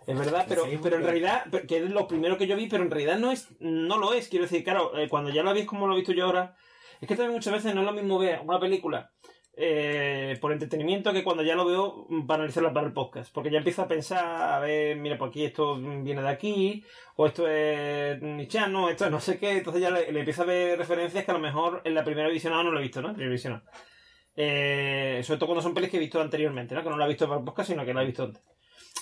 Es verdad, pero, pero en realidad, que es lo primero que yo vi, pero en realidad no es, no lo es. Quiero decir, claro, eh, cuando ya lo veis como lo he visto yo ahora, es que también muchas veces no es lo mismo ver una película eh, por entretenimiento que cuando ya lo veo para analizarla para el podcast. Porque ya empiezo a pensar, a ver, mira, por aquí esto viene de aquí, o esto es nichano, esto es no sé qué, entonces ya le, le empiezo a ver referencias que a lo mejor en la primera visionada no lo he visto, ¿no? En primera visionada. Eh, sobre todo cuando son pelis que he visto anteriormente, ¿no? Que no la he visto para el podcast, sino que la he visto antes.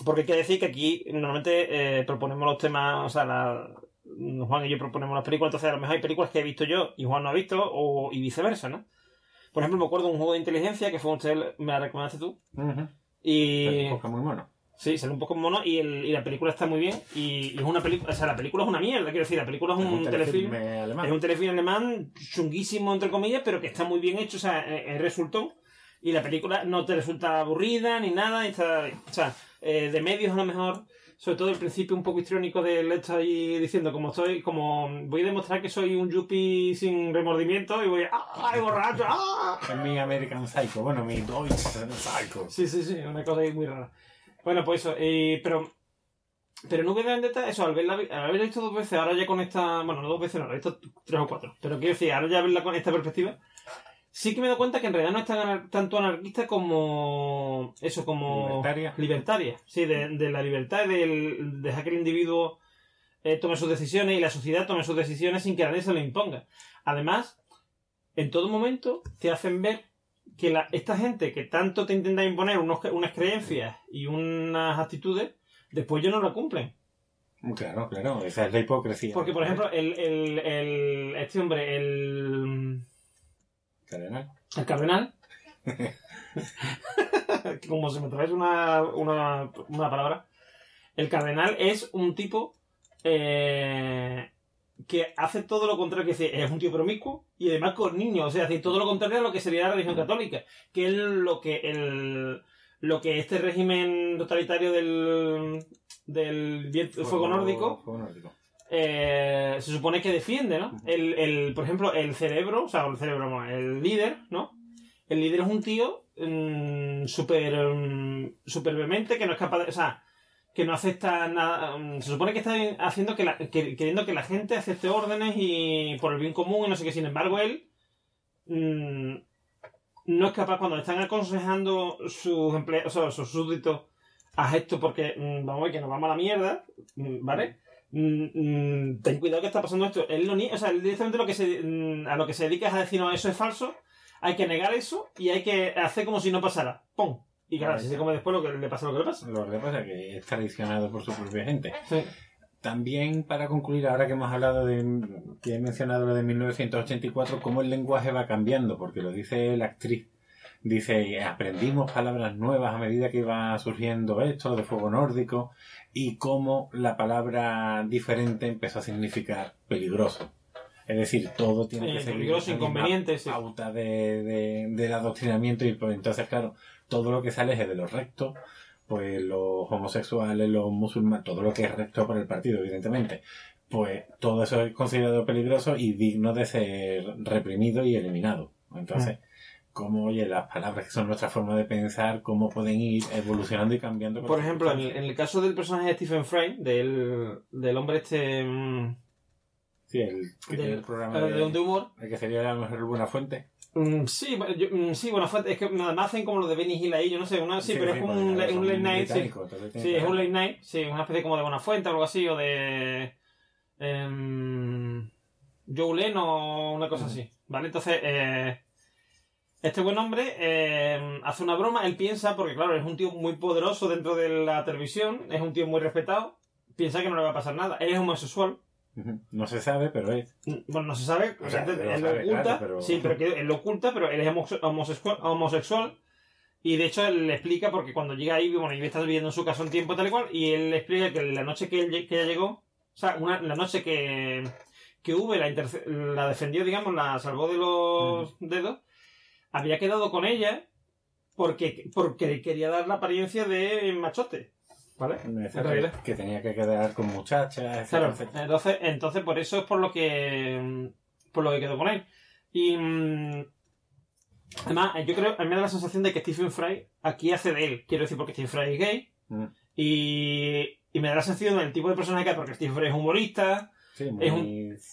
Porque hay que decir que aquí normalmente eh, proponemos los temas, o sea, la- Juan y yo proponemos las películas, entonces a lo mejor hay películas que he visto yo y Juan no ha visto, o, y viceversa, ¿no? Por ejemplo, me acuerdo de un juego de inteligencia que fue un usted, me la recomendaste tú, Ujú. y... Pero poca muy mono. Sí, sale un poco mono y, el, y la película está muy bien. Y, y es una película, o sea, la película es una mierda, quiero decir, la película es un, telefilm. alemán. Es un telefilm alemán chunguísimo, entre comillas, pero que está muy bien hecho, o sea, eh, eh, resultó. Y la película no te resulta aburrida ni nada, está, o sea, eh, de medios a lo mejor, sobre todo el principio un poco histriónico de él está ahí diciendo, como estoy, como voy a demostrar que soy un yuppie sin remordimiento y voy a, ¡ay, borracho! ¡ah! Es mi American Psycho, bueno, mi Deutsch Psycho. Sí, sí, sí, una cosa ahí muy rara. Bueno, pues eso, eh, pero. Pero V de Vendetta, eso, al verla, al haberla visto dos veces, ahora ya con esta. Bueno, no dos veces, no, la he visto tres o cuatro. Pero quiero decir, ahora ya verla con esta perspectiva. Sí que me he dado cuenta que en realidad no es tan tanto anarquista como. Eso, como. Libertaria. Libertaria. Sí, de, de la libertad, del, dejar que el individuo eh, tome sus decisiones y la sociedad tome sus decisiones sin que nadie se lo imponga. Además, en todo momento te hacen ver que la- esta gente que tanto te intenta imponer unos- unas creencias y unas actitudes, después ya no la cumplen. Claro, claro, esa es la hipocresía. Porque, por ejemplo, el, el, el- este hombre, el, Cardenal. el cardenal, [LAUGHS] como se me trae una, una, una palabra, el cardenal es un tipo eh, que hace todo lo contrario, que dice, es un tío promiscuo y además con niños, o sea, hace todo lo contrario a lo que sería la religión católica, que es lo que el lo que este régimen totalitario del del fuego, nórdico Fuego nórdico. Eh, se supone que defiende, ¿no? El, el, por ejemplo, el cerebro, o sea, el cerebro, el líder, ¿no? El líder es un tío mm, súper súper vehemente que no es capaz de, o sea, que no acepta nada. mm, se supone que está haciendo que, la, que- queriendo que la gente acepte órdenes y por el bien común y no sé qué. Sin embargo, él mm, no es capaz cuando le están aconsejando sus empleados, o sea, sus súbditos, haz esto porque vamos a ver que nos vamos a la mierda, ¿vale? Mm, mm, ten cuidado que está pasando esto. Él lo nie- o sea, él directamente lo que se, mm, a lo que se dedica es a decir, no, eso es falso, hay que negar eso y hay que hacer como si no pasara. ¡Pum! Y claro, si se come después lo que le pasa lo que le pasa. Lo que pasa es que es traicionado por su propia gente. Sí. También para concluir, ahora que hemos hablado de, que he mencionado lo de 1984, cómo el lenguaje va cambiando, porque lo dice la actriz. Dice, aprendimos palabras nuevas a medida que iba surgiendo esto de fuego nórdico y cómo la palabra diferente empezó a significar peligroso. Es decir, todo tiene que Eh, ser peligroso, inconveniente, sí. pauta de, de- del adoctrinamiento y pues entonces, claro, todo lo que sale es de lo recto, pues los homosexuales, los musulmanes, todo lo que es recto para el partido, evidentemente, pues todo eso es considerado peligroso y digno de ser reprimido y eliminado. Entonces, cómo, oye, las palabras que son nuestra forma de pensar, cómo pueden ir evolucionando y cambiando. Por ejemplo, en el, circunstancias. en el caso del personaje de Stephen Fry, del, del hombre este mm, Sí, el, que tiene del- el programa eh, de, de humor, el que sería a lo mejor Buena Fuente. Mm, sí, yo- mm, sí, bueno, fue- es que nada más hacen como lo de Benny Hill ahí, yo no sé, una, sí, pero es como un, late night, sí. es un late night, sí, una especie como de Buenafuente o algo así, o de em, Joe Leno o una cosa así, ¿vale? Entonces, eh, este buen hombre eh, hace una broma, él piensa, porque claro, es un tío muy poderoso dentro de la televisión, es un tío muy respetado, piensa que no le va a pasar nada, él es homosexual. No se sabe, pero es. bueno, no se sabe, O sea, él, lo sabe, oculta, claro, pero- sí, pero que él lo oculta, pero él es homose- homosexual, homosexual y de hecho él le explica porque cuando llega ahí, bueno, Ivy está viviendo en su casa un tiempo tal y cual y él le explica que la noche que, él que ella llegó, o sea, una, la noche que, que V la, la defendió, digamos, la salvó de los dedos, había quedado con ella porque, porque quería dar la apariencia de machote, ¿vale? En que, tenía que quedar con muchachas, Claro, etcétera, entonces, entonces por eso es por lo que por lo que quedó con él. Y mm, además, yo creo, a mí me da la sensación de que Stephen Fry aquí hace de él. Quiero decir, porque Stephen Fry es gay. Mm. Y, y me da la sensación del tipo de personaje que es, porque Stephen Fry es humorista. Sí, muy es un-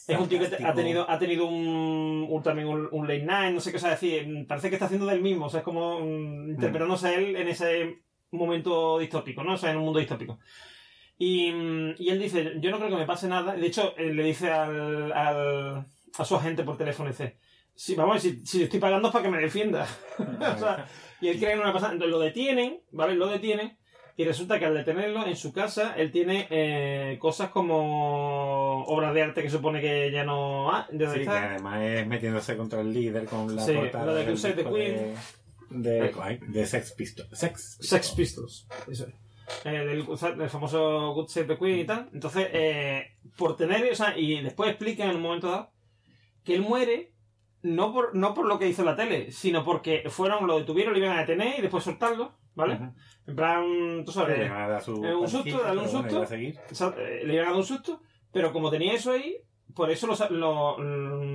Es un tío que ha tenido, ha tenido un, un- también un, un late night, no sé qué, o sea, decir, mm, parece que está haciendo del mismo, o sea, es como mm, interpretándose a él en ese momento distópico, ¿no? O sea, en un mundo distópico. Y, mm, y él dice, yo no creo que me pase nada. De hecho, él le dice al, al- a su agente por teléfono, dice, sí, vamos, si, si estoy pagando es para que me defienda. [LAUGHS] o sea, y él cree en una cosa, entonces lo detienen, ¿vale? Lo detienen. Y resulta que al detenerlo en su casa, él tiene eh, cosas como obras de arte que supone que ya no ha. Sí, que además es metiéndose contra el líder con la Sí, portada lo de Crusade disco Queen. De, de, ay, de Sex Pistols. Sex, Sex Pistols. Eso es. Eh, del, del famoso Good Save the Queen y tal. Entonces, eh, por tener, o sea, y después explica en un momento dado que él muere no por, no por lo que hizo la tele, sino porque fueron, lo detuvieron, lo iban a detener y después soltarlo, ¿vale? Ujú. En plan, tú Le sabes, iban a dar su Eh, un susto, darle un pero bueno, susto. iba o sea, eh, le iban a dar un susto, pero como tenía eso ahí, por eso lo, lo,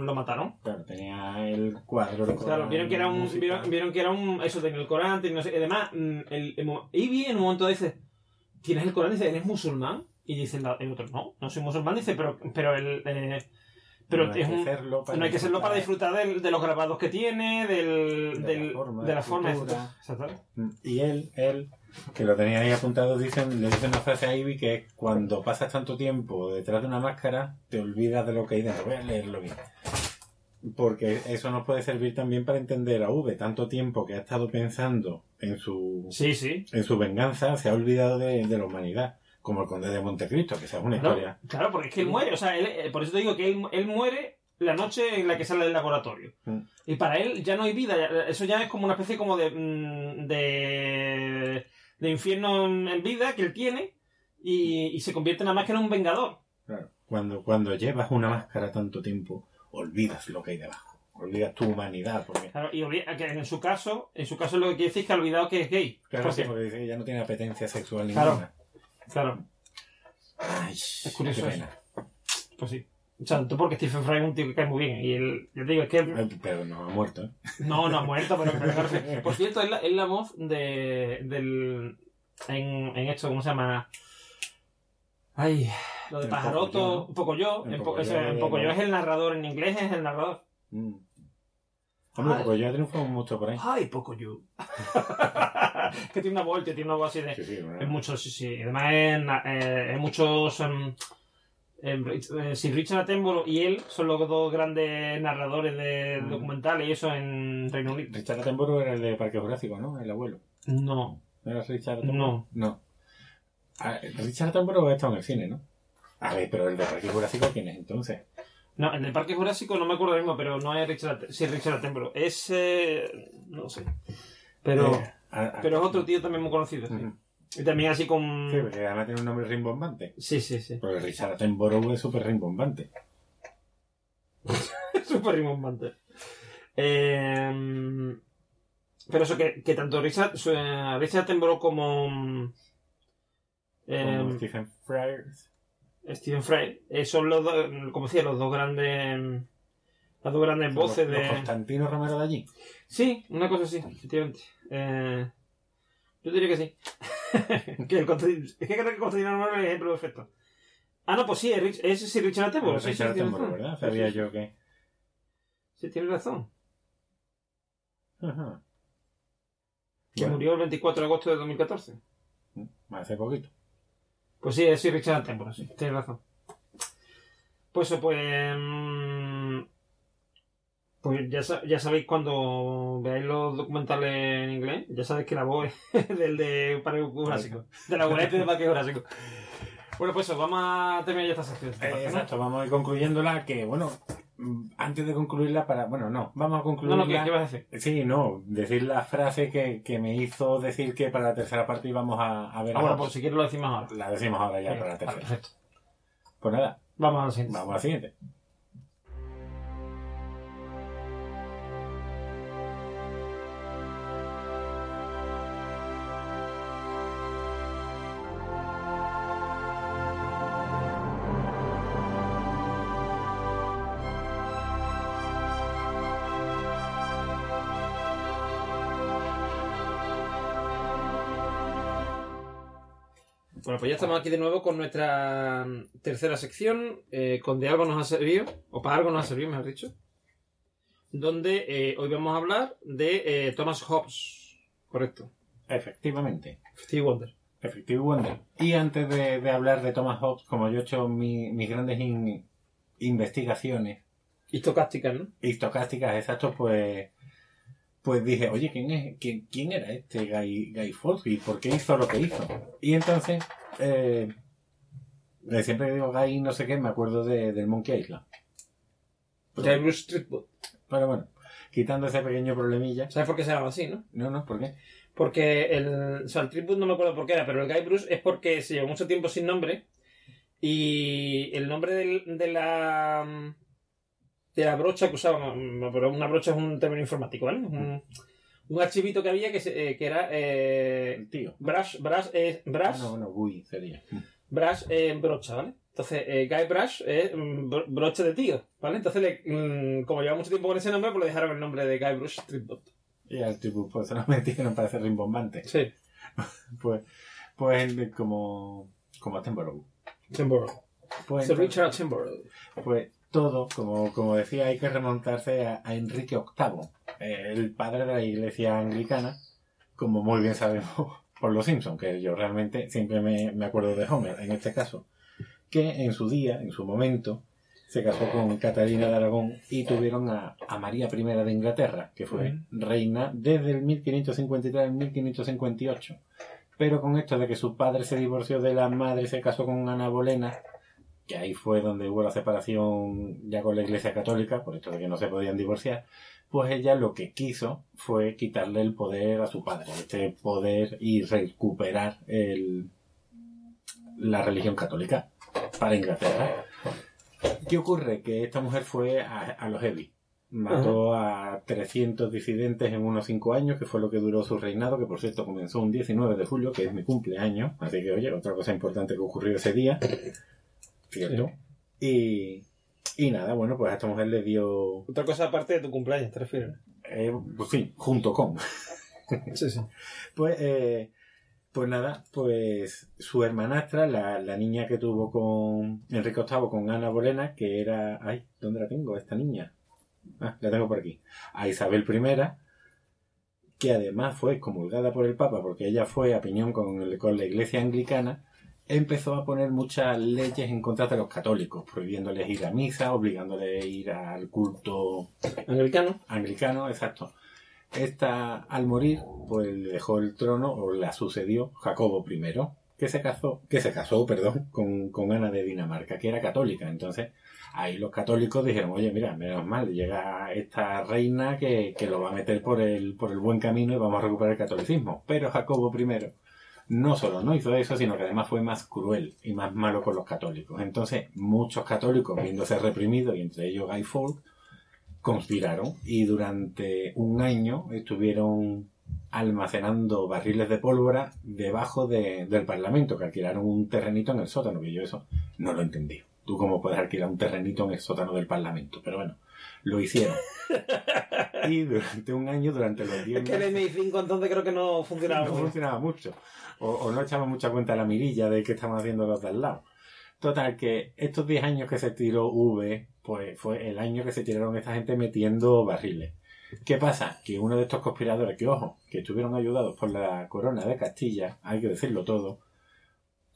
lo mataron. Claro, tenía el cuadro. el Claro, vieron que era un, vieron, vieron que era un, eso tenía el Corán, y no sé, además, mm, el, el Ivy en un momento dice, ¿tienes el Corán? Dice, ¿eres musulmán? Y dice el, el otro, no, no soy musulmán, dice, pero, pero el, eh, pero No hay es que un, hacerlo para no hay que hacerlo para disfrutar. del- de los grabados que tiene, del, De la forma, de la etcétera. Y él, él, que lo tenía ahí apuntado, dicen, le dice una frase a Ivy que es cuando pasas tanto tiempo detrás de una máscara, te olvidas de lo que hay dentro. Voy a leerlo bien. Porque eso nos puede servir también para entender a V. Tanto tiempo que ha estado pensando en su, Sí, sí. en su venganza, se ha olvidado de, de la humanidad. Como el conde de Montecristo, que esa es una historia. claro, porque es que él muere, o sea, él- eh, por eso te digo que él, él muere la noche en la que sale del laboratorio. Mm. Y para él ya no hay vida, eso ya es como una especie como de, mm, de, de infierno en, vida que él tiene y, y se convierte nada más que en un vengador. Claro. Cuando, cuando llevas una máscara tanto tiempo, olvidas lo que hay debajo. Olvidas tu humanidad. Porque, Claro, y olvida- que en su caso, en su caso lo que quiere decir es que ha olvidado que es gay. claro, Porque- sí, porque dice que ya no tiene apetencia sexual ninguna. claro, Ay, Es curioso qué eso. pena. pues sí. O sea, tú porque Stephen Fry es un tío que cae muy bien. Y el, yo te digo, es que Pero no ha muerto, ¿eh? No, no ha muerto, pero [LAUGHS] claro Por cierto, es la, es la voz de, del. En, en esto, ¿cómo se llama? Ay, lo de Pajaroto, un poco yo. En En, po- Pocoyo ese- en de- Pocoyo es el narrador, en inglés es el narrador. Mm. Hombre, Ay. porque yo he triunfado mucho por ahí. Ay, Pocoyo. [LAUGHS] que tiene una voz, que tiene una voz así de. Sí, sí. Es muchos, sí, sí. Además, en, eh, en muchos. em, eh, si Richard Attenborough y él son los dos grandes narradores de Mm. documentales y eso en Reino Unido. Richard Attenborough era el de Parque Jurásico, ¿no? El abuelo. No, ¿No era Richard Attenborough? no. No. Ah, Richard Attenborough ha estado en el cine, ¿no? A ver, pero el de Parque Jurásico, ¿quién es entonces? No, el de Parque Jurásico no me acuerdo mismo, pero no es Richard, sí, Richard Attenborough. Es. eh, no sé. Pero, Eh, a- a- pero es otro tío también muy conocido. sí. Y también así con. Sí, porque además tiene un nombre rimbombante. Sí, sí, sí. Porque Richard Attenborough es súper rimbombante. [LAUGHS] Súper rimbombante. Eh, pero eso que, que tanto Richard, eh, Richard Attenborough como. eh, Como Stephen. Stephen Fry eh, son los dos, como decía, los dos grandes. Las dos grandes voces los, de. los Constantino Romero de allí. Sí, una cosa así, efectivamente. Eh, yo diría que sí. [LAUGHS] que el Constantino- es que creo que Constantino Romero es el ejemplo perfecto. Ah, no, pues sí, es, es sí, Richard Attenborough. Bueno, sí, sí, Richard Attenborough. ¿verdad? Sí, Sabía sí, yo que... Sí, tienes razón. Ajá. Que Bueno, murió el 24 de agosto de 2014. Hace poquito. Pues sí, es Richard Attenborough, sí, tienes razón. Pues eso, pues... mm, Pues ya, ya sabéis cuando veáis los documentales en inglés, ya sabéis que la voz es [LAUGHS] del de Parque Jurásico. De la abuelete de Parque Jurásico. Bueno, pues eso, vamos a terminar ya esta sección. exacto, vamos a ir concluyéndola, que bueno, antes de concluirla para... Bueno, no, vamos a No, concluirla... no, ¿qué, qué vas a decir? Sí, no, decir la frase que, que me hizo decir que para la tercera parte íbamos a, a ver... Ah, bueno, si quieres lo decimos ahora. La decimos ahora ya para la vale, tercera. perfecto. Pues nada, Vamos a la siguiente. vamos a la siguiente. Pues ya estamos aquí de nuevo con nuestra mm, tercera sección, eh, con de algo nos ha servido, o para algo nos ha servido, mejor dicho, donde eh, hoy vamos a hablar de eh, Thomas Hobbes, correcto, Efectivamente. Steve Wonder. Effective Wonder. Y antes de, de hablar de Thomas Hobbes, como yo he hecho mi- mis grandes in- investigaciones Histocástica, ¿no? histocásticas, exactos, pues pues dije, oye, ¿quién es quién, quién era este Guy, Guy Fawkes y por qué hizo lo que hizo? Y entonces, eh, siempre que digo Guy no sé qué, me acuerdo de, del Monkey Island. Bruce Streetwood. Pero bueno, quitando ese pequeño problemilla. ¿Sabes por qué se llama así, no? No, no, ¿por qué? Porque el, o sea, el no me acuerdo por qué era, pero el Guy Bruce es porque se llevó mucho tiempo sin nombre y el nombre del- de la de la brocha que pero una brocha es un término informático, ¿vale? Un, un archivito que había que, se- eh, que era eh, El tío. Brush, Brush es Brush, no, no, Guy sería. Brush es brocha, ¿vale? Entonces, eh, Guy Brush es mm, bro- broche de tío, ¿vale? Entonces, le- mm, como lleva mucho tiempo con ese nombre, pues le dejaron el nombre de Guy Bruce Streetbot. Y al tipo, pues se lo metieron para hacer rimbombante. Sí, [LAUGHS] Pues, pues como, como Attenborough. Attenborough. Pues, Sir Richard Attenborough. pues todo, como, como decía, hay que remontarse a, a Enrique VIII, eh, el padre de la iglesia anglicana, como muy bien sabemos [LAUGHS] por los Simpsons, que yo realmente siempre me, me acuerdo de Homer, en este caso, que en su día, en su momento, se casó con Catalina de Aragón y tuvieron a, a María I de Inglaterra, que fue reina desde el 1553 al 1558. Pero con esto de que su padre se divorció de la madre y se casó con Ana Bolena, que ahí fue donde hubo la separación ya con la Iglesia Católica, por esto de que no se podían divorciar, pues ella lo que quiso fue quitarle el poder a su padre, este poder y recuperar el, la religión católica. para Inglaterra. ¿Qué ocurre? Que esta mujer fue a, a los heavy. Mató a 300 disidentes en unos 5 años, que fue lo que duró su reinado, que por cierto comenzó un 19 de julio, que es mi cumpleaños. Así que, oye, otra cosa importante que ocurrió ese día. ¿Cierto? Y, y nada, bueno, pues a esta mujer le dio... Otra cosa aparte de tu cumpleaños, ¿te refieres? eh, pues sí, junto con. [LAUGHS] Sí, sí. Pues, eh, pues nada, pues su hermanastra, la, la niña que tuvo con Enrique VIII, con Ana Bolena, que era... Ay, ¿dónde la tengo? Esta niña. Ah, la tengo por aquí. A Isabel I, que además fue excomulgada por el Papa porque ella fue a piñón con, el- con la Iglesia Anglicana, empezó a poner muchas leyes en contra de los católicos, prohibiéndoles ir a misa, obligándoles a ir al culto Anglicano. anglicano, exacto. Esta, al morir, pues dejó el trono, o la sucedió Jacobo I, que se casó, que se casó, perdón, con, con Ana de Dinamarca, que era católica. Entonces, ahí los católicos dijeron, oye, mira, menos mal, llega esta reina que, que lo va a meter por el, por el buen camino y vamos a recuperar el catolicismo. Pero Jacobo I no solo no hizo eso, sino que además fue más cruel y más malo con los católicos. Entonces, muchos católicos, viéndose reprimidos, y entre ellos Guy Fawkes, conspiraron y durante un año estuvieron almacenando barriles de pólvora debajo de- del Parlamento, que alquilaron un terrenito en el sótano, que yo eso no lo entendí. ¿Tú cómo puedes alquilar un terrenito en el sótano del Parlamento? Pero bueno, lo hicieron. y durante un año, durante los 10 Es que el meses, MI5 entonces creo que no funcionaba no muy bien. funcionaba mucho. O, o no echaba mucha cuenta la mirilla de que estaban haciendo los de al lado. Total, que estos 10 años que se tiró V, pues fue el año que se tiraron esta gente metiendo barriles. ¿Qué pasa? Que uno de estos conspiradores, que ojo, que estuvieron ayudados por la corona de Castilla, hay que decirlo todo,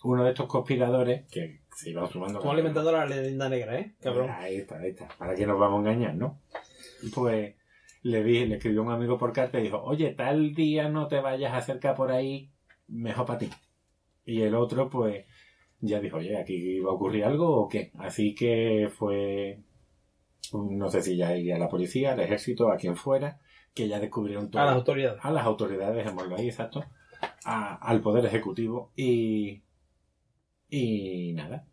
uno de estos conspiradores, que se iban sumando... Como alimentando la leyenda negra, ¿eh? Cabrón. Ahí está, ahí está. ¿Para qué nos vamos a engañar, no? Pues le dije, le escribió un amigo por carta y dijo, oye, tal día no te vayas a acercar por ahí, mejor para ti. Y el otro, pues, ya dijo, oye, aquí va a ocurrir algo o qué. Así que fue, no sé si ya iría a la policía, al ejército, a quien fuera, que ya descubrieron todo A las autoridades. a las autoridades, dejémoslo ahí, exacto, a- al Poder Ejecutivo y. Y nada.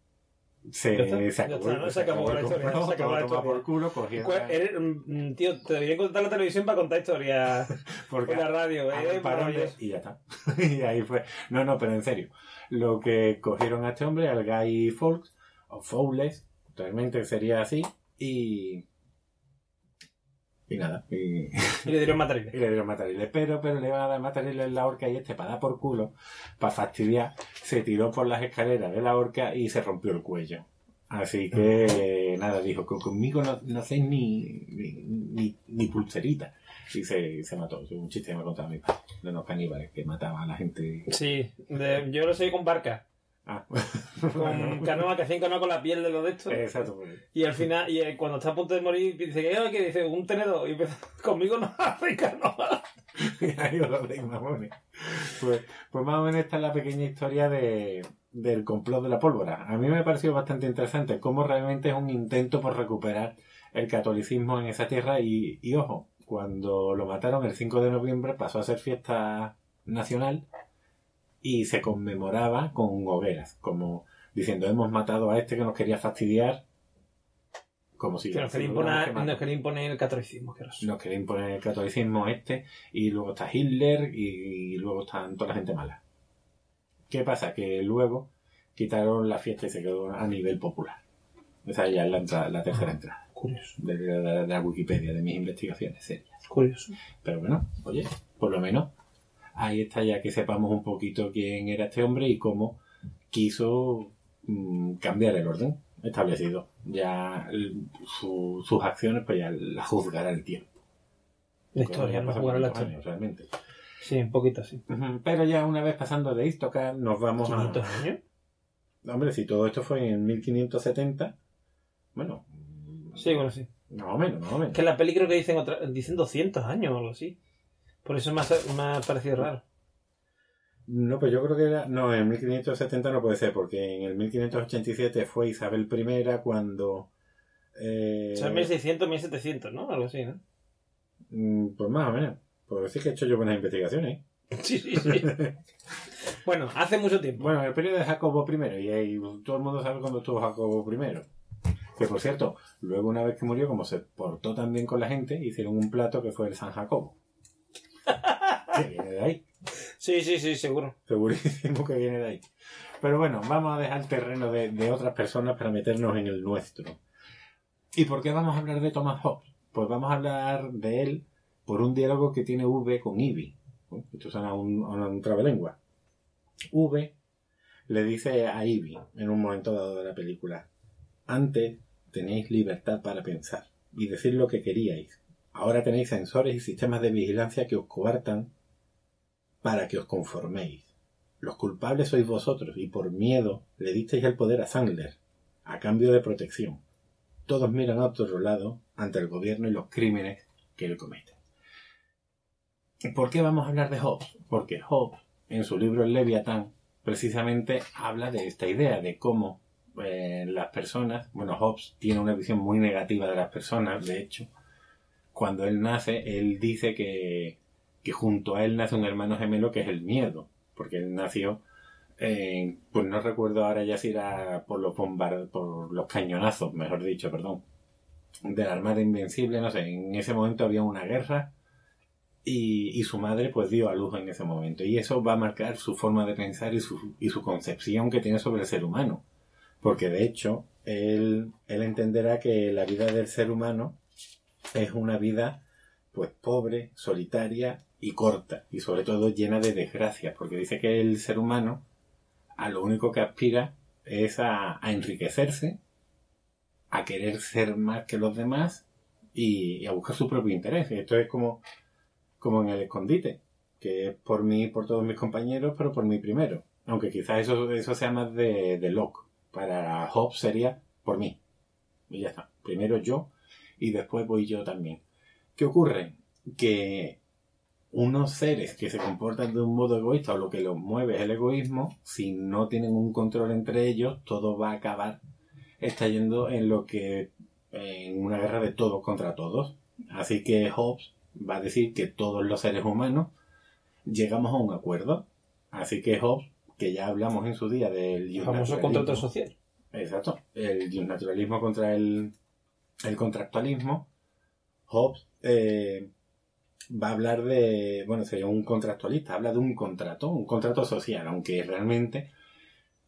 Se, Ya está, se ya acabó, está, ¿no? Se acabó la historia, todo, se acabó la historia. por culo, cogieron ¿Cuál- eres- mm, tío, te deberían contar la televisión para contar historias [LAUGHS] porque por la radio, ¿eh? Maravilloso. y ya está. [LAUGHS] y ahí fue. No, no, pero en serio. Lo que cogieron a este hombre, al Guy Fawkes, o Fowles, realmente sería así, y. Y nada. Y, Y le dieron materiales. [LAUGHS] y le dieron matariles. Pero, pero le van a dar matariles en la horca y este, para dar por culo, para fastidiar, se tiró por las escaleras de la horca y se rompió el cuello. Así que, nada, dijo, "Con- conmigo no, no hacéis ni, ni, ni, ni pulserita. Y se, se mató. Es un chiste que me contaba mi padre, de los caníbales que mataban a la gente. Sí, de- yo lo sé con barca. Ah, [LAUGHS] Con [LAUGHS] canoa, que hacían canoa con la piel de los de estos. Exacto, pues. Y al final, y eh, cuando está a punto de morir, dice, ¿qué que Dice, un tenedor. Y empieza, [LAUGHS] conmigo no hace canoa. Y ahí lo mamones. Pues, pues más o menos esta es la pequeña historia de, del complot de la pólvora. A mí me ha parecido bastante interesante cómo realmente es un intento por recuperar el catolicismo en esa tierra y, y ojo, cuando lo mataron el 5 de noviembre pasó a ser fiesta nacional y se conmemoraba con hogueras, como diciendo hemos matado a este que nos quería fastidiar, como si Que nos quería imponer, quemado. nos quería imponer el catolicismo. Que nos quería imponer el catolicismo este y luego está Hitler y, luego están toda la gente mala. ¿Qué pasa? Que luego quitaron la fiesta y se quedó a nivel popular. Esa ya es la, entrada- la tercera entrada Curioso, de la Wikipedia, de mis investigaciones serias. curioso. Pero bueno, oye, por lo menos ahí está ya que sepamos un poquito quién era este hombre y cómo quiso mm, cambiar el orden establecido. Ya el- su- sus acciones pues ya las juzgará el tiempo. La historia, no pasan jugar a la historia. años, realmente. Sí, un poquito así. Pero ya una vez pasando de Istocar, nos vamos 500 a... años. Hombre, si todo esto fue en 1570, bueno, Sí, bueno, sí. más o menos, más o menos. Que en la peli creo que dicen, otra, dicen 200 años o algo así. Por eso me ha, me ha parecido raro. No, pues yo creo que era... No, en 1570 no puede ser, porque en el 1587 fue Isabel I cuando... eh, O sea, 1600, 1700, ¿no? Algo así, ¿no? mm, Pues más o menos. Pues sí que he hecho yo buenas investigaciones. [LAUGHS] Sí, sí, sí. [LAUGHS] Bueno, hace mucho tiempo. Bueno, el periodo de Jacobo I, y ahí todo el mundo sabe cuándo estuvo Jacobo I. Que por cierto, luego una vez que murió, como se portó tan bien con la gente, hicieron un plato que fue el San Jacobo. Que viene de ahí. Sí, sí, sí, seguro. Segurísimo que viene de ahí. Pero bueno, vamos a dejar el terreno de, de otras personas para meternos en el nuestro. ¿Y por qué vamos a hablar de Thomas Hobbes? Pues vamos a hablar de él por un diálogo que tiene V con Ivy. Esto suena a un, a un trabalengua. V le dice a Ivy en un momento dado de la película, antes tenéis libertad para pensar y decir lo que queríais. Ahora tenéis sensores y sistemas de vigilancia que os coartan para que os conforméis. Los culpables sois vosotros y por miedo le disteis el poder a Sandler a cambio de protección. Todos miran a otro lado ante el gobierno y los crímenes que él comete. ¿Por qué vamos a hablar de Hobbes? Porque Hobbes, en su libro El Leviatán, precisamente habla de esta idea, de cómo eh, las personas, bueno, Hobbes tiene una visión muy negativa de las personas, de hecho, cuando él nace, él dice que, que junto a él nace un hermano gemelo que es el miedo, porque él nació, eh, pues no recuerdo ahora ya si era por los bombard por los cañonazos, mejor dicho, perdón, de la Armada Invencible, no sé, en ese momento había una guerra y, y, su madre pues dio a luz en ese momento. Y eso va a marcar su forma de pensar y su, y su concepción que tiene sobre el ser humano. Porque de hecho, él, él entenderá que la vida del ser humano es una vida pues pobre, solitaria y corta. Y sobre todo llena de desgracias. Porque dice que el ser humano a lo único que aspira es a, enriquecerse, a querer ser más que los demás y, y a buscar su propio interés. Esto es como como en el escondite, que es por mí y por todos mis compañeros, pero por mí primero. Aunque quizás eso, eso sea más de, de Locke. Para Hobbes sería por mí. Y ya está. Primero yo y después voy yo también. ¿Qué ocurre? Que unos seres que se comportan de un modo egoísta o lo que los mueve es el egoísmo, si no tienen un control entre ellos, todo va a acabar estallando en lo que en una guerra de todos contra todos. Así que Hobbes va a decir que todos los seres humanos llegamos a un acuerdo. Así que Hobbes, que ya hablamos en su día del famoso contrato social. Exacto, el naturalismo contra el, el contractualismo. Hobbes eh, va a hablar de, bueno, sería un contractualista, habla de un contrato, un contrato social, aunque realmente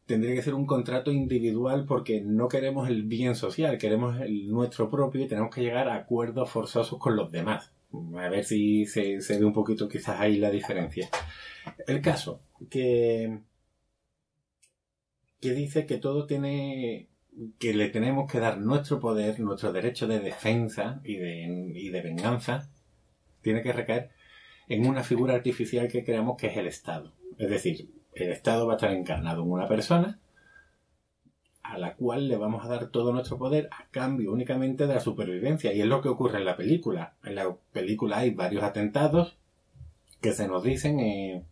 tendría que ser un contrato individual porque no queremos el bien social, queremos el nuestro propio y tenemos que llegar a acuerdos forzosos con los demás. A ver si se, se ve un poquito quizás ahí la diferencia. El caso, que, que dice que todo tiene, que le tenemos que dar nuestro poder, nuestro derecho de defensa y de, y de venganza, tiene que recaer en una figura artificial que creamos que es el Estado. Es decir, el Estado va a estar encarnado en una persona a la cual le vamos a dar todo nuestro poder a cambio únicamente de la supervivencia. Y es lo que ocurre en la película. En la película hay varios atentados que se nos dicen, eh,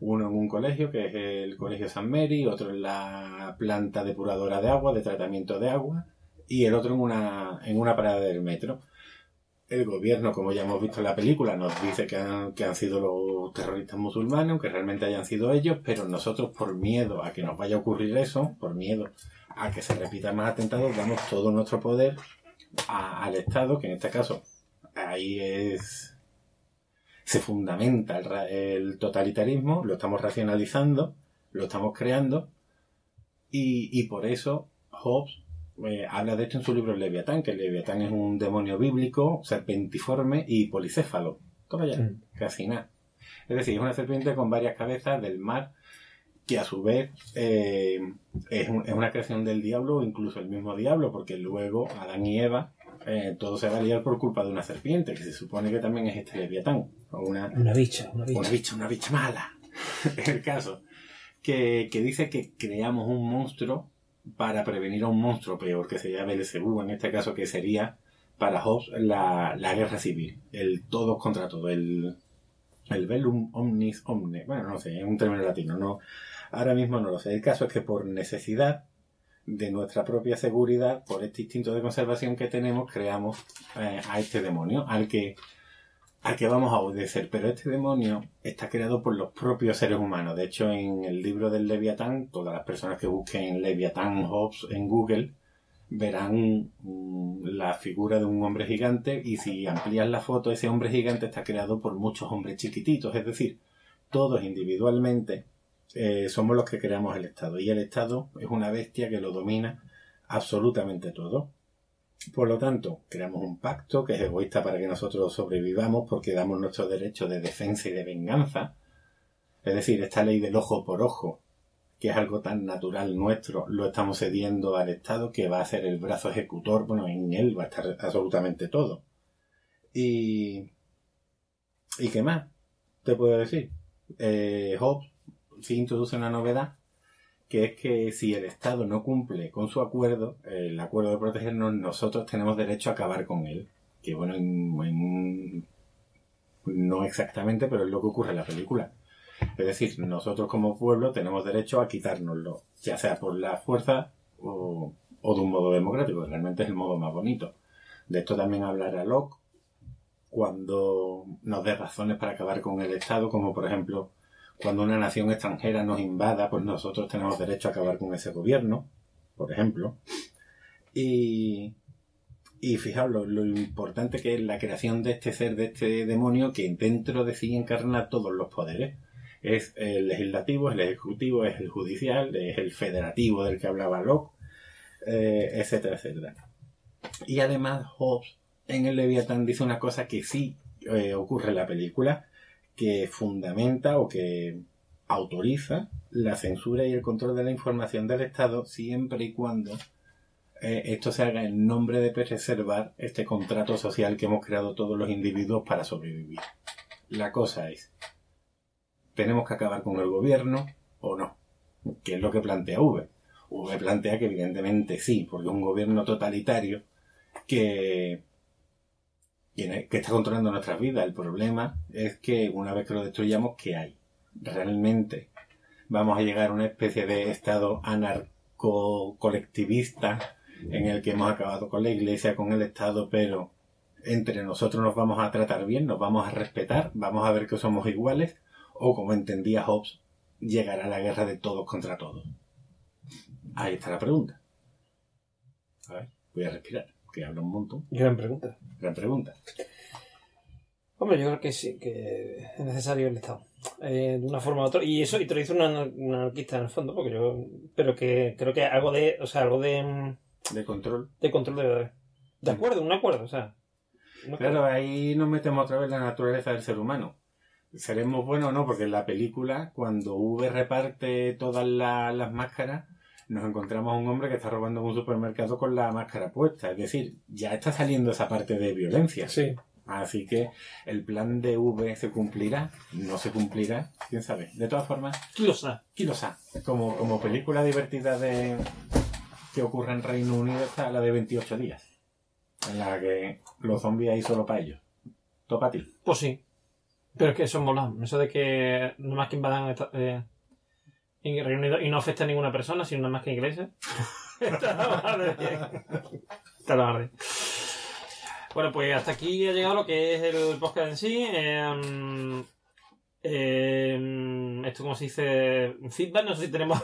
uno en un colegio, que es el Colegio San Mary, otro en la planta depuradora de agua, de tratamiento de agua, y el otro en una, en una parada del metro. El gobierno, como ya hemos visto en la película, nos dice que han, que han sido los terroristas musulmanes, aunque realmente hayan sido ellos, pero nosotros por miedo a que nos vaya a ocurrir eso, por miedo a que se repitan más atentados, damos todo nuestro poder al Estado, que en este caso ahí es se fundamenta el, totalitarismo, lo estamos racionalizando, lo estamos creando, y por eso Hobbes eh, habla de esto en su libro Leviatán, que Leviatán es un demonio bíblico, serpentiforme y policéfalo. Todo ya, mm. casi nada. Es decir, es una serpiente con varias cabezas del mar que a su vez eh, es, un, es, una creación del diablo o incluso el mismo diablo, porque luego Adán y Eva eh, todo se va a liar por culpa de una serpiente, que se supone que también es este leviatán. O una, una bicha, una bicha. Una bicha, una bicha mala. [LAUGHS] el caso. Que, que, dice que creamos un monstruo para prevenir a un monstruo peor, que sería Belzebú, en este caso, que sería para Hobbes la, la guerra civil, el todos contra todo, el, el velum omnis omne, bueno, no sé, es un término latino, no, Ahora mismo no lo sé. El caso es que por necesidad de nuestra propia seguridad, por este instinto de conservación que tenemos, creamos eh, a este demonio, al que a qué vamos a obedecer. Pero este demonio está creado por los propios seres humanos. De hecho, en el libro del Leviatán, todas las personas que busquen Leviatán Hobbes en Google verán mm, la figura de un hombre gigante y si amplías la foto, ese hombre gigante está creado por muchos hombres chiquititos. Es decir, todos individualmente eh, somos los que creamos el Estado. Y el Estado es una bestia que lo domina absolutamente todo. Por lo tanto, creamos un pacto que es egoísta para que nosotros sobrevivamos porque damos nuestro derecho de defensa y de venganza. Es decir, esta ley del ojo por ojo, que es algo tan natural nuestro, lo estamos cediendo al Estado que va a ser el brazo ejecutor, bueno, en él va a estar absolutamente todo. Y... ¿Y qué más? Te puedo decir. Eh, Hobbes sí introduce una novedad que es que si el Estado no cumple con su acuerdo, el acuerdo de protegernos, nosotros tenemos derecho a acabar con él. Que bueno, no exactamente, pero es lo que ocurre en la película. Es decir, nosotros como pueblo tenemos derecho a quitárnoslo, ya sea por la fuerza o, de un modo democrático, realmente es el modo más bonito. De esto también hablará Locke cuando nos dé razones para acabar con el Estado, como por ejemplo cuando una nación extranjera nos invada, pues nosotros tenemos derecho a acabar con ese gobierno, por ejemplo. Y, y fijaos lo, importante que es la creación de este ser, de este demonio, que dentro de sí encarna todos los poderes. Es el legislativo, es el ejecutivo, es el judicial, es el federativo del que hablaba Locke, eh, etcétera, etcétera. Y además Hobbes en el Leviatán dice una cosa que sí eh, ocurre en la película, que fundamenta o que autoriza la censura y el control de la información del Estado siempre y cuando eh, esto se haga en nombre de preservar este contrato social que hemos creado todos los individuos para sobrevivir. La cosa es, ¿tenemos que acabar con el gobierno o no? ¿Qué es lo que plantea V? V plantea que evidentemente sí, porque un gobierno totalitario que que está controlando nuestras vidas. El problema es que una vez que lo destruyamos, ¿qué hay? Realmente vamos a llegar a una especie de estado anarco-colectivista en el que hemos acabado con la iglesia, con el Estado, pero entre nosotros nos vamos a tratar bien, nos vamos a respetar, vamos a ver que somos iguales, o como entendía Hobbes, llegará la guerra de todos contra todos. Ahí está la pregunta. A ver, voy a respirar que habla un montón. Gran pregunta. Gran pregunta. Hombre, yo creo que sí, que es necesario el Estado. Eh, de una forma u otra. Y eso, y te lo dice un anarquista en el fondo, porque yo. Pero que creo que algo de. O sea, algo de. De control. De control de. De acuerdo, un acuerdo, o sea. claro, ahí nos metemos otra vez la naturaleza del ser humano. Seremos buenos o no, porque en la película, cuando V reparte todas las máscaras, nos encontramos a un hombre que está robando un supermercado con la máscara puesta. Es decir, ya está saliendo esa parte de violencia. Sí. Así que el plan de V se cumplirá, no se cumplirá, quién sabe. De todas formas, ¿Quién lo sabe? Como, como película divertida de que ocurre en Reino Unido está la de 28 días, en la que los zombies hay solo para ellos. Topa a ti. Pues sí. Pero es que eso mola. Eso de que nomás que invadan eh, en Reino Unido y no afecta a ninguna persona, sino nada más que a iglesia. [LAUGHS] Está la Está la Bueno, pues hasta aquí ha llegado lo que es el podcast en sí. Eh, eh, esto, como se dice, feedback, no sé si tenemos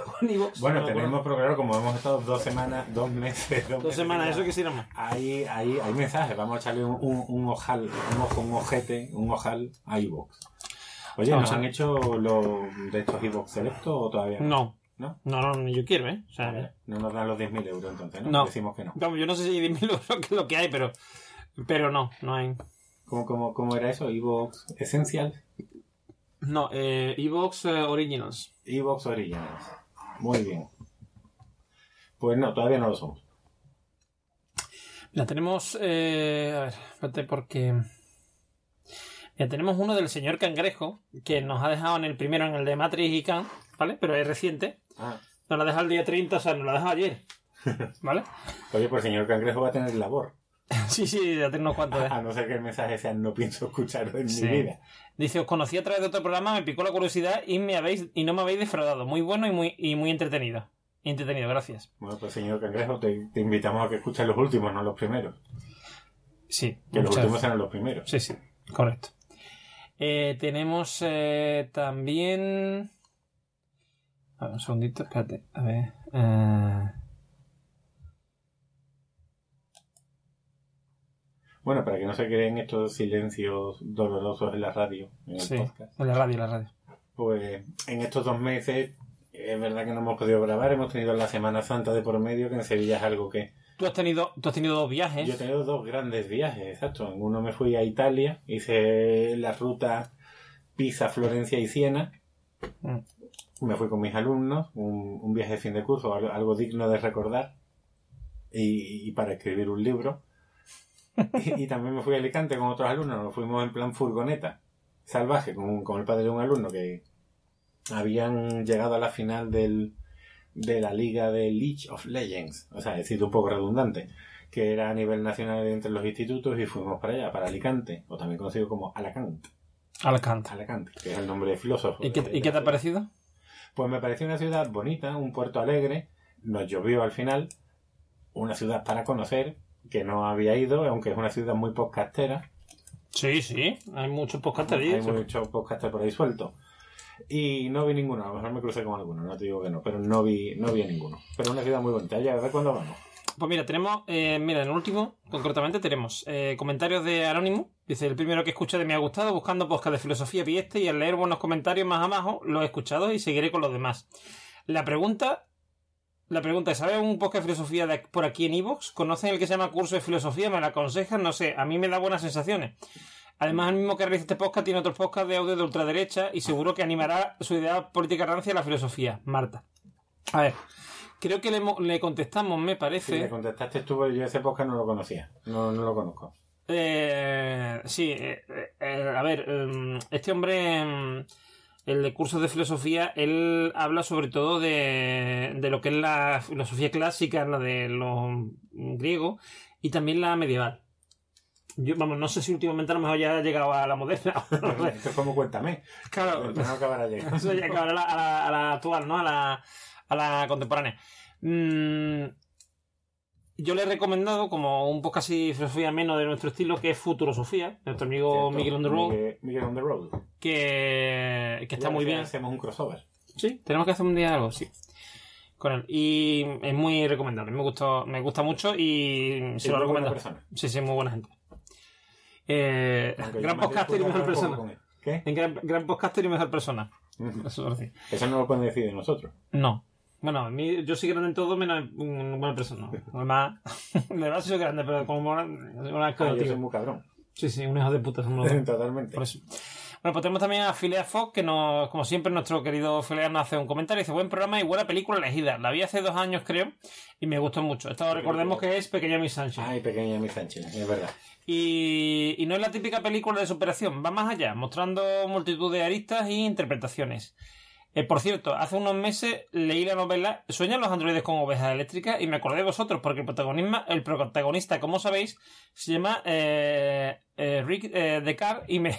Bueno, tenemos, pero claro, como hemos estado dos semanas, dos meses. Dos, semanas, eso quisiéramos. Hay, hay, hay mensajes, vamos a echarle un, un, ojal, un ojo, un ojete, un ojal a iVoox. Oye, ¿nos han hecho los de estos Xbox Selecto o todavía no? No. No, no, ni yo quiero, ¿eh? O sea, no nos dan los 10.000 euros entonces, ¿no? Decimos que no. yo no sé si 10.000 euros [LAUGHS] es lo que hay, pero, pero no, no hay. ¿Cómo, cómo, cómo era eso? ¿Evox Essential? No, eh, Evox eh, Originals. Evox Originals. Muy bien. Pues no, todavía no lo somos. La tenemos. Eh, a ver, espérate, porque. Ya tenemos uno del señor Cangrejo, que nos ha dejado en el primero, en el de Matrix y Khan, ¿vale? Pero es reciente. Ah. Nos lo ha dejado el día 30, o sea, nos lo ha dejado ayer. [LAUGHS] ¿Vale? Oye, pues el señor Cangrejo va a tener labor. [LAUGHS] sí, sí, ya tengo unos cuantos. [LAUGHS] A no ser que el mensaje sea no pienso escucharlo en mi vida. Dice, os conocí a través de otro programa, me picó la curiosidad y me habéis y no me habéis defraudado. Muy bueno y muy, y muy entretenido. Entretenido, gracias. Bueno, pues señor Cangrejo, te, invitamos a que escuches los últimos, no los primeros. Sí. Que los últimos eran los primeros. Sí, sí, correcto. Eh, tenemos eh, también. A ver, un segundito, espérate. A ver. eh, Bueno, para que no se queden estos silencios dolorosos en la radio, en el sí, podcast, en la radio, en la radio. pues en estos dos meses es verdad que no hemos podido grabar, hemos tenido la Semana Santa de por medio, que en Sevilla es algo que... Tú has tenido, tú has tenido dos viajes. Yo he tenido dos grandes viajes, exacto. En uno me fui a Italia, hice la ruta Pisa, Florencia y Siena. Mm. Me fui con mis alumnos, un, un viaje de fin de curso, algo, digno de recordar. Y, y para escribir un libro. [LAUGHS] Y, y también me fui a Alicante con otros alumnos, nos fuimos en plan furgoneta salvaje con, con el padre de un alumno que habían llegado a la final del, de la liga de League of Legends, o sea, decir un poco redundante, que era a nivel nacional entre los institutos y fuimos para allá, para Alicante, o también conocido como Alacant, Alcántara. Alacante, que es el nombre de filósofo. ¿Y qué, de- ¿Y qué te ha parecido? Pues me pareció una ciudad bonita, un puerto alegre, nos llovió al final, una ciudad para conocer, que no había ido, aunque es una ciudad muy podcastera, Sí, sí. Hay muchos podcasts allí. Hay muchos podcasters por ahí sueltos. Y no vi ninguno, a lo mejor me crucé con alguno, no te digo que no, pero no vi, no vi a ninguno. Pero una ciudad muy bonita, ya a ver cuándo vamos. Pues mira, tenemos, eh, mira, en último, concretamente, tenemos eh, comentarios de Anónimo. Dice, el primero que escuché de me ha gustado, buscando podcast de filosofía pieste y al leer buenos comentarios más abajo, lo he escuchado y seguiré con los demás. La pregunta, la pregunta es, ¿sabe un podcast de filosofía de- por aquí en Evox? ¿Conocen el que se llama Curso de Filosofía? ¿Me lo aconsejan? No sé, a mí me da buenas sensaciones. Además, el mismo que realiza este podcast tiene otros podcasts de audio de ultraderecha y seguro que animará su idea política rancia a la filosofía. Marta. A ver, creo que le, le contestamos, me Si parece. me contestaste tú, pero yo ese podcast no lo conocía, no, no lo conozco. Eh, sí, eh, eh, a ver, eh, este hombre, eh, el de cursos de filosofía, él habla sobre todo de, de lo que es la filosofía clásica, la de los griegos, y también la medieval. Yo, vamos, no sé si últimamente a lo mejor ya ha llegado a la moderna. [LAUGHS] no sé. Esto es como cuéntame. Claro, No acabará llegando. [LAUGHS] eso ya acabará a la, a la- a la actual, ¿no? A la, a la contemporánea. Mm, yo le he recomendado como un podcast así filosofía menos de nuestro estilo, que es Futurosofía, nuestro amigo Cierto. Miguel on the Road, Miguel, Miguel on the road. que, que está Ya muy bien. Hacemos un crossover. Sí, tenemos que hacer un día algo, sí. Con él. Y es muy recomendable. Me gusta, me gusta mucho y se lo recomiendo. Sí, sí, muy buena gente. Eh, gran podcaster y mejor persona. ¿Qué? En gran, gran podcaster y mejor persona. Eso sí. Eso no lo pueden decir de nosotros. No. Bueno, a mí, yo soy grande en todo menos en buena persona. Además, [LAUGHS] de verdad soy grande, pero como una, una Ah, yo soy muy cabrón. Sí, sí, un hijo de puta somos. Totalmente. Por eso. Bueno, pues tenemos también a Phileas Fogg, que nos, como siempre, nuestro querido Phileas nos hace un comentario. Dice, buen programa y buena película elegida. La vi hace dos años, creo, y me gustó mucho. Esto recordemos que es Pequeña Miss Sánchez. Ay, pequeña mi Sánchez, es verdad. Y, y no es la típica película de superación, va más allá, mostrando multitud de aristas e interpretaciones. Eh, por cierto, hace unos meses leí la novela ¿Sueñan los androides con ovejas eléctricas? y me acordé de vosotros, porque el protagonista, el protagonista como sabéis, se llama eh, eh, Rick eh, Descartes y me...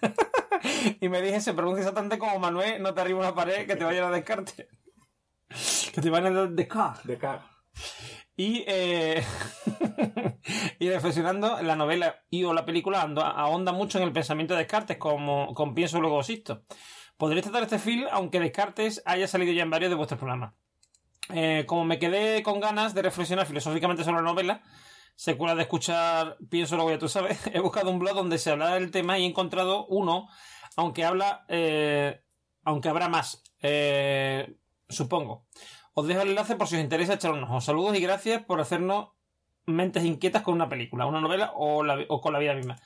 [LAUGHS] y me dije, se pronuncia exactamente como Manuel, no te arriba una pared que te vayan a Descartes. [LAUGHS] que te vayan a Descartes. De K. Y, eh, [LAUGHS] y reflexionando, la novela y o la película ahonda mucho en el pensamiento de Descartes, como con pienso luego existo. Podréis tratar este film, aunque Descartes haya salido ya en varios de vuestros programas. Eh, como me quedé con ganas de reflexionar filosóficamente sobre la novela, secuela de escuchar Pienso luego ya tú sabes, [LAUGHS] he buscado un blog donde se habla del tema y he encontrado uno, aunque habla, eh, aunque habrá más, eh, supongo. Os dejo el enlace por si os interesa echar un ojo. Saludos y gracias por hacernos mentes inquietas con una película, una novela o, la- o con la vida misma.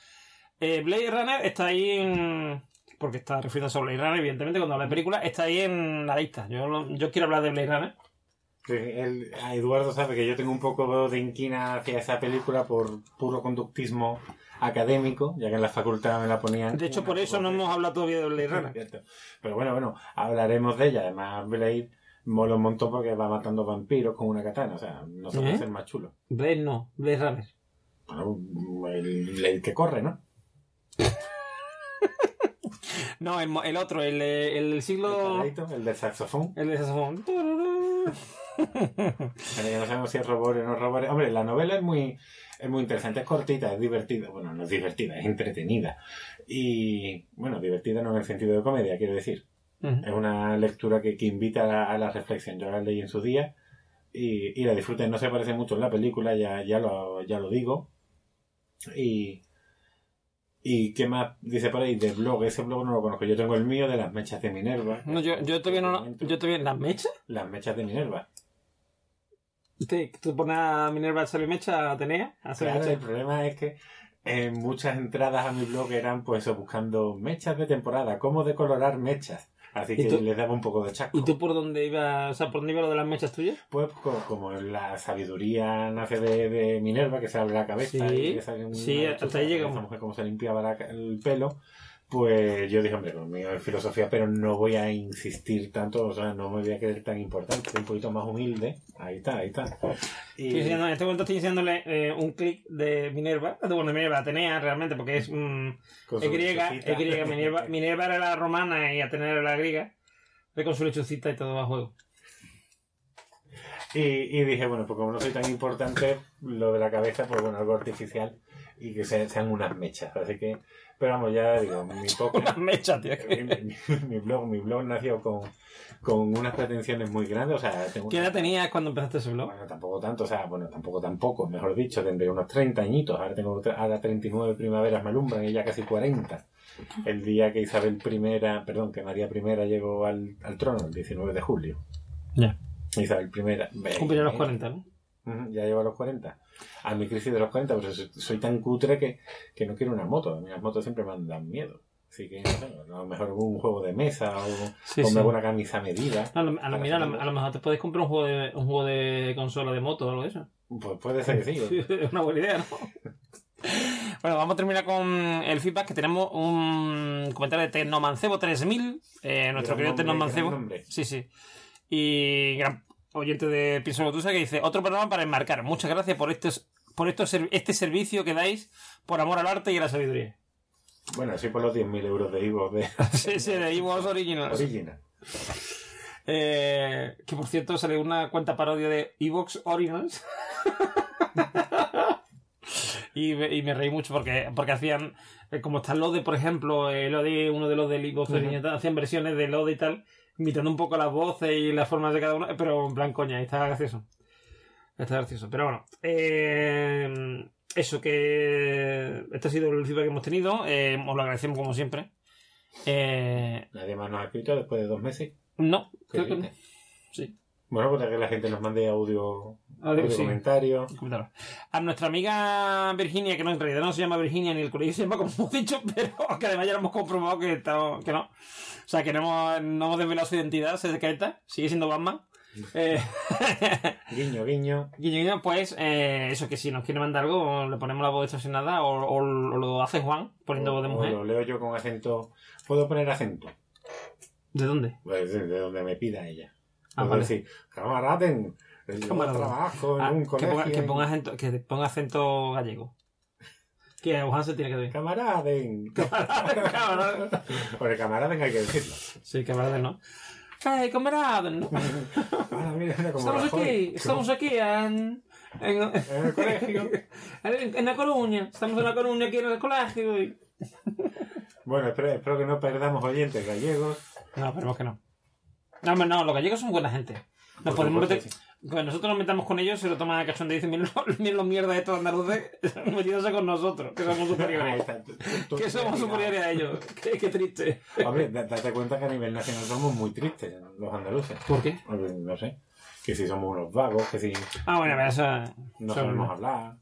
Eh, Blade Runner está ahí en... Porque está refiriéndose a Blade Runner, evidentemente, cuando habla de película, está ahí en la lista. Yo, quiero hablar de Blade Runner. Sí, el- a Eduardo sabe que yo tengo un poco de inquina hacia esa película por puro conductismo académico, ya que en la facultad me la ponían. De hecho, por eso no hemos hablado todavía de Blade [LAUGHS] Runner. Pero bueno, bueno, hablaremos de ella. Además, Blade mola un montón porque va matando vampiros con una katana. O sea, no se puede ¿Eh? ser más chulo. Blade no, Blade Runner. Bueno, el que corre, ¿no? [LAUGHS] No, el, el otro, el, eh, el El, siglo... paradito, el del saxofón. El de saxofón. [LAUGHS] Pero que no sabemos si es robot o no robot. Hombre, la novela es muy. es muy interesante, es cortita, es divertida. Bueno, no es divertida, es entretenida. Y, bueno, divertida no en el sentido de comedia, quiero decir. Es una lectura que, que invita a la, a la reflexión. Yo la leí en su día y, y la disfruté. No se parece mucho en la película, ya, ya, lo, ya lo digo. Y, y qué más dice por ahí de blog. Ese blog no lo conozco. Yo tengo el mío de las mechas de Minerva. No, yo, yo todavía no. lo- Yo todavía. ¿Las mechas? Las mechas de Minerva. ¿Te, ¿Tú pones a Minerva a salir mecha a Atenea? A hacer Claro, mecha? el problema es que eh, muchas entradas a mi blog eran pues buscando mechas de temporada, cómo decolorar mechas. Así ¿Y que tú? les daba un poco de chasco. ¿Y tú por dónde ibas? O sea, ¿por dónde iba lo de las mechas tuyas? Pues co- como la sabiduría nace de, de Minerva, que se abre la cabeza Sí, y que sale un- sí, una hasta ahí llegamos. mujer cómo se limpiaba la el pelo, pues yo dije, hombre, lo mío es filosofía, pero no voy a insistir tanto, o sea, no me voy a creer tan importante, un poquito más humilde. Ahí está, ahí está. Y- Estoy enseñando- en este momento estoy enseñándole eh, un clic de Minerva. de- Bueno, de Minerva, Atenea realmente, porque es. mm, su griega, es griega. Minerva, [LAUGHS] Minerva era la romana y Atenea era la griega. Ve con su lechucita y todo va a juego. Y, y dije, bueno, pues como no soy tan importante, lo de la cabeza, pues bueno, algo artificial y que se- sean unas mechas. Así que, pero vamos, ya digo, mi [LAUGHS] poco, mecha, tío. mi, mi- mi blog, mi blog nació con, con unas pretensiones muy grandes, o sea, tengo ¿Qué edad tenías cuando empezaste ese blog? Bueno, tampoco tanto, o sea, bueno, tampoco tampoco, mejor dicho, tendré unos 30 añitos, ahora tengo tre- ahora 39 primaveras me alumbran y ya casi 40. El día que Isabel I, perdón, que María I llegó al, al trono, el 19 de julio. Ya. Isabel I. Cumpliré los 40, ¿no? Ya llevo a los 40. A mi crisis de los 40, pues soy, tan cutre que, que no quiero una moto. A mí las motos siempre me dan miedo. Así que, no sé, a lo mejor un juego de mesa o, Sí, sí. una camisa medida. A lo, a lo- Para mira, a lo, hacerlo. a lo mejor te podéis comprar un juego de, un juego de consola de moto o algo de eso. Pues puede ser que sí. [LAUGHS] Es una buena idea, ¿no? [LAUGHS] Bueno, vamos a terminar con el feedback que tenemos un comentario de Tecnomancebo 3000, eh, nuestro querido Tecnomancebo. Sí, sí. Y gran oyente de Pienso Lotusa que dice, otro programa para enmarcar. Muchas gracias por estos, por estos, este servicio que dais por amor al arte y a la sabiduría. Bueno, así por los 10.000 euros de Ivo de [LAUGHS] Sí, sí, de Evox Originals. Original. Eh, que por cierto sale una cuenta parodia de Evox Originals. [LAUGHS] y, me, y me reí mucho porque, porque hacían, eh, como está Lode, por ejemplo, eh, Lode, uno de los del Evox Ujú. Originals, hacían versiones de Lode y tal, imitando un poco las voces y las formas de cada uno, pero en plan coña, y estaba gracioso. Está gracioso. Pero bueno, eh, eso que este ha sido el feedback que hemos tenido, eh, os lo agradecemos como siempre. Eh, Nadie más nos ha escrito después de dos meses. no, creo que no. Sí. Bueno, pues que la gente nos mande audio, Audio, audio sí. comentarios. A nuestra amiga Virginia, que no, en realidad no se llama Virginia ni el colegio se llama como hemos dicho, [LAUGHS] pero que además ya lo hemos comprobado que, estamos- que no. O sea, que no hemos, no hemos desvelado su identidad secreta, sigue siendo Batman. Eh, [LAUGHS] Guiño, guiño. Guiño, guiño, pues eh, eso que si nos quiere mandar algo, le ponemos la voz distorsionada o, o, o lo hace Juan poniendo voz de o mujer. lo leo yo con acento. ¿Puedo poner acento? ¿De dónde? Pues de, de donde me pida ella. Ah, Puedo vale. decir, camaraden, yo trabajo en Ah, un que, colegio. ponga, que, en- ponga acento, que ponga acento gallego. Que Juan se tiene que ver. Camaraden. [LAUGHS] Camaraden. Por el camaraden hay que decirlo. Sí, camaradas, ¿no? ¡Hey, camaradas! [LAUGHS] ¿no? Mira, mira cómo Estamos Rajoy. aquí, estamos aquí en, en, En el colegio. [LAUGHS] en, en La Coruña. Estamos en La Coruña, aquí en el colegio. y- Bueno, espero, espero que no perdamos oyentes gallegos. No, esperemos que no. No, no, los gallegos son buena gente. Nos podemos meter... Cuando nosotros nos metamos con ellos, se lo toman a cachón y dicen, miren los, miren los mierdas estos andaluces [LAUGHS] metiéndose con nosotros, que somos superiores. que somos superiores a ellos. [LAUGHS] Qué, qué triste. Hombre, da- date cuenta que a nivel nacional somos muy tristes, los andaluces. ¿Por qué? No sé. Que si somos unos vagos, que si Ah, bueno, pero eso... no sabemos hablar.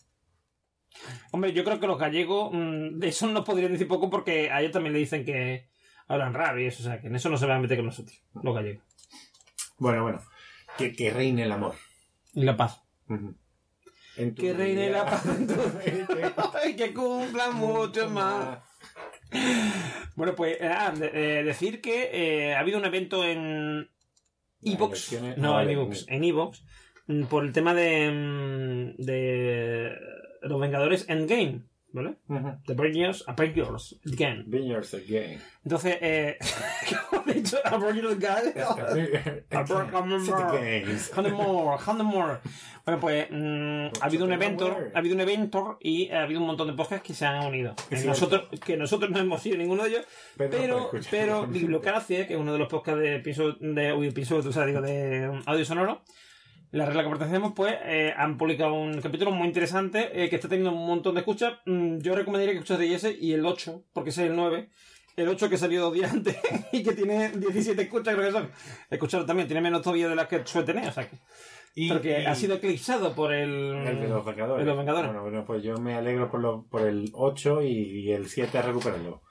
Hombre, yo creo que los gallegos, mm, de eso no podrían decir poco porque a ellos también le dicen que hablan raro y eso, o sea, que en eso no se van a meter con nosotros, los gallegos. Bueno, bueno. Que, que reine el amor. Y la paz. Ujú. En tu Que reine vida. la paz en tu [LAUGHS] Ay, que cumpla mucho más. Bueno, pues ah, de- eh, decir que eh, ha habido un evento en Evox. No, ah, en Evox. En Evox. mm, Por el tema de, mm, de los Vengadores Endgame, ¿vale? Ujú. The Avengers, Avengers Endgame. Vineyards again. Entonces, eh, [LAUGHS] he dicho, Aboriginal Guy. Hundred more, hundred more. Bueno, pues mm, ha habido un evento, ha habido un evento y ha habido un montón de podcasts que se han unido. Eh, nosotros, que nosotros no hemos sido ninguno de ellos, Pero no pero, [LAUGHS] pero Bibliocracia, que es uno de los podcasts de piso, de uy, piso, o sea, digo, de audio sonoro, la regla que pertenecemos, pues, eh, han publicado un capítulo muy interesante eh, que está teniendo un montón de escuchas. Mm, yo recomendaría que escuchas de ese y el 8, porque ese es el 9. El 8 que salió dos días [LAUGHS] antes y que tiene 17 escuchas, creo que son. Escucharlo también, tiene menos todavía de las que suele tener, o sea que. Y- porque y- ha sido eclipsado por el. El de los Vengadores. el de los Vengadores. Bueno, bueno, pues yo me alegro por, lo- por el 8 y, y el 7 a recuperarlo.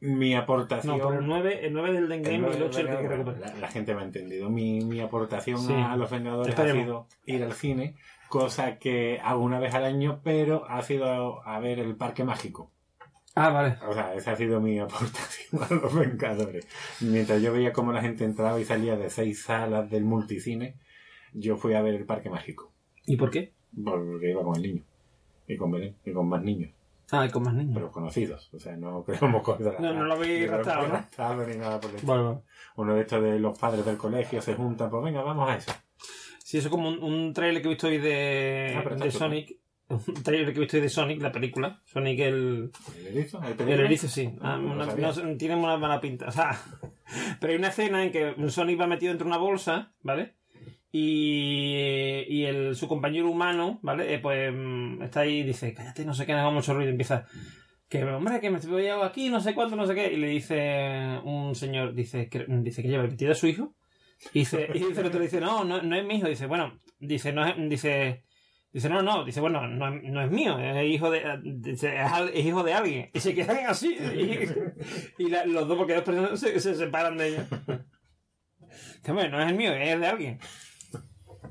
Mi aportación. No, por el 9, el 9 del Endgame y el 8 el que recuperar. la, la gente me ha entendido. Mi, mi aportación Sí. a los Vengadores ha sido ir al cine, cosa que hago una vez al año, pero ha sido a ver el Parque Mágico. Ah, vale. O sea, esa ha sido mi aportación a los Vengadores. Mientras yo veía cómo la gente entraba y salía de seis salas del multicine, yo fui a ver el Parque Mágico. ¿Y por qué? Porque iba con el niño. Y con Belén. Y con más niños. Ah, y con más niños. Pero conocidos. O sea, no queremos cosas. No, no lo habéis ni raptado, ¿no? ni nada por el vale. Uno de estos de los padres del colegio se juntan, pues venga, vamos a eso. Sí, eso es como un, un trailer que he visto hoy de, Ah, de. Sonic. Un trailer que he visto hoy de Sonic, la película. Sonic el... ¿El erizo? ¿El El erizo, sí. Ah, Ah, no una- no, tiene una mala pinta. O sea, [LAUGHS] pero hay una escena en que Sonic va metido dentro de una bolsa, ¿vale? Y, y el, su compañero humano, ¿vale? Eh, pues mm, está ahí y dice, cállate, no sé qué, no haga mucho ruido. Empieza, que hombre, que me estoy aquí, no sé cuánto, no sé qué. Y le dice un señor, dice que, dice que lleva metido a su hijo. Y dice, y dice el otro, dice, no, no, no es mi hijo. Dice, bueno, dice, no es, dice, Dice, no, no, dice, bueno, no, no es mío, es hijo de, es, hijo de alguien. Y se quedan así. Y, los dos, porque dos personas se, se separan de ellos. Dice, bueno, no es el mío, es de alguien.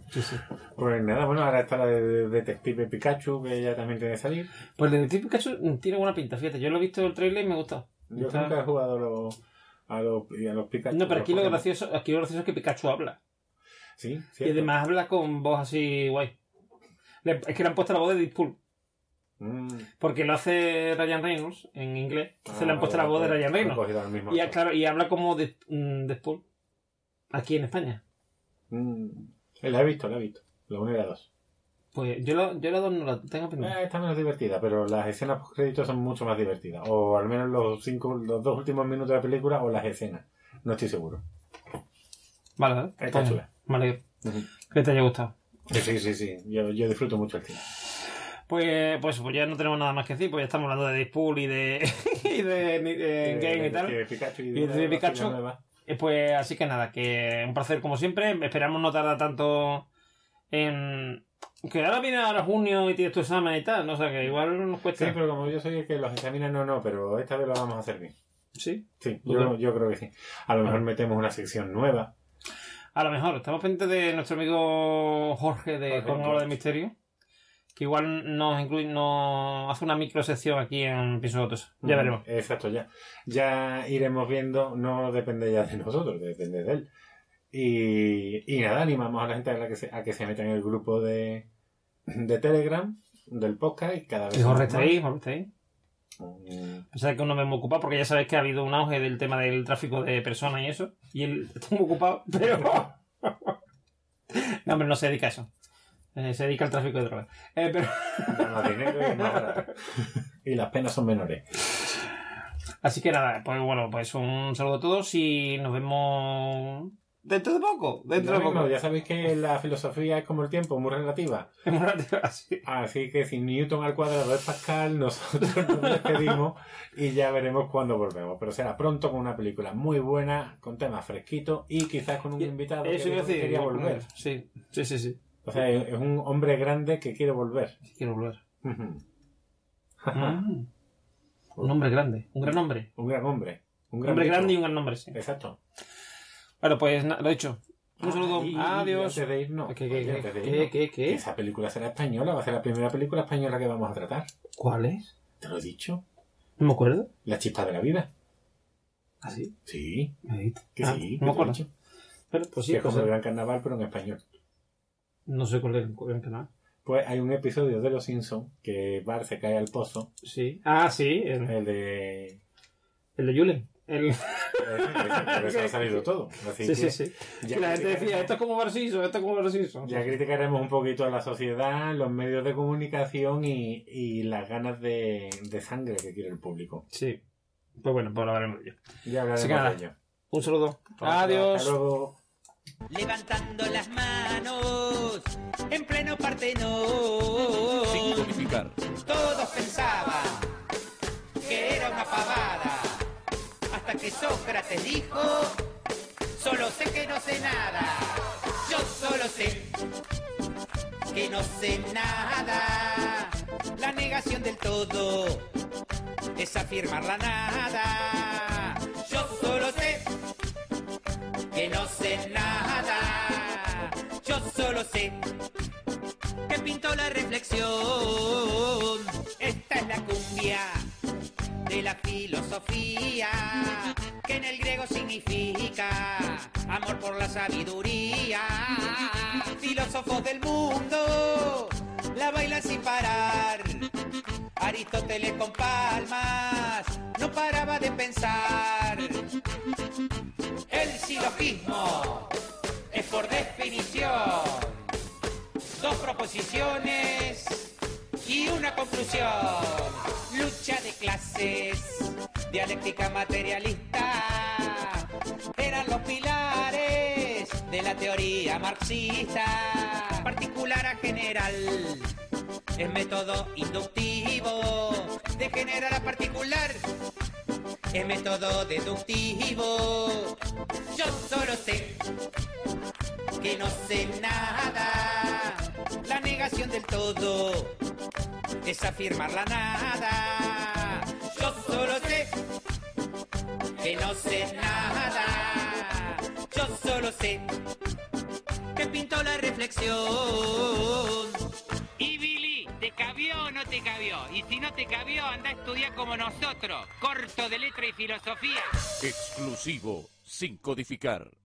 Sí, sí. Pues nada, bueno, ahora está la de, de Detective Pikachu, que ya también tiene que salir. Pues el Detective Pikachu tiene buena pinta, fíjate. Yo lo he visto el trailer y me ha gustado. Yo nunca he jugado a los, a los, a los Pikachu. No, pero aquí lo, gracioso, aquí lo gracioso es que Pikachu habla. Sí, Y cierto. además habla con voz así guay. Es que le han puesto la voz de Deadpool. Mm. Porque lo hace Ryan Reynolds en inglés. Entonces Ah, le han puesto la voz de Ryan Reynolds. Y, claro, y habla como de, mm, Deadpool. Aquí en España. Mm. La he visto, la he visto. La 1 y la 2. Pues yo, lo, yo la dos no la tengo pendiente. Eh, está menos divertida, pero las escenas post créditos son mucho más divertidas. O al menos los cinco, los dos últimos minutos de la película o las escenas. No estoy seguro. Vale, vale. Está Pues, chula. Vale, que te haya gustado. Sí, sí, sí. Yo, yo disfruto mucho el cine. Pues, pues, pues ya no tenemos nada más que decir, pues ya estamos hablando de Deadpool y de, [LAUGHS] y de, de Game y tal. De Pikachu y Y de, Pikachu. Eh, Pues así que nada, que un placer como siempre. Esperamos no tardar tanto en... Que ahora viene ahora junio y tienes tu examen y tal, no o sea que igual nos Sí, cuesta. pero como yo soy el que los examina, no, no, pero esta vez lo vamos a hacer bien. Sí. Sí, Yo yo, creo- yo creo que sí. A lo mejor metemos una sección nueva. A lo mejor, estamos pendientes de nuestro amigo Jorge de Jorge, Hora de Jorge. Misterio, que igual nos incluye, nos hace una micro sección aquí en Piso Gotoso. Ya Mm, veremos. Exacto, ya. Ya iremos viendo, no depende ya de nosotros, depende de él. Y, y nada, animamos a la gente a, la que se, a que se meta en el grupo de, de Telegram del podcast y cada vez Y Jorge está ahí. Mm, que uno me ocupado, porque ya sabéis que ha habido un auge del tema del tráfico de personas y eso. Y él está muy ocupado, [LAUGHS] pero. [LAUGHS] no, hombre, no se dedica a eso. Eh, se dedica al tráfico de drogas. Eh, pero... Gana dinero y es más barato. y las penas son menores. Así que nada, pues bueno, pues un saludo a todos y nos vemos dentro de poco. Dentro de poco. ya sabéis que la filosofía es como el tiempo, muy relativa. En un rato así. Así que si Newton al cuadrado es Pascal, nosotros nos despedimos y ya veremos cuándo volvemos. Pero será pronto con una película muy buena, con temas fresquitos y quizás con un invitado Eso que quería volver. Sí, sí, sí, sí. O sea, es un hombre grande que quiere volver. Quiero volver. Ujú. Mm. Un hombre grande. Un gran hombre. un gran hombre. Un gran hombre grande y un gran hombre, sí. Exacto. Bueno, pues lo he dicho. Un saludo. y- y Adiós. de irnos, ¿Qué, qué, qué, de qué, qué, qué? Esa película será española, va a ser la primera película española que vamos a tratar. ¿Cuál es? ¿Te lo he dicho? No me acuerdo. La chispa de la vida. ¿Ah, sí? Sí, Me que Ah, sí. no me acuerdo. Pero, pues sí, que es pues, como el Gran Carnaval, pero en español. No sé cuál es el canal. Pues hay un episodio de Los Simpsons que Bart se cae al pozo, Sí. Ah, sí. El, el de... el de Julen. El... [LAUGHS] Por eso ha salido todo. Así Sí, sí, sí. Que la gente decía, esto es como Barciso, esto es como Barciso. Ya criticaremos un poquito a la sociedad, los medios de comunicación y, y las ganas de, de sangre que quiere el público. Sí. Pues bueno, pues hablaremos de ello. Ya hablaremos de ello. Un saludo. Hasta Adiós. luego. Levantando las manos en pleno Partenón. Sin. Todos pensaban que era una pavada, hasta que Sócrates dijo, solo sé que no sé nada, yo solo sé que no sé nada. La negación del todo es afirmar la nada. Yo solo sé que no sé nada. Yo solo sé que pintó la reflexión. Esta es la cumbia de la filosofía, que en el griego significa amor por la sabiduría. Filósofos del mundo la bailan sin parar. Aristóteles con palmas no paraba de pensar. El silogismo es por definición dos proposiciones y una conclusión. Lucha de clases, dialéctica materialista, eran los pilares de la teoría marxista. Particular a general, es método inductivo, de general a particular. Es método deductivo. Yo solo sé que no sé nada. La negación del todo es afirmar la nada. Yo solo sé que no sé nada. Yo solo sé que pintó la reflexión. Y Billy, ¿te cabió o no te cabió? Y si no te cabió, anda a estudiar como nosotros, corto de letra y filosofía. Exclusivo. Sin codificar.